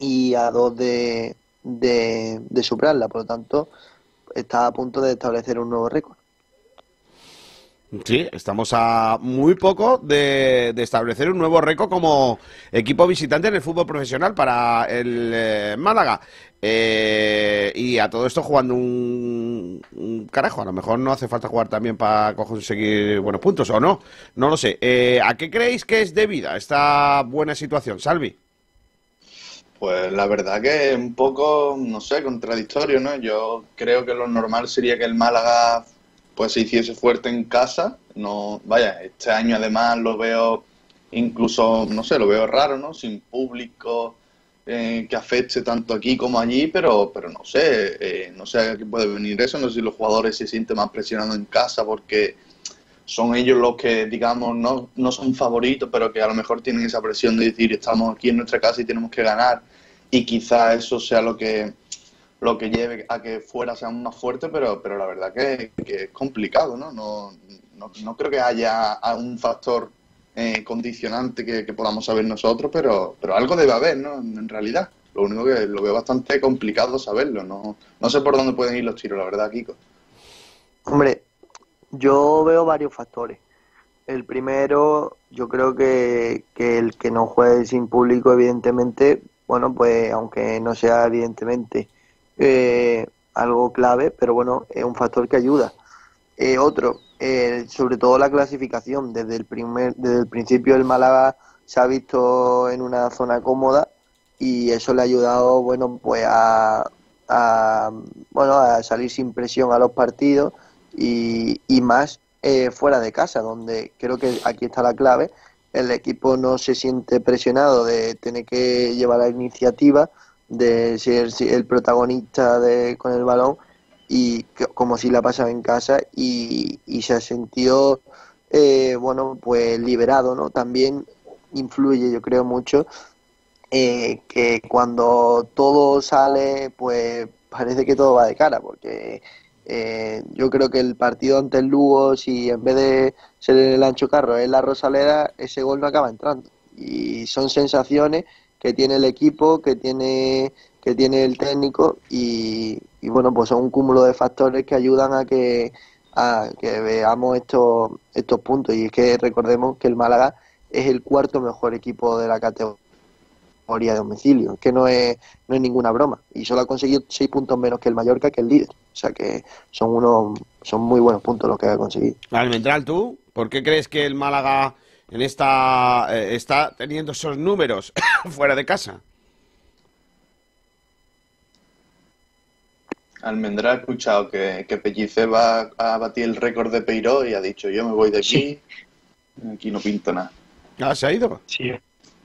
y a dos de, de, de superarla. Por lo tanto, está a punto de establecer un nuevo récord. Sí, estamos a muy poco de, establecer un nuevo récord como equipo visitante en el fútbol profesional para el eh, Málaga. Eh, y a todo esto jugando un, un carajo. A lo mejor no hace falta jugar también para conseguir buenos puntos, ¿o no? No lo sé. Eh, ¿A qué creéis que es debida esta buena situación, Salvi? Pues la verdad que es un poco, no sé, contradictorio, ¿no? Yo creo que lo normal sería que el Málaga pues se hiciese fuerte en casa. No, vaya, este año además lo veo incluso, no sé, lo veo raro, ¿no? Sin público eh, que afecte tanto aquí como allí, pero, pero no sé, eh, no sé a qué puede venir eso, no sé si los jugadores se sienten más presionados en casa porque son ellos los que, digamos, no, no son favoritos, pero que a lo mejor tienen esa presión de decir, estamos aquí en nuestra casa y tenemos que ganar, y quizá eso sea lo que lo que lleve a que fuera sea más fuerte, pero, pero la verdad que, es complicado, ¿no? No, no, no creo que haya un factor eh, condicionante que, que podamos saber nosotros, pero, pero algo debe haber, ¿no? En realidad. Lo único que lo veo bastante complicado saberlo. No, no sé por dónde pueden ir los tiros, la verdad, Kiko. Hombre, yo veo varios factores. El primero, yo creo que, que el que no juegue sin público, evidentemente, bueno, pues aunque no sea evidentemente eh, algo clave, pero bueno, es un factor que ayuda. Eh, otro, eh, sobre todo la clasificación. Desde el, primer, desde el principio el Málaga se ha visto en una zona cómoda y eso le ha ayudado, bueno, pues a, a bueno, a salir sin presión a los partidos y, y más eh, fuera de casa, donde creo que aquí está la clave. El equipo no se siente presionado de tener que llevar la iniciativa, de ser el protagonista de, con el balón y como si la pasaba en casa y, y se sentido eh, bueno pues liberado no también influye yo creo mucho eh, que cuando todo sale pues parece que todo va de cara porque eh, yo creo que el partido ante el Lugo si en vez de ser el ancho carro es la Rosaleda ese gol no acaba entrando. Y son sensaciones que tiene el equipo que tiene que tiene el técnico y, bueno pues son un cúmulo de factores que ayudan a que a que veamos estos estos puntos y es que recordemos que el Málaga es el cuarto mejor equipo de la categoría de domicilio, que no es, no es ninguna broma y solo ha conseguido seis puntos menos que el Mallorca que el líder, o sea que son unos son muy buenos puntos los que ha conseguido. Almendral, ¿tú? ¿Por qué crees que el Málaga en esta eh, está teniendo esos números fuera de casa? Almendra ha escuchado que, que Pellicer va a batir el récord de Peiró y ha dicho, yo me voy de aquí, aquí no pinto nada. Ah, ¿se ha ido? Sí.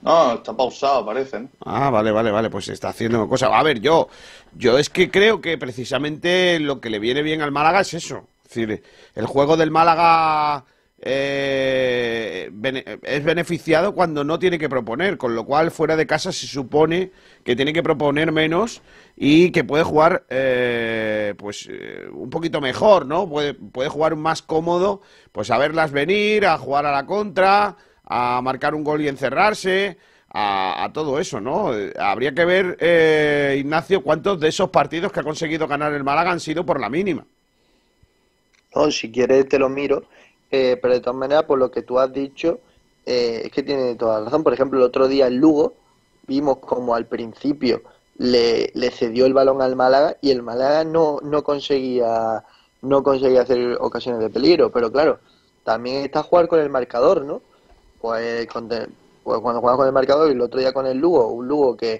No, está pausado, parece, ¿no? Ah, vale, vale, vale, pues está haciendo cosas. A ver, yo, yo es que creo que precisamente lo que le viene bien al Málaga es eso. Es decir, el juego del Málaga eh, es beneficiado cuando no tiene que proponer, con lo cual fuera de casa se supone que tiene que proponer menos y que puede jugar eh, pues eh, un poquito mejor, ¿no? Puede, puede jugar más cómodo, pues a verlas venir, a jugar a la contra, a marcar un gol y encerrarse, a, a todo eso, ¿no? Eh, Habría que ver, eh, Ignacio, cuántos de esos partidos que ha conseguido ganar el Málaga han sido por la mínima. No, si quieres te lo miro, eh, pero de todas maneras, por lo que tú has dicho, eh, es que tiene toda la razón. Por ejemplo, el otro día en Lugo vimos como al principio le, cedió el balón al Málaga y el Málaga no, no conseguía no conseguía hacer ocasiones de peligro, pero claro, también está jugar con el marcador, ¿no? Pues, con- pues cuando juegas con el marcador y el otro día con el Lugo, un Lugo que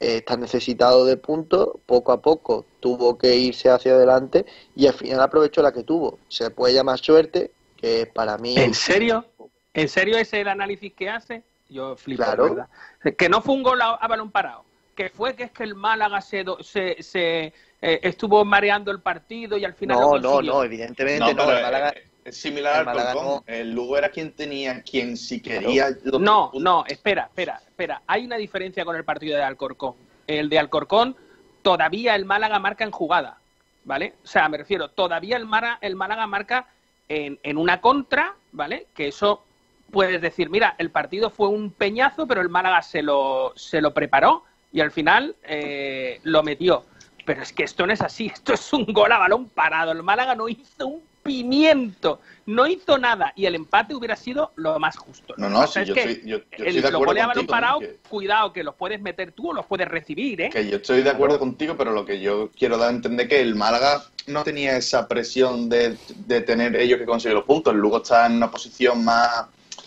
eh, está necesitado de puntos, poco a poco tuvo que irse hacia adelante y al final aprovechó la que tuvo. Se puede llamar suerte, que para mí... ¿En serio? ¿En serio ese es el análisis que hace? Yo flipo, Claro. ¿verdad? Que no fue un gol a, a balón parado. Que fue que es que el Málaga se, do- se, se, eh, estuvo mareando el partido y al final No, lo no, no, evidentemente no. pero el Málaga- es, es similar el al Málaga Colcón. El Lugo era quien tenía, quien si quería... No, no, espera, espera, espera. Hay una diferencia con el partido de Alcorcón. El de Alcorcón, todavía el Málaga marca en jugada, ¿vale? O sea, me refiero, todavía el, Mara- el Málaga marca en, una contra, ¿vale? Que eso puedes decir, mira, el partido fue un peñazo, pero el Málaga se lo, se lo preparó y al final eh, lo metió. Pero es que esto no es así, esto es un gol a balón parado. El Málaga no hizo un pimiento, no hizo nada y el empate hubiera sido lo más justo. No, no, sí, yo que estoy, yo, yo el- estoy de acuerdo contigo. parado, que- cuidado que los puedes meter tú o los puedes recibir, ¿eh? Que yo estoy de acuerdo contigo, pero lo que yo quiero dar a entender que el Málaga no tenía esa presión de, de tener ellos que conseguir los puntos. El Lugo está en una posición más,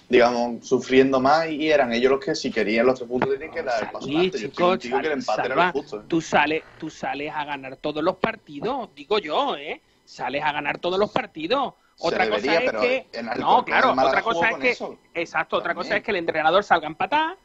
digamos, sufriendo más y eran ellos los que si querían los tres puntos tenían que dar el paso Sí. Yo estoy que el empate era lo justo. ¿eh? tú sales, tú sales a ganar todos los partidos, digo yo, ¿eh? Sales a ganar todos los partidos. Se Otra debería, cosa es que el- no, claro, otra cosa es que eso. exacto, otra cosa es que el entrenador salga empatar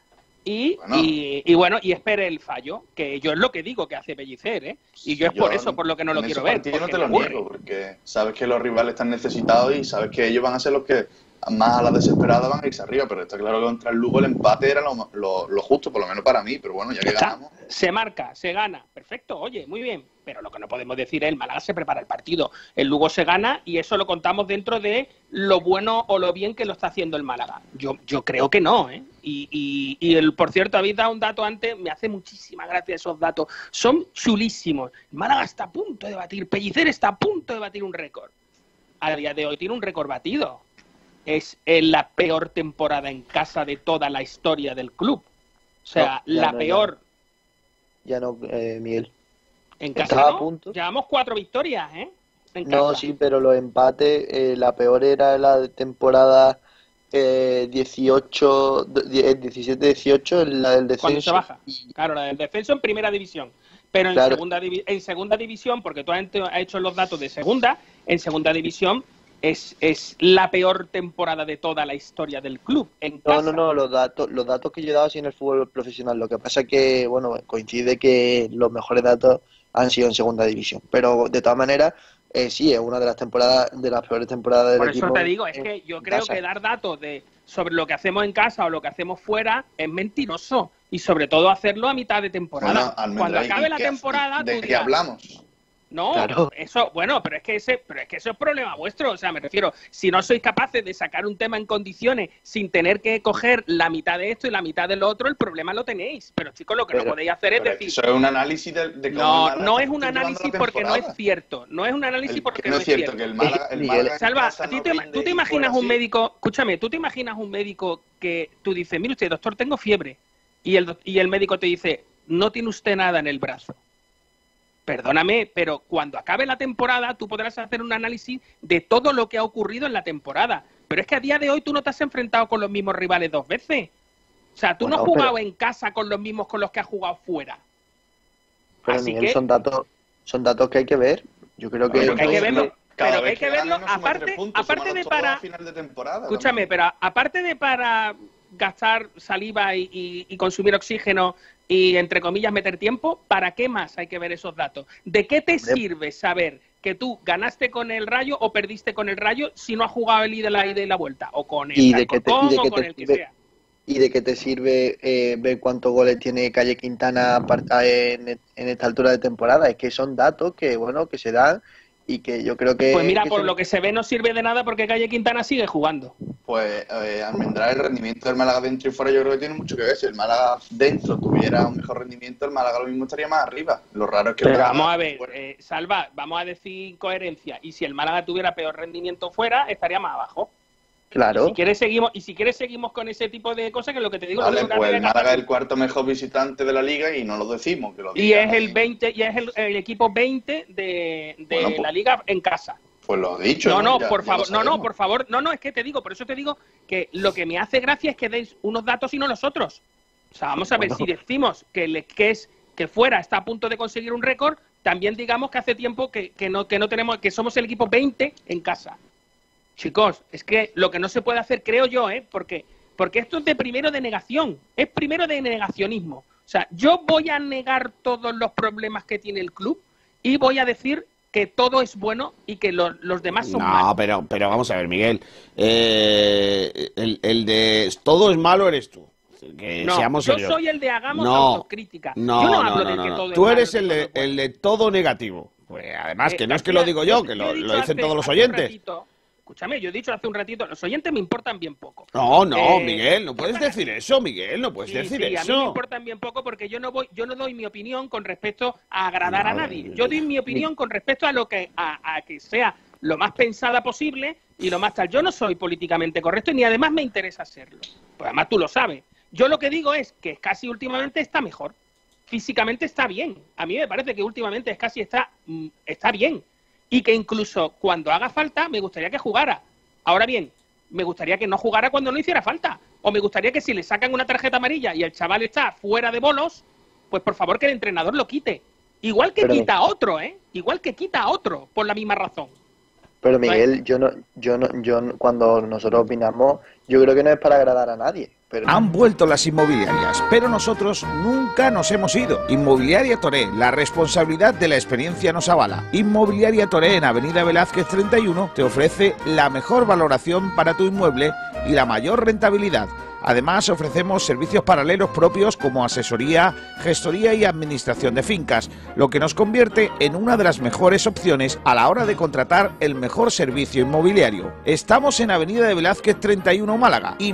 y, Bueno. y, y bueno y espere el fallo, que yo es lo que digo que hace Pellicer, ¿eh? Y yo es por eso por lo que no lo quiero ver. partidos no te lo niego, porque sabes que los rivales están necesitados y sabes que ellos van a ser los que más a la desesperada van a irse arriba, pero está claro que contra el Lugo el empate era lo, lo- lo justo, por lo menos para mí, pero bueno, ya que Está. ganamos. Se marca, se gana. Perfecto, oye, muy bien. Pero lo que no podemos decir es el Málaga se prepara el partido. El Lugo se gana y eso lo contamos dentro de lo bueno o lo bien que lo está haciendo el Málaga. Yo, yo creo que no, ¿eh? Y, y, y el, por cierto, habéis dado un dato antes, me hace muchísima gracia esos datos. Son chulísimos. El Málaga está a punto de batir, Pellicer está a punto de batir un récord. A día de hoy tiene un récord batido. Es eh, la peor temporada en casa de toda la historia del club. O sea, No, la no, peor. Ya no, eh, Miguel. En casa Estaba a no. punto. Llevamos cuatro victorias, ¿eh? En No, sí, pero los empates, eh, la peor era la de temporada eh, 18, de- eh, 17-18, la del descenso. Cuando se baja. Claro, la del descenso en primera división. Pero en, Claro. segunda, en segunda división, porque tú has hecho los datos de segunda, en segunda división es, es la peor temporada de toda la historia del club. En No, casa. no, no, los datos, los datos que yo he dado sí en el fútbol profesional. Lo que pasa que, bueno, coincide que los mejores datos han sido en segunda división. Pero de todas maneras, eh, sí, es una de las temporadas, de las peores temporadas del Por eso equipo. te digo, es que yo creo casa. que dar datos de sobre lo que hacemos en casa o lo que hacemos fuera es mentiroso. Y sobre todo hacerlo a mitad de temporada. Bueno, Cuando acabe ¿y la temporada, ¿De tú qué dirás, hablamos? No, Claro. eso, bueno, pero es que ese, pero es que eso es problema vuestro. O sea, me refiero, si no sois capaces de sacar un tema en condiciones sin tener que coger la mitad de esto y la mitad de lo otro, el problema lo tenéis. Pero chicos, lo que no podéis hacer es decir. Eso es un análisis de, de cómo No, no es un análisis porque no es cierto. No es un análisis El- porque que no es cierto. que el Málaga, el Málaga en Salva, casa ¿a ti no te, tú te imaginas un así. médico, escúchame, tú te imaginas un médico que tú dices, mire usted, doctor, tengo fiebre, y el, y el médico te dice, no tiene usted nada en el brazo. Perdóname, pero cuando acabe la temporada tú podrás hacer un análisis de todo lo que ha ocurrido en la temporada. Pero es que a día de hoy tú no te has enfrentado con los mismos rivales dos veces. O sea, tú no has jugado pero- en casa con los mismos con los que has jugado fuera. Pero, Así Miguel, que- son datos, son datos que hay que ver. Yo creo que, Pero que hay que verlo, pero hay que verlo aparte, puntos, aparte de para final de temporada. Escúchame, pero aparte de para gastar saliva y, y- y consumir oxígeno y, entre comillas, meter tiempo, ¿para qué más hay que ver esos datos? ¿De qué te sirve saber que tú ganaste con el Rayo o perdiste con el Rayo si no has jugado el ida la ida y la vuelta? O con el Y de que te- y Alcorcón de o que con te el que sea. ¿Y de qué te sirve eh, ver cuántos goles tiene Calle Quintana en, en esta altura de temporada? Es que son datos que, bueno, que se dan y que yo creo que... Pues mira, que por se- lo que se ve no sirve de nada porque Calle Quintana sigue jugando. Pues eh, Almendral, el rendimiento del Málaga dentro y fuera yo creo que tiene mucho que ver. Si el Málaga dentro tuviera un mejor rendimiento, el Málaga lo mismo estaría más arriba. Lo raro es que el Pero Málaga- vamos a ver, eh, Salva, vamos a decir coherencia. Y si el Málaga tuviera peor rendimiento fuera, estaría más abajo. Claro. Si quieres seguimos, y si quieres seguimos con ese tipo de cosas, que es lo que te digo. que pues el es Málaga es el cuarto mejor visitante de la liga y no lo decimos. Que lo y es el 20, y es el, el equipo 20 de, de Bueno, pues- la liga en casa. Pues lo he dicho. No, no, Ya- por favor, no, no, por favor, no, no, es que te digo, por eso te digo que lo que me hace gracia es que deis unos datos y no los otros. O sea, vamos a ver, Bueno. si decimos que, le- que es que fuera está a punto de conseguir un récord, también digamos que hace tiempo que, que no, que no tenemos, que somos el equipo 20 en casa. Chicos, es que lo que no se puede hacer, creo yo, ¿eh? Porque, porque esto es de primero de negación, es primero de negacionismo. O sea, yo voy a negar todos los problemas que tiene el club y voy a decir que todo es bueno y que lo- los demás son malos. No, pero, pero vamos a ver, Miguel. Eh, el, el de todo es malo eres tú. Que No, seamos yo serios. soy el de hagamos No, autocrítica. No, yo no, no, hablo no, no, que no. todo Tú eres el de, el de todo negativo. Pues además, Eh, que no es que lo digo yo, que lo, lo dicen hace- todos los oyentes. ratito- escúchame, yo he dicho hace un ratito, los oyentes me importan bien poco. No, no, Eh, Miguel, no puedes decir eso, Miguel, no puedes Sí, decir sí, a mí me eso. importan bien poco porque yo no voy, yo no doy mi opinión con respecto a agradar a nadie. Yo doy mi opinión con respecto a lo que a, a que sea lo más pensada posible y lo más tal. Yo no soy políticamente correcto ni además me interesa serlo. Pues además tú lo sabes. Yo lo que digo es que casi últimamente está mejor. Físicamente está bien. A mí me parece que últimamente casi está mm, está bien y que incluso cuando haga falta me gustaría que jugara. Ahora bien, me gustaría que no jugara cuando no hiciera falta. O me gustaría que si le sacan una tarjeta amarilla y el chaval está fuera de bolos, pues por favor que el entrenador lo quite. Igual que Pero- quita a otro, ¿eh? Igual que quita a otro, por la misma razón. Pero Miguel, yo no, yo no, yo cuando nosotros opinamos, yo creo que no es para agradar a nadie. Pero Han vuelto las inmobiliarias, pero nosotros nunca nos hemos ido. Inmobiliaria Toré, la responsabilidad de la experiencia nos avala. Inmobiliaria Toré en Avenida Velázquez 31 te ofrece la mejor valoración para tu inmueble y la mayor rentabilidad. Además, ofrecemos servicios paralelos propios como asesoría, gestoría y administración de fincas, lo que nos convierte en una de las mejores opciones a la hora de contratar el mejor servicio inmobiliario. Estamos en Avenida de Velázquez 31 Málaga y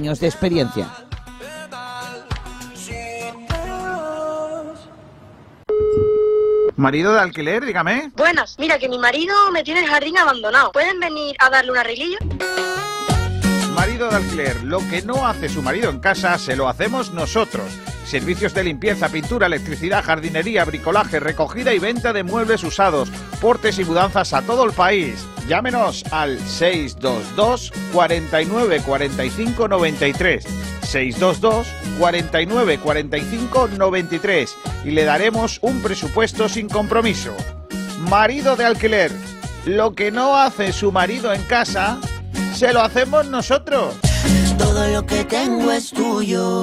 de experiencia. Marido de alquiler, dígame. Buenas, mira que mi marido me tiene el jardín abandonado. ¿Pueden venir a darle un arreglillo? Marido de alquiler, lo que no hace su marido en casa, se lo hacemos nosotros. Servicios de limpieza, pintura, electricidad, jardinería, bricolaje, recogida y venta de muebles usados, portes y mudanzas a todo el país. Llámenos al 622 49 45 93. 622 49 45 93 y le daremos un presupuesto sin compromiso. Marido de alquiler, lo que no hace su marido en casa, se lo hacemos nosotros. Todo lo que tengo es tuyo.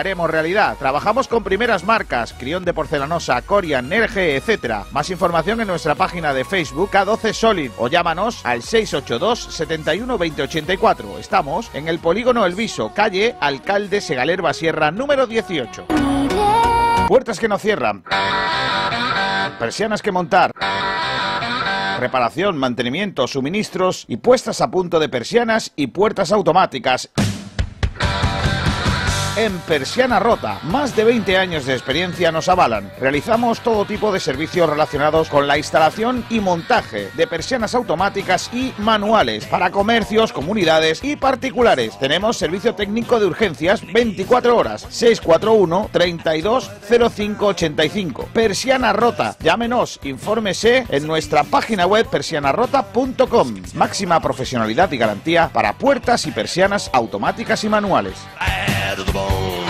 haremos realidad. Trabajamos con primeras marcas, Crión de Porcelanosa, Corian, Nerge, etc. Más información en nuestra página de Facebook K12 Solid o llámanos al 682 71 2084. Estamos en el Polígono El Viso, calle Alcalde Segalerba Sierra, número 18. Puertas que no cierran. Persianas que montar. Reparación, mantenimiento, suministros y puestas a punto de persianas y puertas automáticas. En Persiana Rota, más de 20 años de experiencia nos avalan. Realizamos todo tipo de servicios relacionados con la instalación y montaje de persianas automáticas y manuales para comercios, comunidades y particulares. Tenemos servicio técnico de urgencias 24 horas 641 32 0585. Persiana Rota. Llámenos, infórmese en nuestra página web persianarrota.com. Máxima profesionalidad y garantía para puertas y persianas automáticas y manuales. bone.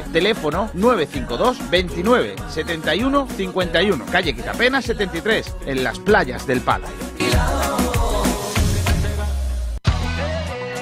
Teléfono 952 29 71 51. Calle Quitapena 73, en las playas del Palo.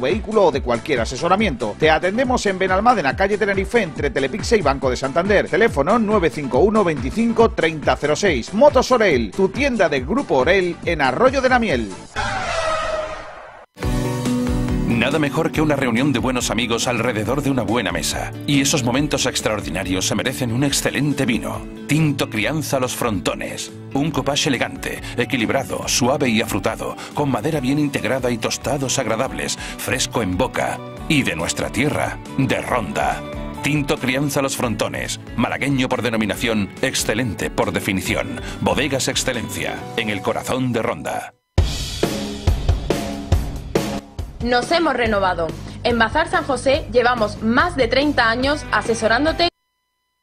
vehículo o de cualquier asesoramiento. Te atendemos en Benalmádena, calle Tenerife, entre Telepixe y Banco de Santander. Teléfono 951 25 3006. Motos Orel, tu tienda del Grupo Orel en Arroyo de la Miel. Nada mejor que una reunión de buenos amigos alrededor de una buena mesa. Y esos momentos extraordinarios se merecen un excelente vino. Tinto Crianza Los Frontones. Un copage elegante, equilibrado, suave y afrutado, con madera bien integrada y tostados agradables, fresco en boca. Y de nuestra tierra, de Ronda. Tinto Crianza Los Frontones, malagueño por denominación, excelente por definición. Bodegas Excelencia, en el corazón de Ronda. Nos hemos renovado. En Bazar San José llevamos más de 30 años asesorándote.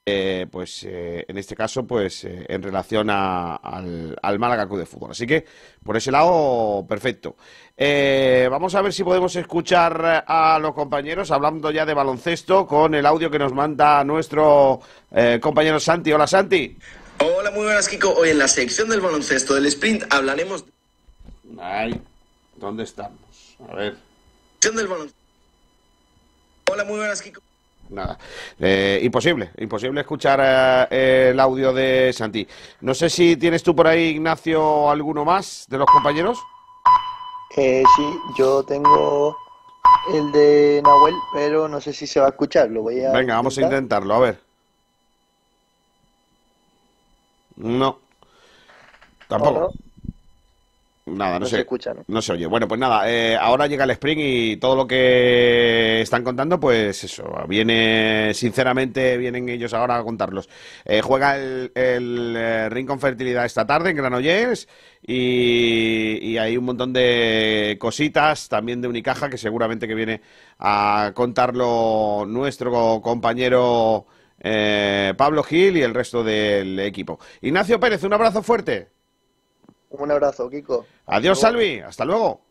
Eh, pues eh, en este caso, pues eh, en relación a- al, al Málaga Club de Fútbol. Así que por ese lado, perfecto. Eh, vamos a ver si podemos escuchar a los compañeros hablando ya de baloncesto con el audio que nos manda nuestro eh, compañero Santi. Hola Santi. Hola, muy buenas, Kiko. Hoy en la sección del baloncesto del sprint hablaremos Ay, ¿dónde estamos? A ver. Sección del baloncesto. Hola, muy buenas, Kiko. Nada. Eh, imposible, imposible escuchar eh, el audio de Santi. No sé si tienes tú por ahí, Ignacio, alguno más de los compañeros. Eh, sí, yo tengo el de Nahuel, pero no sé si se va a escuchar. Lo voy a Venga, vamos a intentar. intentarlo, a ver. No. Tampoco. Nada, no, No se, se escucha, ¿no? no se oye. Bueno, pues nada, eh, ahora llega el sprint y todo lo que están contando, pues eso, viene, sinceramente, vienen ellos ahora a contarlos. Eh, juega el, el eh, Rincon Fertilidad esta tarde en Granollers y, y hay un montón de cositas también de Unicaja que seguramente que viene a contarlo nuestro compañero Pablo Gil y el resto del equipo. Ignacio Pérez, un abrazo fuerte. Un abrazo, Kiko. Adiós. Salvi. Hasta luego.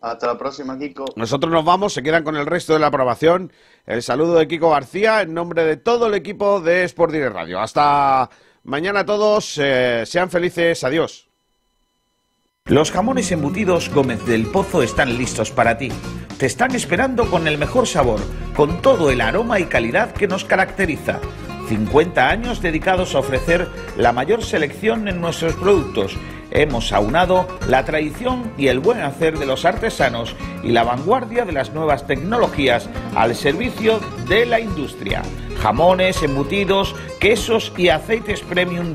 Hasta la próxima, Kiko. Nosotros nos vamos, se quedan con el resto de la aprobación. El saludo de Kiko García en nombre de todo el equipo de Sport Direct Radio. Hasta mañana a todos, eh, sean felices, adiós. Los jamones embutidos Gómez del Pozo están listos para ti. Te están esperando con el mejor sabor, con todo el aroma y calidad que nos caracteriza. 50 años dedicados a ofrecer la mayor selección en nuestros productos. Hemos aunado la tradición y el buen hacer de los artesanos y la vanguardia de las nuevas tecnologías al servicio de la industria. Jamones, embutidos, quesos y aceites premium